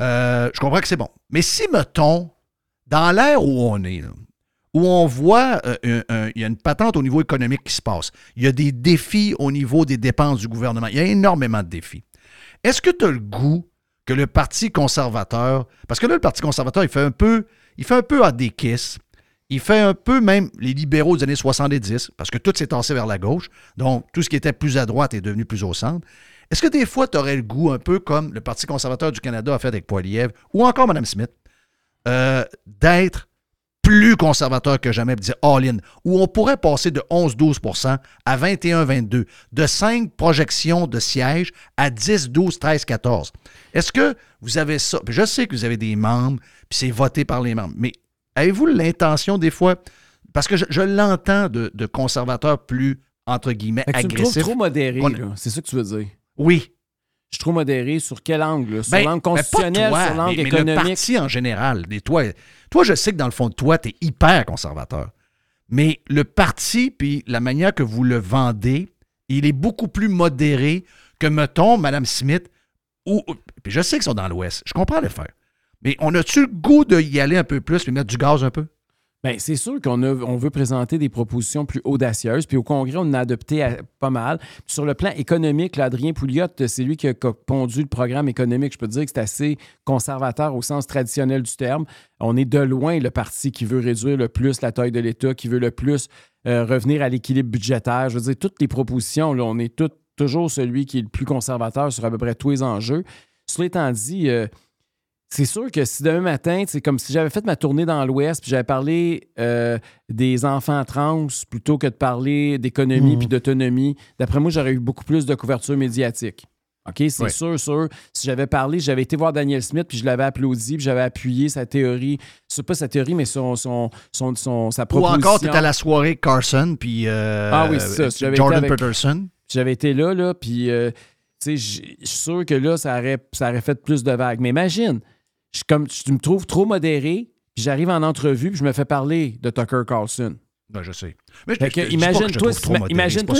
Euh, je comprends que c'est bon. Mais si, mettons, dans l'ère où on est, là, où on voit euh, il y a une patente au niveau économique qui se passe, il y a des défis au niveau des dépenses du gouvernement, il y a énormément de défis. Est-ce que tu as le goût que le Parti conservateur, parce que là, le Parti conservateur, il fait un peu, il fait un peu à des kisses, il fait un peu même les libéraux des années 70, parce que tout s'est tassé vers la gauche, donc tout ce qui était plus à droite est devenu plus au centre. Est-ce que des fois, tu aurais le goût, un peu comme le Parti conservateur du Canada a fait avec Poilievre, ou encore Mme Smith, euh, d'être plus conservateur que jamais, dire all-in, où on pourrait passer de 11-12% à 21-22, de 5 projections de sièges à 10, 12, 13, 14. Est-ce que vous avez ça? Je sais que vous avez des membres, puis c'est voté par les membres, mais avez-vous l'intention des fois, parce que je, je l'entends de, de conservateurs plus, entre guillemets, Fait que tu me trouves agressifs. trop modéré, On- c'est ça que tu veux dire. Oui. Je suis trop modéré sur quel angle? Sur Ben, l'angle ben, constitutionnel, toi, sur l'angle mais, mais économique? le parti en général. Toi, toi, je sais que dans le fond de toi, tu es hyper conservateur. Mais le parti, puis la manière que vous le vendez, il est beaucoup plus modéré que, mettons, Mme Smith, ou. Puis je sais qu'ils sont dans l'Ouest. Je comprends les faire. Mais on a-tu le goût d'y aller un peu plus puis mettre du gaz un peu? Bien, c'est sûr qu'on a- on veut présenter des propositions plus audacieuses. Puis au Congrès, on en a adopté pas mal. Sur le plan économique, là, Adrien Pouliot, c'est lui qui a, qui pondu le programme économique. Je peux dire que c'est assez conservateur au sens traditionnel du terme. On est de loin le parti qui veut réduire le plus la taille de l'État, qui veut le plus euh, revenir à l'équilibre budgétaire. Je veux dire, toutes les propositions, on est toujours celui qui est le plus conservateur sur à peu près tous les enjeux. Cela étant dit, euh, c'est sûr que si demain matin, c'est comme si j'avais fait ma tournée dans l'Ouest, puis j'avais parlé euh, des enfants trans plutôt que de parler d'économie Mhm. puis d'autonomie, d'après moi, j'aurais eu beaucoup plus de couverture médiatique. OK, c'est sûr, sûr. Si j'avais parlé, j'avais été voir Daniel Smith, puis je l'avais applaudi, puis j'avais appuyé sa théorie. C'est pas sa théorie, mais son, son, son, son- sa Ou proposition. encore, tu à la soirée Carson, puis euh, Ah oui, ça. Si été Jordan avec- Peterson. J'avais été là, là, puis euh, tu sais, j- je suis sûr que là, ça aurait, ça aurait fait plus de vagues. Mais imagine, je, comme, tu me trouves trop modéré, puis j'arrive en entrevue, puis je me fais parler de Tucker Carlson. Ben, je sais. Mais je- je- imagine-toi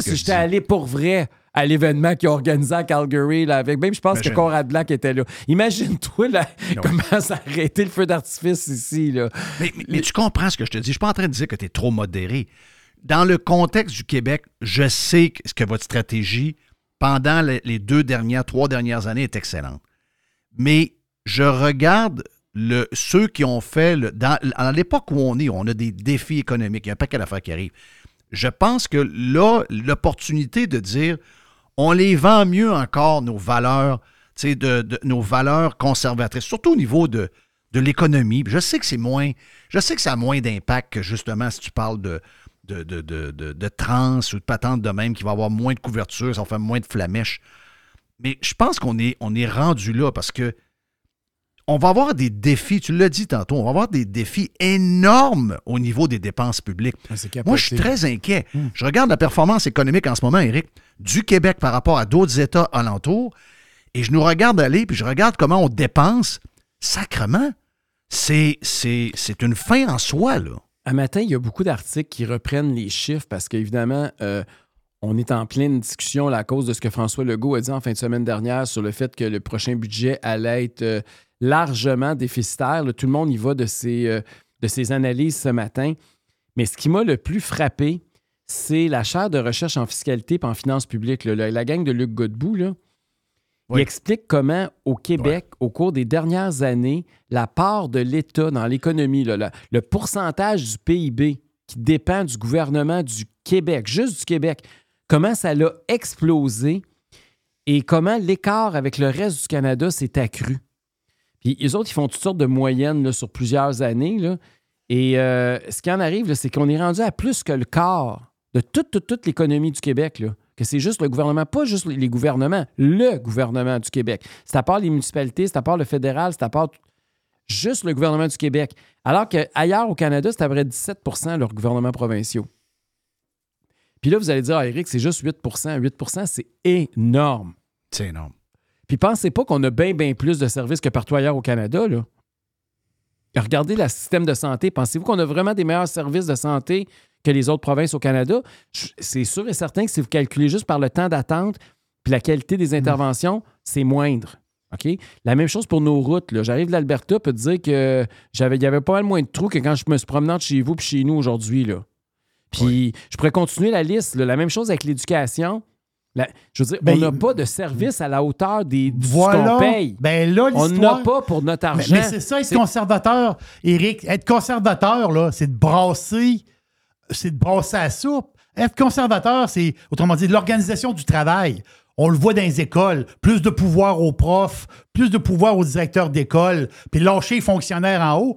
si, j'étais allé pour vrai à l'événement qui a organisé à Calgary, là, avec même je pense Imagine. que Conrad Black était là. Imagine-toi là, comment ça aurait été le feu d'artifice ici. Là. Mais, mais- mais tu comprends ce que je te dis. Je suis pas en train de dire que tu es trop modéré. Dans le contexte du Québec, je sais que, que votre stratégie pendant les, les deux dernières, trois dernières années est excellente. Mais je regarde ceux qui ont fait, le, dans, à l'époque où on est, on a des défis économiques, il y a un paquet d'affaires qui arrivent. Je pense que là, l'opportunité de dire, on les vend mieux encore, nos valeurs, de, de- nos valeurs conservatrices, surtout au niveau de, de l'économie. Je sais que c'est moins, je sais que ça a moins d'impact que justement si tu parles de, de, de, de, de- de trans ou de patente de même qui va avoir moins de couverture, ça va faire moins de flamèches. Mais je pense qu'on est, on est rendu là parce que on va avoir des défis, tu l'as dit tantôt, on va avoir des défis énormes au niveau des dépenses publiques. Moi, je suis très inquiet. Je regarde la performance économique en ce moment, Eric, du Québec par rapport à d'autres États alentours, et je nous regarde aller, puis je regarde comment on dépense. Sacrement, c'est, c'est, c'est une fin en soi, là. Un matin, il y a beaucoup d'articles qui reprennent les chiffres parce qu'évidemment, euh, on est en pleine discussion à cause de ce que François Legault a dit en fin de semaine dernière sur le fait que le prochain budget allait être euh, largement déficitaire. Là, tout le monde y va de ses, euh, de ses analyses ce matin. Mais ce qui m'a le plus frappé, c'est la chaire de recherche en fiscalité et en finances publiques. là. La, gang de Luc Godbout, là, il explique comment, au Québec, au cours des dernières années, la part de l'État dans l'économie, la- le pourcentage du PIB qui dépend du gouvernement du Québec, juste du Québec, comment ça l'a explosé et comment l'écart avec le reste du Canada s'est accru. Puis les autres, ils font toutes sortes de moyennes sur plusieurs années. Et euh, ce qui en arrive, c'est qu'on est rendu à plus que le quart de toute, toute, l'économie du Québec. Que c'est juste le gouvernement, pas juste les gouvernements, le gouvernement du Québec. C'est à part les municipalités, c'est à part le fédéral, c'est à part juste le gouvernement du Québec. Alors qu'ailleurs au Canada, c'est à peu près 17% leurs gouvernements provinciaux. Puis là, vous allez dire, ah, Eric, c'est juste 8% 8% c'est énorme. C'est énorme. Puis pensez pas qu'on a bien, bien plus de services que partout ailleurs au Canada, là. Regardez le système de santé. Pensez-vous qu'on a vraiment des meilleurs services de santé que les autres provinces au Canada? C'est sûr et certain que si vous calculez juste par le temps d'attente puis la qualité des interventions, c'est moindre. OK? La même chose pour nos routes. J'arrive de l'Alberta, peut te dire que j'avais, il y avait pas mal moins de trous que quand je me suis promenant de chez vous puis chez nous aujourd'hui. Là. Puis je pourrais continuer la liste. là. La même chose avec l'éducation. La- je veux dire, Ben, on n'a pas de service à la hauteur des, du Voilà. qu'on paye. Ben là, on n'a pas pour notre Mais, argent. mais c'est ça, être conservateur, Éric. Être conservateur, là, c'est de brasser, c'est de brasser à soupe. Être conservateur, c'est, autrement dit, l'organisation du travail. On le voit dans les écoles. Plus de pouvoir aux profs, plus de pouvoir aux directeurs d'école, puis lâcher les fonctionnaires en haut.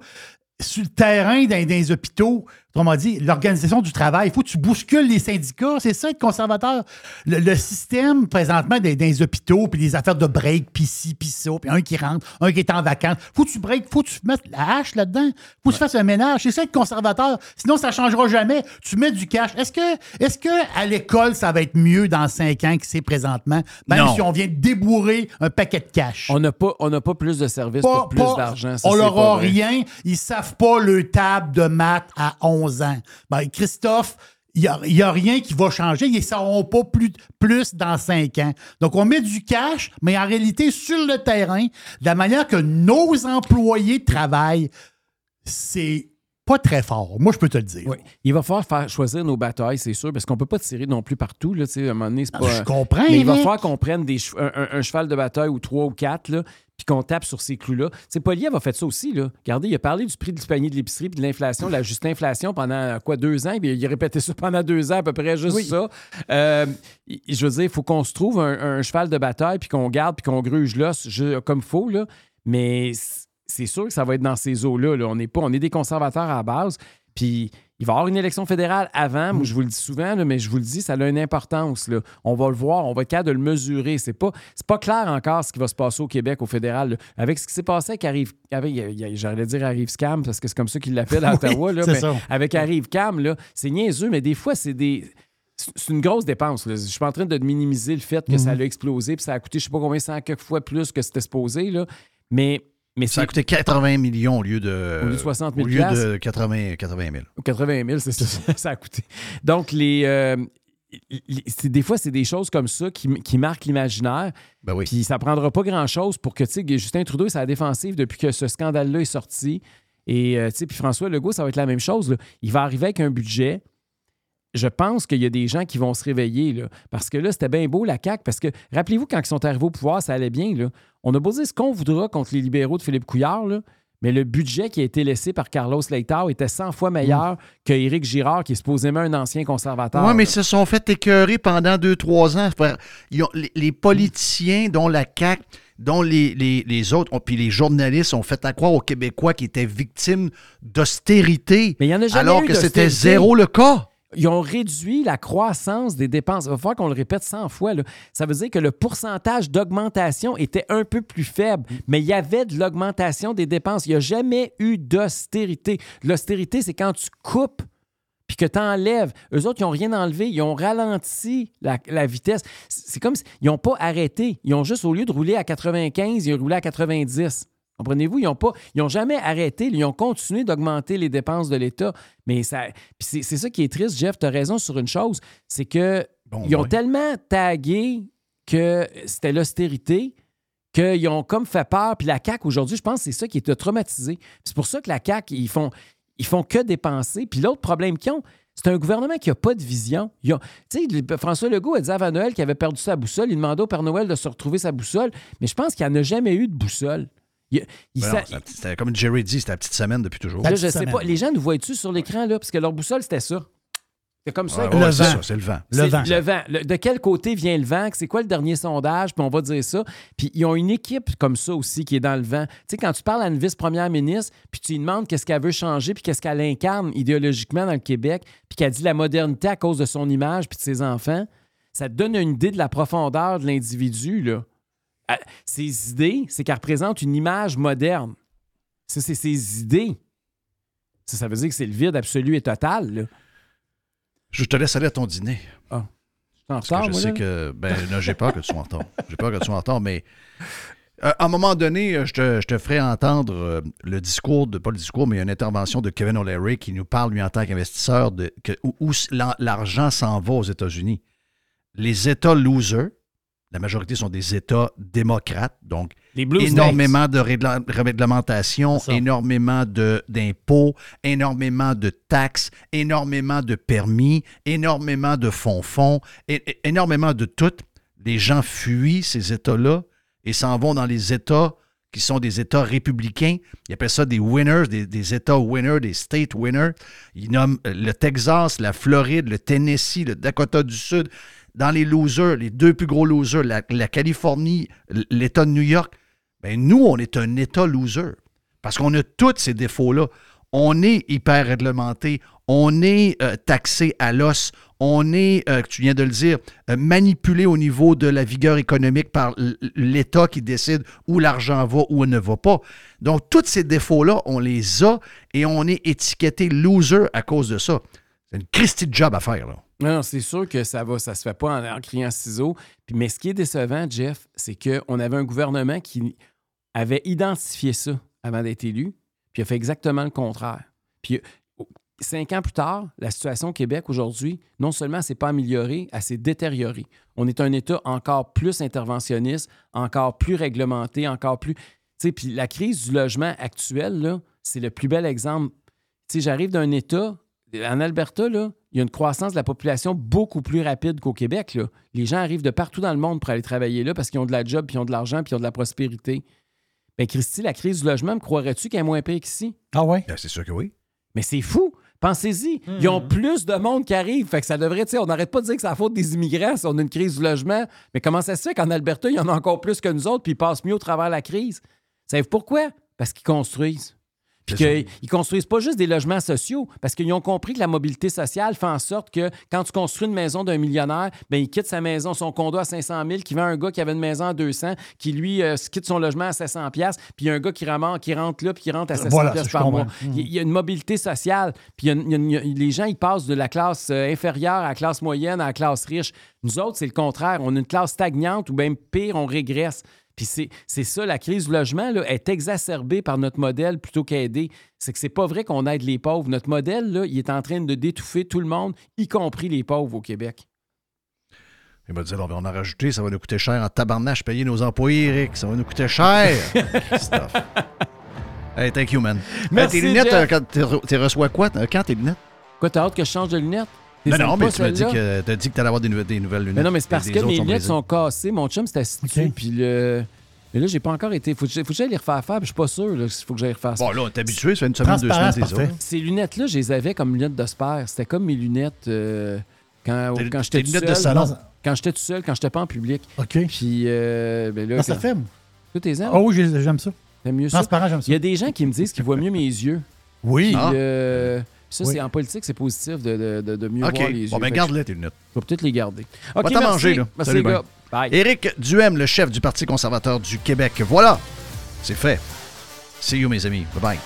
Sur le terrain, dans, dans les hôpitaux, autrement dit, l'organisation du travail, il faut que tu bouscules les syndicats. C'est ça, être conservateur. Le, le système, présentement, les hôpitaux, puis les affaires de break, puis ci, puis ça, puis un qui rentre, un qui est en vacances. Faut que tu break, faut que tu mettes la hache là-dedans. Faut que tu fasses un ménage. C'est ça, être conservateur. Sinon, ça ne changera jamais. Tu mets du cash. Est-ce que, est-ce que à l'école, ça va être mieux dans cinq ans que c'est présentement, même Non. si on vient de débourrer un paquet de cash? On n'a pas, on n'a pas plus de services Pas- pour plus d'argent. On c'est leur pas a vrai. rien. Ils savent pas le table de maths à 11 ans. Ben, Christophe, il n'y a, rien qui va changer. Ils ne sauront pas plus, plus dans 5 ans. Donc, on met du cash, mais en réalité, sur le terrain, de la manière que nos employés travaillent, c'est pas très fort. Moi, je peux te le dire. Oui. Il va falloir faire choisir nos batailles, c'est sûr, parce qu'on peut pas tirer non plus partout. Là, à un moment donné, je comprends, Mais il va falloir qu'on prenne des chev- un, un- un cheval de bataille ou trois ou quatre, là, puis qu'on tape sur ces clous-là. Sais, Poliev a fait ça aussi. Là. Regardez, il a parlé du prix du panier de l'épicerie puis de l'inflation, la juste inflation pendant quoi, deux ans? Puis il a répété ça pendant deux ans, à peu près, juste ça. Euh, il- je veux dire, il faut qu'on se trouve un, un cheval de bataille puis qu'on garde puis qu'on gruge là, je- comme faut, là. Mais c'est sûr que ça va être dans ces eaux-là. là. On n'est pas, on est des conservateurs à la base. Puis il va y avoir une élection fédérale avant. Moi, je vous le dis souvent, là, mais je vous le dis, ça a une importance. là. On va le voir, on va être capable de le mesurer. C'est pas, c'est pas clair encore ce qui va se passer au Québec, au fédéral. là. Avec ce qui s'est passé avec Arrive, avec, j'allais dire Arrive Scam, parce que c'est comme ça qu'ils l'appellent à *laughs* Oui, Ottawa. là, mais ça. avec Arrive Cam, là, c'est niaiseux, mais des fois, c'est des. C'est une grosse dépense. là. Je suis pas en train de minimiser le fait que Mhm. ça a explosé puis ça a coûté je sais pas combien, 100 quelques fois plus que c'était supposé. Là. Mais, mais Ça a coûté 80 millions au lieu de. Au lieu de 60 000 Au lieu de 80, 80 000. 80 000, c'est ça, *laughs* ça a coûté. Donc, les, euh, les- des fois, c'est des choses comme ça qui, qui marquent l'imaginaire. Ben oui. Puis ça prendra pas grand-chose pour que, tu sais, Justin Trudeau est sa défensive depuis que ce scandale-là est sorti. Et, euh, tu sais, puis François Legault, ça va être la même chose. là. Il va arriver avec un budget. Je pense qu'il y a des gens qui vont se réveiller, là, parce que là, c'était bien beau, la CAQ, parce que, rappelez-vous, quand ils sont arrivés au pouvoir, ça allait bien, là. On a beau dire ce qu'on voudra contre les libéraux de Philippe Couillard, là, mais le budget qui a été laissé par Carlos Leitao était 100 fois meilleur que Éric Girard, qui est supposément un ancien conservateur. Oui, mais ils se sont fait écœurer pendant 2-3 ans. frère. Ils ont- les, les politiciens, dont la CAQ, dont les, les- les autres, puis les journalistes ont fait à croire aux Québécois qu'ils étaient victimes d'austérité. Mais il y en a jamais Alors eu que c'était zéro le cas. Ils ont réduit la croissance des dépenses. Il va falloir qu'on le répète 100 fois. Ça veut dire que le pourcentage d'augmentation était un peu plus faible, mais il y avait de l'augmentation des dépenses. Il n'y a jamais eu d'austérité. L'austérité, c'est quand tu coupes puis que tu enlèves. Eux autres, ils n'ont rien enlevé. Ils ont ralenti la, la vitesse. C'est comme s'ils n'ont pas arrêté. Ils ont juste, au lieu de rouler à 95, ils ont roulé à 90. Comprenez-vous? Ils n'ont pas, ils ont jamais arrêté. Ils ont continué d'augmenter les dépenses de l'État. Mais ça, c'est, ça qui est triste, Jeff. Tu as raison sur une chose. C'est que ils ont ouais. tellement tagué que c'était l'austérité qu'ils ont comme fait peur. Puis la CAQ, aujourd'hui, je pense que c'est ça qui est traumatisé. C'est pour ça que la CAQ, ils font, ils font que dépenser. Puis l'autre problème qu'ils ont, c'est un gouvernement qui n'a pas de vision. Ils ont- François Legault a dit avant Noël qu'il avait perdu sa boussole. Il demandait au Père Noël de se retrouver sa boussole. Mais je pense qu'il n'y en a jamais eu de boussole. Ben c'était- comme Jerry dit, c'était la petite semaine depuis toujours. Là, je sais pas. Les gens nous voient-tu sur l'écran, là? Parce que leur boussole, c'était ça. C'est comme ça. Ouais, que- ouais, c'est ça, c'est le vent. Le vent. Le- de quel côté vient le vent? C'est quoi le dernier sondage? Puis on va dire ça. Puis ils ont une équipe comme ça aussi qui est dans le vent. Tu sais, quand tu parles à une vice-première ministre, puis tu lui demandes qu'est-ce qu'elle veut changer, puis qu'est-ce qu'elle incarne idéologiquement dans le Québec, puis qu'elle dit la modernité à cause de son image puis de ses enfants, ça te donne une idée de la profondeur de l'individu, là. Ses idées, c'est qu'elle représente une image moderne. Ça, c'est ses idées. Ça, ça veut dire que c'est le vide absolu et total, là. Je te laisse aller à ton dîner. Ah. En Parce que retard, je moi, sais là? que. Ben, j'ai peur que tu sois en retard. J'ai peur que tu sois en retard, mais. euh, à un moment donné, euh, je te, je te ferai entendre euh, le discours, de, pas le discours, mais une intervention de Kevin O'Leary qui nous parle, lui, en tant qu'investisseur, de, que, où, l'argent s'en va aux États-Unis. Les États losers, la majorité sont des États démocrates, donc énormément de régla- réglementation, énormément d'impôts, énormément de taxes, énormément de permis, énormément de fonds-fonds, énormément de tout. Les gens fuient ces États-là et s'en vont dans les États qui sont des États républicains. Ils appellent ça des winners, des, des États winners, des state winners. Ils nomment euh, le Texas, la Floride, le Tennessee, le Dakota du Sud. Dans les losers, les deux plus gros losers, la, Californie, l'État de New York, ben nous, on est un État loser. Parce qu'on a tous ces défauts-là. On est hyper réglementé, on est euh, taxé à l'os, on est, euh, tu viens de le dire, euh, manipulé au niveau de la vigueur économique par l'État qui décide où l'argent va, il ne va pas. Donc, tous ces défauts-là, on les a et on est étiqueté loser à cause de ça. C'est une Christie de job à faire, là. Non, c'est sûr que ça va, ça se fait pas en, criant ciseaux. Puis, mais ce qui est décevant, Jeff, c'est qu'on avait un gouvernement qui avait identifié ça avant d'être élu, puis a fait exactement le contraire. Puis cinq ans plus tard, la situation au Québec aujourd'hui, non seulement s'est pas améliorée, elle s'est détériorée. On est un État encore plus interventionniste, encore plus réglementé, encore plus. Tu sais, puis la crise du logement actuel, c'est le plus bel exemple. Tu sais, j'arrive d'un État en Alberta, là, il y a une croissance de la population beaucoup plus rapide qu'au Québec. Là. Les gens arrivent de partout dans le monde pour aller travailler là parce qu'ils ont de la job, puis ils ont de l'argent, puis ils ont de la prospérité. Ben, Christy, la crise du logement, me croirais-tu qu'elle est moins pire qu'ici? Ah ouais? c'est sûr que oui. Mais c'est fou! Pensez-y, ils ont plus de monde qui arrive. Fait que ça devrait, tu sais, on n'arrête pas de dire que c'est la faute des immigrants si on a une crise du logement. Mais comment ça se fait qu'en Alberta, il y en a encore plus que nous autres, puis ils passent mieux au travers de la crise? Savez-vous pourquoi? Parce qu'ils construisent. Puis qu'ils construisent pas juste des logements sociaux, parce qu'ils ont compris que la mobilité sociale fait en sorte que quand tu construis une maison d'un millionnaire, ben il quitte sa maison, son condo à 500 000, qui vend un gars qui avait une maison à 200, qui lui euh, quitte son logement à 700 pièces, puis il y a un gars qui, rentre là, puis qui rentre à 700 Voilà, pièces ça, je par mois. comprends. Il y a- une mobilité sociale, puis il y a une- il y a une- il y a- les gens, ils passent de la classe euh, inférieure à la classe moyenne à la classe riche. Nous autres, c'est le contraire. On a une classe stagnante ou même pire, on régresse. Puis c'est c'est ça, la crise du logement là, est exacerbée par notre modèle plutôt qu'aider. C'est que c'est pas vrai qu'on aide les pauvres. Notre modèle, là, il est en train de d'étouffer tout le monde, y compris les pauvres au Québec. Il m'a dit, on en rajouter, ça va nous coûter cher en tabarnache payer nos employés, Eric. Ça va nous coûter cher. *laughs* Hey, thank you, man. Merci, Hey, tes lunettes, Jeff. euh, quand t'es reçois quoi? euh, Quand tes lunettes? Quoi, t'as hâte que je change de lunettes? Non, non, aimes mais tu m'as dit que t'as dit que t'allais avoir des, nou- des nouvelles lunettes. Mais non, mais c'est parce que mes lunettes sont cassées. Mon chum s'est assis dessus, puis le... Mais là, j'ai pas encore été. Faut que j'aille faut que j'aille les refaire faire, puis je suis pas sûr là, faut que j'aille refaire ça. Bon, là, t'es habitué, ça fait une semaine, deux semaines, tes autres. Ces lunettes-là, je les avais comme lunettes de. C'était comme mes lunettes euh, quand, quand j'étais tout lunettes seul. de salon. Non, Quand j'étais tout seul, quand j'étais pas en public. OK. Puis, euh, ben là, Ah, ça fait. Toi, t'es aimes? Ah oui, j'ai- j'aime ça. T'aimes mieux ça? Transparent, j'aime ça. Il y a des gens qui me disent qu'ils voient mieux mes yeux. Oui. Puis, Ah. euh, ça, Oui. c'est en politique, c'est positif de, de- de- de mieux OK. voir les yeux. Bon, ben, garde-les, tes lunettes. Je vais peut-être les garder. Va OK, t'en merci. manger, là. Merci, Salut, les gars. Bye. Éric Duhem, le chef du Parti conservateur du Québec. Voilà, c'est fait. See you, mes amis. Bye-bye.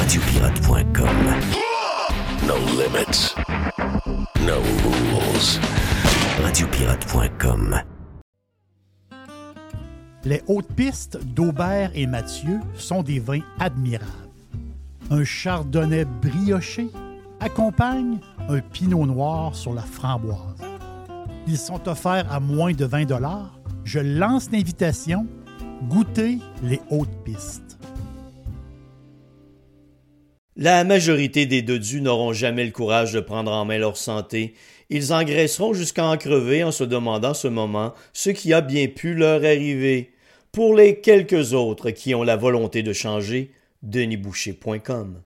Radiopirate.com. No limits. No rules. Radiopirate.com. Les hautes pistes d'Aubert et Mathieu sont des vins admirables. Un chardonnay brioché accompagne un pinot noir sur la framboise. Ils sont offerts à moins de 20 Je lance l'invitation. Goûtez les hautes pistes. La majorité des dodus n'auront jamais le courage de prendre en main leur santé. Ils engraisseront jusqu'à en crever en se demandant ce moment ce qui a bien pu leur arriver. Pour les quelques autres qui ont la volonté de changer, denisboucher.com.